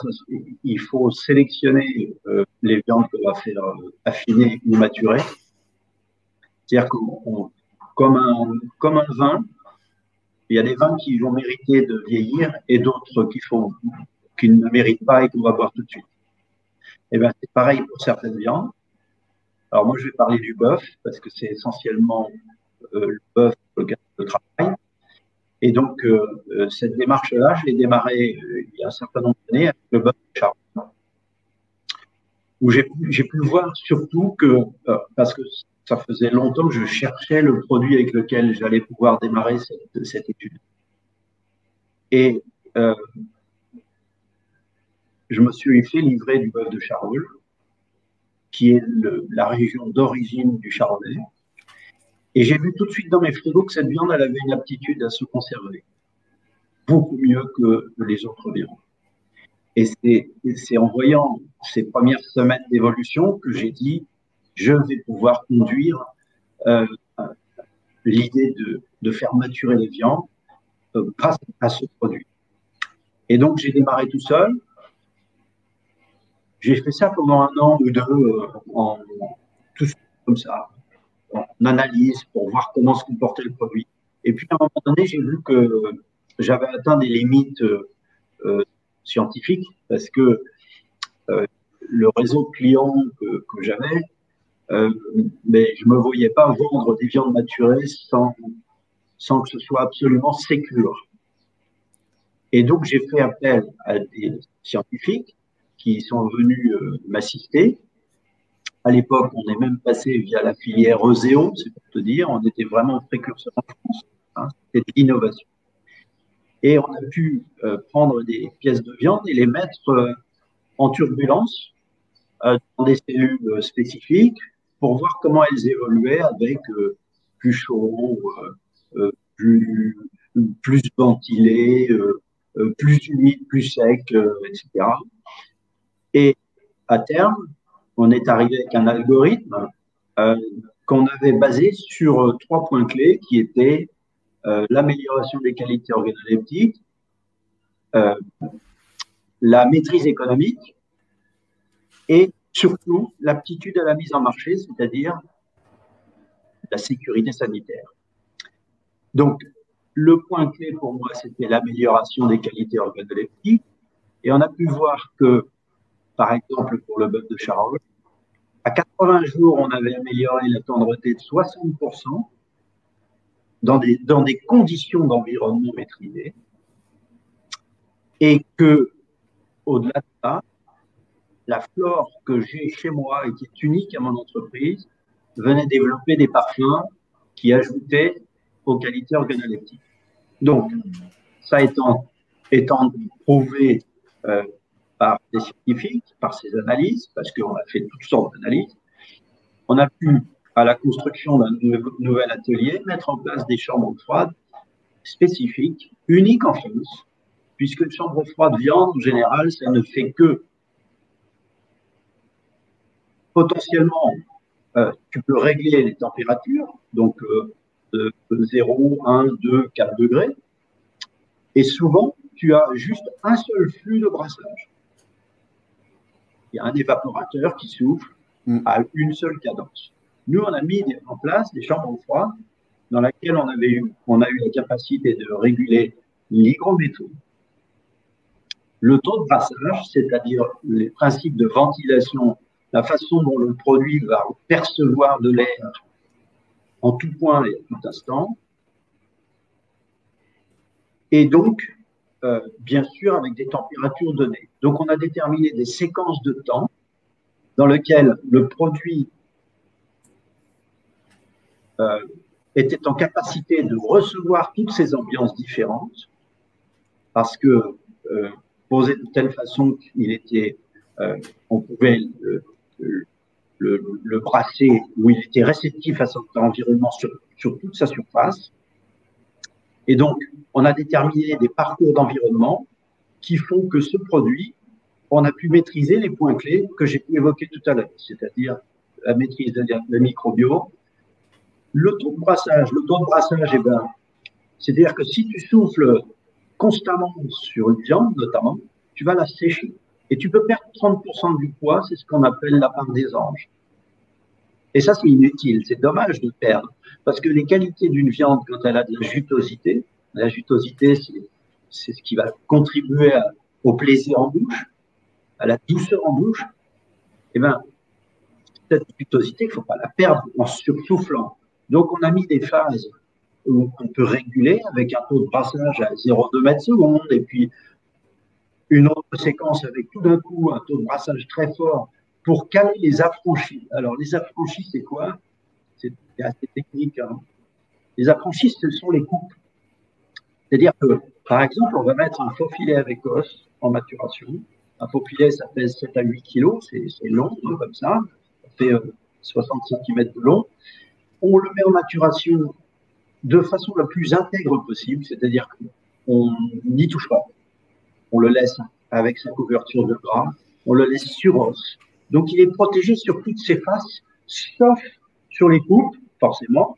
il faut sélectionner euh, les viandes qu'on va faire euh, affiner ou maturer. C'est-à-dire comme un, comme un vin, il y a des vins qui vont mériter de vieillir et d'autres qui, qui ne méritent pas et qu'on va boire tout de suite. Eh bien, c'est pareil pour certaines viandes. Alors moi, je vais parler du bœuf parce que c'est essentiellement le bœuf pour lequel je travaille. Et donc, cette démarche-là, je l'ai démarrée il y a un certain nombre d'années avec le bœuf de Charles où j'ai pu voir surtout que, parce que ça faisait longtemps que je cherchais le produit avec lequel j'allais pouvoir démarrer cette, étude. Et euh, je me suis fait livrer du bœuf de Charolles, qui est la région d'origine du Chardonnay. Et j'ai vu tout de suite dans mes frigos que cette viande, elle avait une aptitude à se conserver, beaucoup mieux que les autres viandes. Et c'est en voyant ces premières semaines d'évolution que j'ai dit, je vais pouvoir conduire euh, l'idée de, faire maturer les viandes euh, grâce à ce produit. Et donc, j'ai démarré tout seul. J'ai fait ça pendant un an ou deux, euh, en, tout comme ça, en analyse pour voir comment se comportait le produit. Et puis, à un moment donné, j'ai vu que j'avais atteint des limites scientifiques parce que le réseau de clients que, que j'avais euh, mais je me voyais pas vendre des viandes maturées sans, sans que ce soit absolument sécure. Et donc, j'ai fait appel à des scientifiques qui sont venus euh, m'assister. À l'époque, on est même passé via la filière Euseo, c'est pour te dire, on était vraiment précurseur en France. Hein, C'était l'innovation. Et on a pu euh, prendre des pièces de viande et les mettre euh, en turbulence dans des cellules spécifiques pour voir comment elles évoluaient avec euh, plus chaud, euh, euh, plus ventilé, plus humide, plus sec, etc. Et à terme, on est arrivé avec un algorithme qu'on avait basé sur trois points clés qui étaient l'amélioration des qualités organoleptiques, la maîtrise économique et surtout l'aptitude à la mise en marché, c'est-à-dire la sécurité sanitaire. Donc, le point clé pour moi, c'était l'amélioration des qualités organoleptiques. Et on a pu voir que, par exemple, pour le bœuf de Charolles, à 80 jours, on avait amélioré la tendreté de 60% dans des, conditions d'environnement maîtrisées. Et que, au-delà de ça, la flore que j'ai chez moi et qui est unique à mon entreprise venait développer des parfums qui ajoutaient aux qualités organoleptiques. Donc, ça étant, étant prouvé euh, par des scientifiques, par ces analyses, parce qu'on a fait toutes sortes d'analyses, on a pu, à la construction d'un nouvel atelier, mettre en place des chambres froides spécifiques, uniques en France, puisque une chambre froide viande, en général, ça ne fait que potentiellement, euh, tu peux régler les températures, donc de 0, 1, 2, 4 degrés. Et souvent, tu as juste un seul flux de brassage. Il y a un évaporateur qui souffle mm. à une seule cadence. Nous, on a mis en place des chambres froides dans lesquelles on, avait eu, on a eu la capacité de réguler l'hygrométrie, le taux de brassage, c'est-à-dire les principes de ventilation la façon dont le produit va percevoir de l'air en tout point et en tout instant. Et donc, euh, bien sûr, avec des températures données. Donc, on a déterminé des séquences de temps dans lesquelles le produit euh, était en capacité de recevoir toutes ces ambiances différentes, parce que euh, posé de telle façon qu'il était, on pouvait le, brasser où il était réceptif à cet environnement sur toute sa surface. Et donc, on a déterminé des parcours d'environnement qui font que ce produit, on a pu maîtriser les points clés que j'ai pu tout à l'heure, c'est-à-dire la maîtrise de la microbio, le taux de brassage. Le taux de brassage, eh ben, c'est-à-dire que si tu souffles constamment sur une viande, notamment, tu vas la sécher. Et tu peux perdre 30% du poids, c'est ce qu'on appelle la part des anges. Et ça, c'est inutile, c'est dommage de perdre. Parce que les qualités d'une viande, quand elle a de la jutosité, la jutosité, c'est ce qui va contribuer au plaisir en bouche, à la douceur en bouche. Eh bien, cette jutosité, il ne faut pas la perdre en sursoufflant. Donc, on a mis des phases où on peut réguler avec un taux de brassage à 0,2 mètres seconde et puis une autre séquence avec tout d'un coup un taux de brassage très fort pour caler les affranchis. Alors, les affranchis, c'est quoi? C'est assez technique. Hein. Les affranchis, ce sont les coupes. C'est-à-dire que, par exemple, on va mettre un faux filet avec os en maturation. Un faux filet, ça pèse 7 à 8 kilos, c'est long, hein, comme ça. Ça fait 60 euh, cm de long. On le met en maturation de façon la plus intègre possible, c'est-à-dire qu'on n'y touche pas. On le laisse avec sa couverture de gras, on le laisse sur os. Donc il est protégé sur toutes ses faces, sauf sur les coupes, forcément,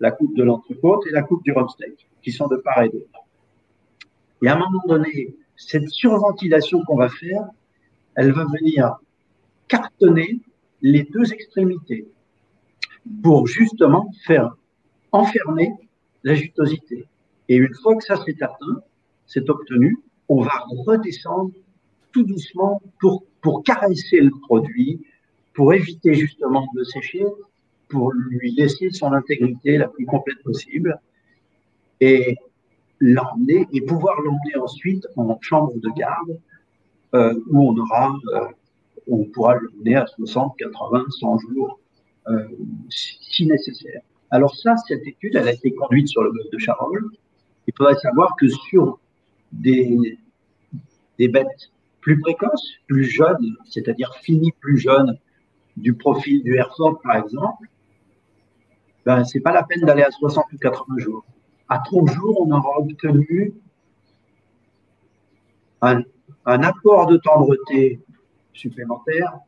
la coupe de l'entrecôte et la coupe du rumsteak, qui sont de part et d'autre. Et à un moment donné, cette surventilation qu'on va faire, elle va venir cartonner les deux extrémités pour justement faire enfermer la jutosité. Et une fois que ça s'est atteint, c'est obtenu, on va redescendre tout doucement pour, pour caresser le produit, pour éviter justement de sécher, pour lui laisser son intégrité la plus complète possible et l'emmener et pouvoir l'emmener ensuite en chambre de garde euh, où on aura, euh, on pourra l'emmener à 60, 80, 100 jours euh, si nécessaire. Alors ça, cette étude, elle a été conduite sur le bœuf de Charolles. Il faudrait savoir que sur des, des bêtes plus précoces, plus jeunes, c'est-à-dire finies plus jeunes du profil du Hereford par exemple, ben, c'est pas la peine d'aller à 60 ou 80 jours. À 30 jours, on aura obtenu un, un apport de tendreté supplémentaire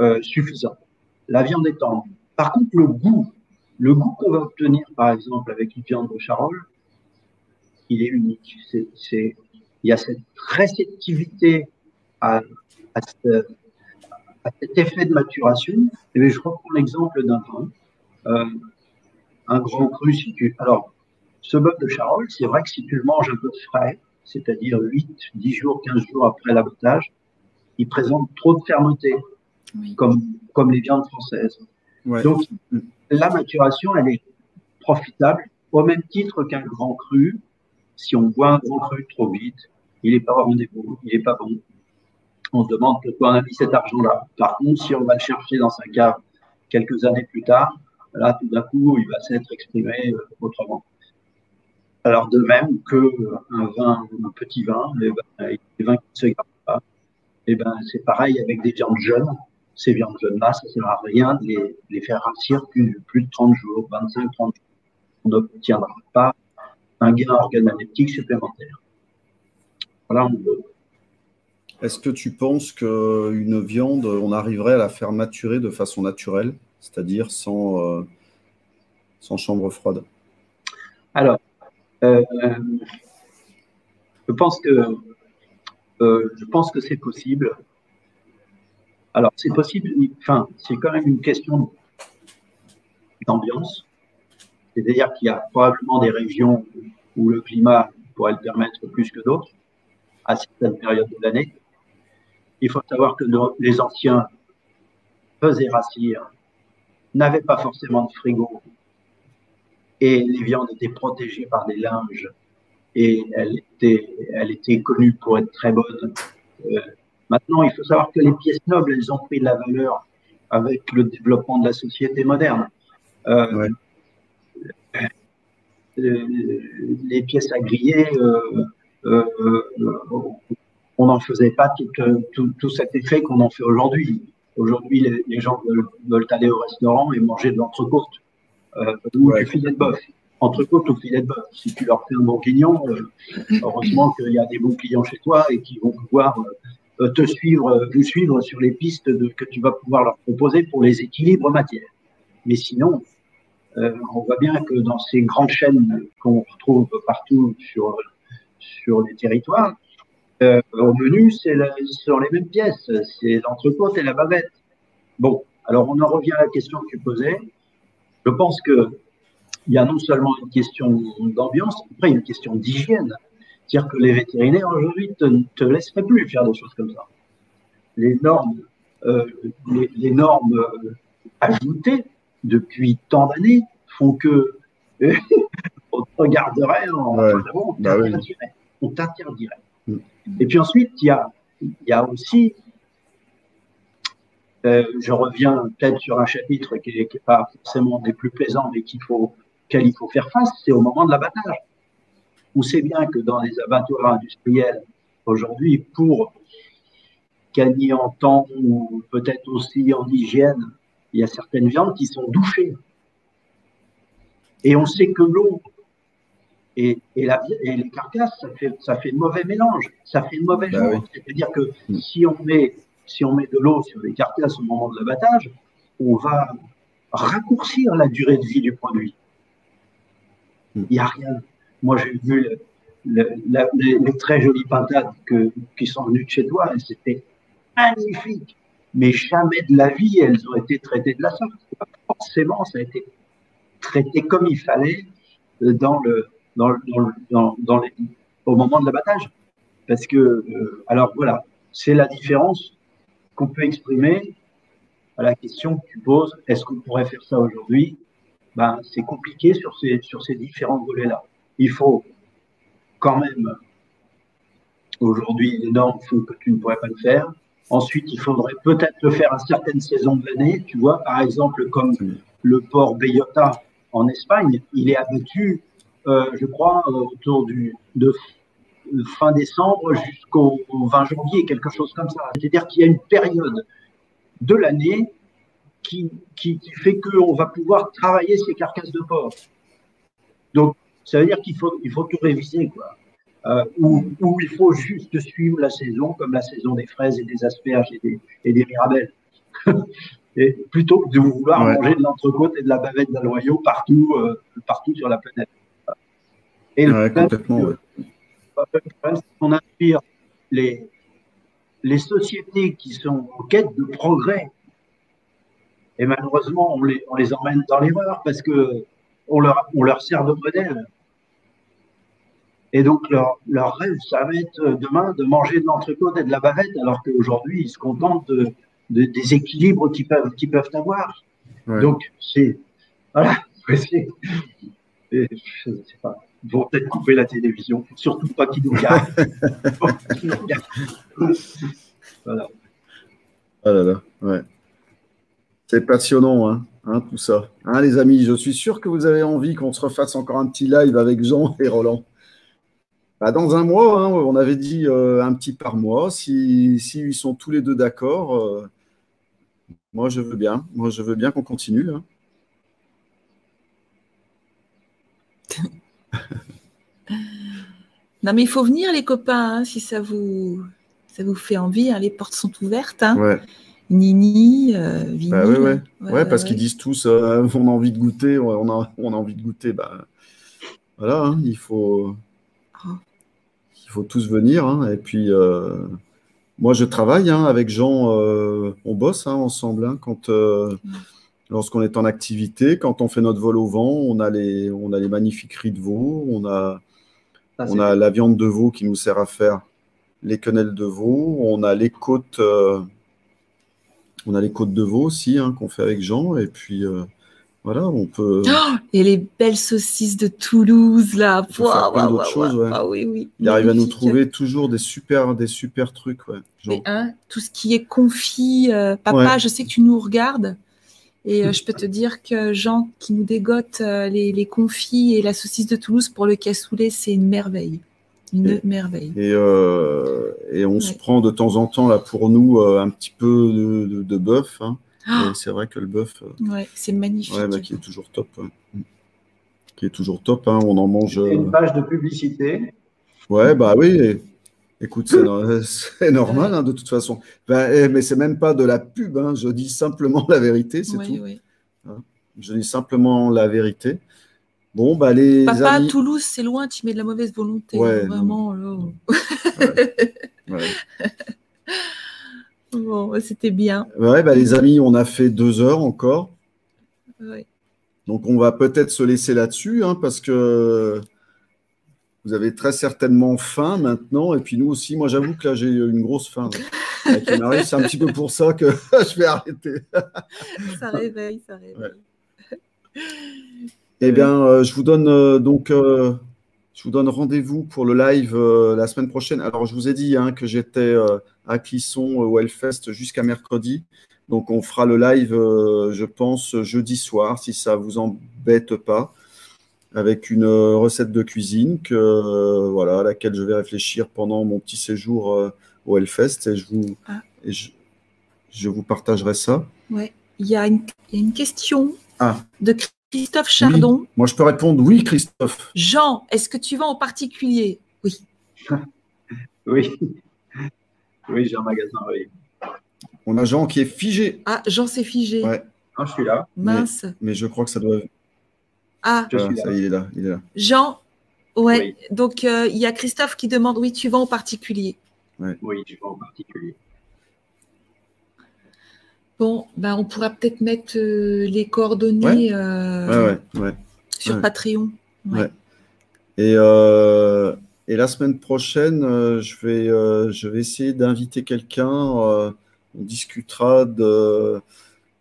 euh, suffisant. La viande est tendre. Par contre, le goût le goût qu'on va obtenir, par exemple, avec une viande de charole, il est unique. Il y a cette réceptivité à, à, cet effet de maturation. Et je reprends l'exemple d'un vin, euh, un grand cru. Si tu, alors, ce bœuf de charole, c'est vrai que si tu le manges un peu frais, c'est-à-dire 8, 10 jours, 15 jours après l'abattage, il présente trop de fermeté, comme, comme les viandes françaises. Donc, la maturation, elle est profitable au même titre qu'un grand cru. Si on boit un grand cru trop vite, il n'est pas au rendez-vous, il n'est pas bon. On se demande pourquoi on a mis cet argent-là. Par contre, si on va le chercher dans sa cave quelques années plus tard, là, tout d'un coup, il va s'être exprimé euh, autrement. Alors, de même qu'un vin, un petit vin, les vins, qui ne se gardent pas, eh ben, c'est pareil avec des viandes jeunes ces viandes jeunes-là, ça ne sert à rien de les, faire rassir plus, de 30 jours, 25, 30 jours. On n'obtiendra pas un gain organoleptique supplémentaire. Voilà, Est-ce que tu penses qu'une viande, on arriverait à la faire maturer de façon naturelle, c'est-à-dire sans, euh, chambre froide? Alors, euh, je pense que euh, je pense que c'est possible. Alors, c'est possible, enfin, c'est quand même une question d'ambiance. C'est-à-dire qu'il y a probablement des régions où le climat pourrait le permettre plus que d'autres, à certaines périodes de l'année. Il faut savoir que les anciens faisaient rassir, n'avaient pas forcément de frigo, et les viandes étaient protégées par des linges, et elles étaient, elles étaient connues pour être très bonnes. Euh, Maintenant, il faut savoir que les pièces nobles, elles ont pris de la valeur avec le développement de la société moderne. Euh, euh, les pièces à griller, euh, on n'en faisait pas tout, cet effet qu'on en fait aujourd'hui. Aujourd'hui, les, gens veulent, aller au restaurant et manger de l'entrecôte ou du filet de bœuf. Entrecôte ou filet de bœuf. Si tu leur fais un bon client, heureusement qu'il y a des bons clients chez toi et qui vont pouvoir euh, te suivre, euh, vous suivre sur les pistes de, que tu vas pouvoir leur proposer pour les équilibres matières. Mais sinon, euh, on voit bien que dans ces grandes chaînes qu'on retrouve partout sur, sur les territoires, euh, au menu, c'est sont les mêmes pièces, c'est l'entrecôte et la bavette. Bon, alors on en revient à la question que tu posais. Je pense que il y a non seulement une question d'ambiance, après une question d'hygiène. C'est-à-dire que les vétérinaires aujourd'hui ne te, laisseraient plus faire des choses comme ça. Les normes, euh, les, normes euh, ajoutées depuis tant d'années font que (laughs) on te regarderait, Ouais. on Bah oui. On t'interdirait. Et puis ensuite, il y a, aussi, euh, je reviens peut-être sur un chapitre qui n'est pas forcément des plus plaisants, mais qu'il faut, auquel faut faire face, c'est au moment de l'abattage. On sait bien que dans les abattoirs industriels, aujourd'hui, pour gagner en temps ou peut-être aussi en hygiène, il y a certaines viandes qui sont douchées. Et on sait que l'eau et, et, la, et les carcasses, ça fait, ça fait mauvais mélange, ça fait mauvais Bah jour. C'est-à-dire que si on met, si on met de l'eau sur les carcasses au moment de l'abattage, on va raccourcir la durée de vie du produit. Il n'y a rien. Moi, j'ai vu le- le- la- les, les très jolies pintades que, qui sont venues de chez toi et c'était magnifique. Mais jamais de la vie, elles ont été traitées de la sorte. Forcément, ça a été traité comme il fallait euh, dans le, au moment de l'abattage. Parce que, euh, alors voilà, c'est la différence qu'on peut exprimer à la question que tu poses, est-ce qu'on pourrait faire ça aujourd'hui? Ben, C'est compliqué sur ces, sur ces différents volets-là. Il faut quand même, aujourd'hui, les normes font que tu ne pourrais pas le faire. Ensuite, il faudrait peut-être le faire à certaines saisons de l'année. Tu vois, par exemple, comme le port Bellota en Espagne, il est abattu, je crois, euh, autour du, de fin décembre jusqu'au au 20 janvier, quelque chose comme ça. C'est-à-dire qu'il y a une période de l'année qui, qui, qui fait qu'on va pouvoir travailler ces carcasses de porc. Donc, ça veut dire qu'il faut, il faut tout réviser, quoi. Euh, ou, ou il faut juste suivre la saison, comme la saison des fraises et des asperges et des, et des mirabelles. (laughs) et plutôt que de vouloir Ouais. manger de l'entrecôte et de la bavette d'aloyau partout, euh, partout sur la planète. Et Ouais, complètement. qu'on inspire les, les sociétés qui sont en quête de progrès. Et malheureusement, on les, on les emmène dans l'erreur parce que on leur, on leur sert de modèle. Et donc, leur, leur rêve, ça va être demain de manger de l'entrecôte et de la bavette, alors qu'aujourd'hui, ils se contentent de, de- des équilibres qu'ils peuvent, peuvent avoir. Ouais. Donc, c'est. Voilà. (laughs) c'est- je sais pas. Ils vont peut-être couper la télévision, surtout pas qu'ils nous regardent. (laughs) Voilà. Ah là là, ouais. C'est passionnant, hein, hein, tout ça. Hein, les amis, je suis sûr que vous avez envie qu'on se refasse encore un petit live avec Jean et Roland. Bah, dans un mois, hein, on avait dit euh, un petit par mois. Si, si ils sont tous les deux d'accord, euh, moi je veux bien. Moi je veux bien qu'on continue. hein. (laughs) Non, mais il faut venir, les copains, hein, si ça vous, ça vous fait envie. hein, les portes sont ouvertes. hein. Ouais, Nini, euh, Vinny. bah, ouais, ouais. Ouais, Ouais, parce qu'ils disent tous, euh, on a envie de goûter, on a, on a envie de goûter. Bah, voilà, il faut, Oh. il faut tous venir. et puis, euh, moi, je travaille avec Jean, euh, on bosse ensemble. quand, euh, lorsqu'on est en activité, quand on fait notre vol au vent, on a les, on a les magnifiques riz de veau, on a, on a la viande de veau qui nous sert à faire les quenelles de veau, on a les côtes, euh, on a les côtes de veau aussi hein, qu'on fait avec Jean. Et puis, euh, voilà, on peut. Oh, et les belles saucisses de Toulouse, là. peut faire Waouh, plein d'autres waouh, choses, ouais. Ah oui, oui. Il arrive à nous trouver toujours des super, des super trucs, ouais. Hein, tout ce qui est confit, euh, papa, Ouais. je sais que tu nous regardes. Et euh, je peux te dire que Jean qui nous dégote euh, les, les confits et la saucisse de Toulouse pour le cassoulet, c'est une merveille. Une Et- merveille. Et, euh, et on se prend de temps en temps, là, pour nous, euh, un petit peu de, de- de bœuf. hein. Ah, c'est vrai que le bœuf, euh, ouais, c'est magnifique. ouais, bah, qui est toujours top. Mm. Qui est toujours top, hein. On en mange. Euh, une page de publicité. Ouais, bah oui. Écoute, c'est no- (laughs) c'est normal, hein, de toute façon. Ben, mais c'est même pas de la pub, hein. Je dis simplement (laughs) la vérité, c'est Ouais, tout. ouais. Je dis simplement la vérité. Bon, bah, les Papa, amis. Toulouse, c'est loin, tu mets de la mauvaise volonté. Ouais, hein, vraiment. là. Ouais. (laughs) Bon, c'était bien. Ouais, bah, les amis, on a fait deux heures encore. Donc, on va peut-être se laisser là-dessus, hein, parce que vous avez très certainement faim maintenant. Et puis, nous aussi, moi, j'avoue que là, j'ai une grosse faim. c'est un petit peu pour ça que (laughs) je vais arrêter. Ça réveille, ça réveille. Eh bien, euh, je vous donne euh, donc euh, je vous donne rendez-vous pour le live la semaine prochaine. Alors, je vous ai dit hein, que j'étais à Clisson au Hellfest jusqu'à mercredi. Donc, on fera le live, je pense, jeudi soir, si ça vous embête pas, avec une euh, recette de cuisine que, euh, voilà, à laquelle je vais réfléchir pendant mon petit séjour euh, au Hellfest. Et je vous, Ah. et je, je vous partagerai ça. Ouais. Il y, a une- il y a une question Ah. de Christophe Chardon. Moi, je peux répondre oui, Christophe. Jean, est-ce que tu vas en particulier? Oui. (laughs) Oui. Oui, j'ai un magasin, oui. On a Jean qui est figé, Ah, Jean s'est figé. Ouais. Ah, je suis là. Mince. mais je crois que ça doit. Ah, Je Voilà, suis là. ça y est, il est là. Il est là. Jean, ouais. Oui. Donc, euh, il y a Christophe qui demande, oui, tu vas en particulier. Oui, je vais en particulier. Bon, ben, on pourra peut-être mettre euh, les coordonnées euh, Ouais, ouais, ouais. sur ouais. Patreon. Ouais. Ouais. Et, euh, et la semaine prochaine, euh, je vais, euh, je vais essayer d'inviter quelqu'un. euh, on discutera de,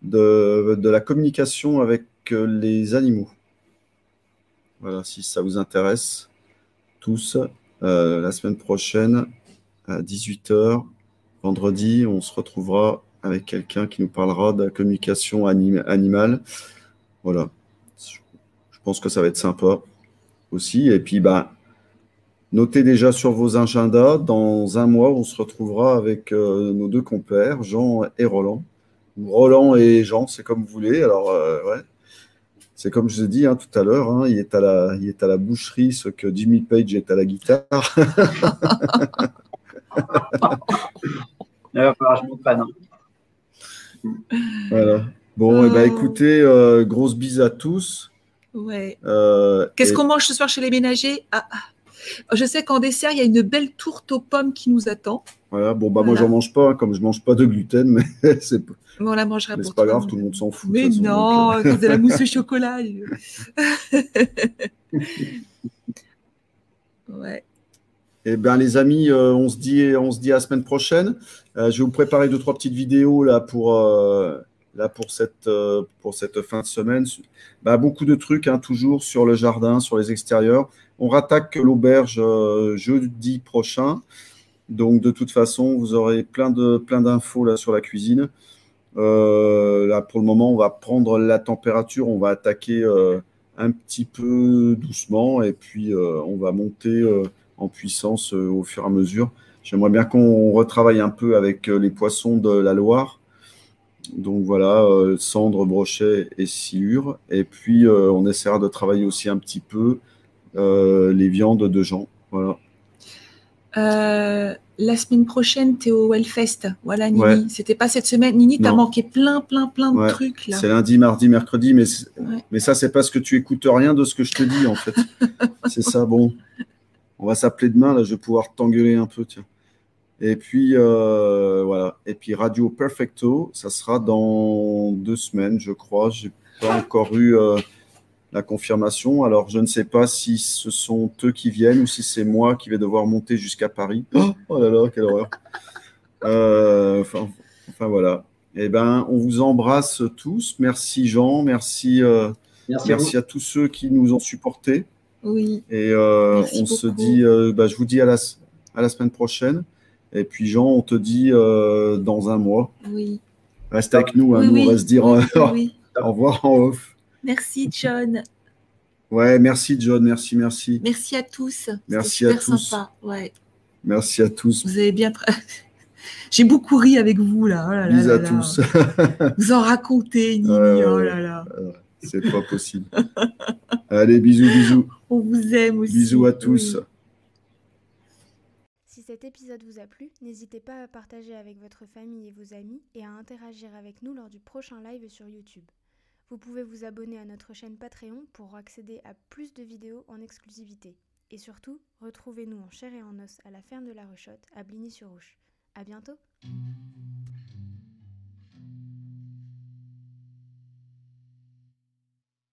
de, de la communication avec les animaux. Voilà, si ça vous intéresse, tous, euh, la semaine prochaine, à 18h, vendredi, on se retrouvera avec quelqu'un qui nous parlera de la communication anim- animale. Voilà. Je pense que ça va être sympa aussi. Et puis, bah, notez déjà sur vos agendas, dans un mois, on se retrouvera avec euh, nos deux compères, Jean et Roland. Roland et Jean, c'est comme vous voulez. Alors, euh, ouais. C'est comme je vous ai dit hein, tout à l'heure, hein, il, est à la, il est à la boucherie, ce que Jimmy Page est à la guitare. (laughs) Il va falloir que je monte pas, non. Voilà. Bon, et ben Oh. écoutez, euh, grosse bise à tous. Ouais. Euh, Qu'est-ce et- qu'on mange ce soir chez les ménagers? Ah, ah. Je sais qu'en dessert, il y a une belle tourte aux pommes qui nous attend. Voilà, bon, bah, moi, Voilà. j'en mange pas, hein, comme je mange pas de gluten, mais (laughs) c'est Mais on la mangera mais pour c'est pas grave, tout le monde s'en fout. Mais façon, non, donc, euh, c'est de la mousse au (laughs) chocolat. ouais. Eh bien, les amis, euh, on se dit, on se dit à la semaine prochaine. Euh, je vais vous préparer deux, trois petites vidéos là pour, euh, là pour, cette, euh, pour cette fin de semaine. Bah, beaucoup de trucs, hein, toujours sur le jardin, sur les extérieurs. On rattaque l'auberge euh, jeudi prochain. Donc, de toute façon, vous aurez plein de plein d'infos là sur la cuisine. Euh, là, pour le moment, on va prendre la température. On va attaquer un petit peu doucement et puis on va monter. en puissance au fur et à mesure. J'aimerais bien qu'on retravaille un peu avec les poissons de la Loire. Donc voilà, euh, cendre, brochet et silure. Et puis euh, on essaiera de travailler aussi un petit peu euh, les viandes de gens. Voilà. Euh, la semaine prochaine, tu es au Wellfest. Voilà, Nini. Ouais. C'était pas cette semaine. Nini, t'as Non. manqué plein, plein, plein de Ouais. trucs là. C'est lundi, mardi, mercredi, mais, Ouais. mais ça, c'est parce que tu écoutes rien de ce que je te dis, en fait. (laughs) c'est ça, bon. On va s'appeler demain, là, je vais pouvoir t'engueuler un peu, tiens. Et puis, euh, voilà. Et puis, Radio Perfecto, ça sera dans deux semaines, je crois. J'ai pas encore eu euh, la confirmation. Alors, je ne sais pas si ce sont eux qui viennent ou si c'est moi qui vais devoir monter jusqu'à Paris. Oh, (gasps) oh là là, quelle horreur. Euh, enfin, enfin, voilà. Eh ben, on vous embrasse tous. Merci Jean, merci, euh, Merci, à vous. merci à tous ceux qui nous ont supportés. Oui. Et euh, on se dit, euh, bah, je vous dis à la, à la semaine prochaine. Et puis Jean, on te dit euh, dans un mois. Oui. Reste avec nous, hein, Oui, nous oui. on va se dire Oui, euh, (laughs) au revoir en off. Merci, John. Ouais, merci John, merci, merci. Merci à tous. Merci à super tous. sympa. Ouais. Merci à tous. Vous avez bien. (laughs) J'ai beaucoup ri avec vous là. Oh là là Bisous là à tous. (laughs) Vous en racontez, Nini. Oh là là. C'est pas possible. Allez, bisous, bisous. On vous aime aussi. Bisous à tous. Cet épisode vous a plu, n'hésitez pas à partager avec votre famille et vos amis et à interagir avec nous lors du prochain live sur YouTube. Vous pouvez vous abonner à notre chaîne Patreon pour accéder à plus de vidéos en exclusivité. Et surtout, retrouvez-nous en chair et en os à la ferme de la Rechotte à Bligny-sur-Ouche. À bientôt!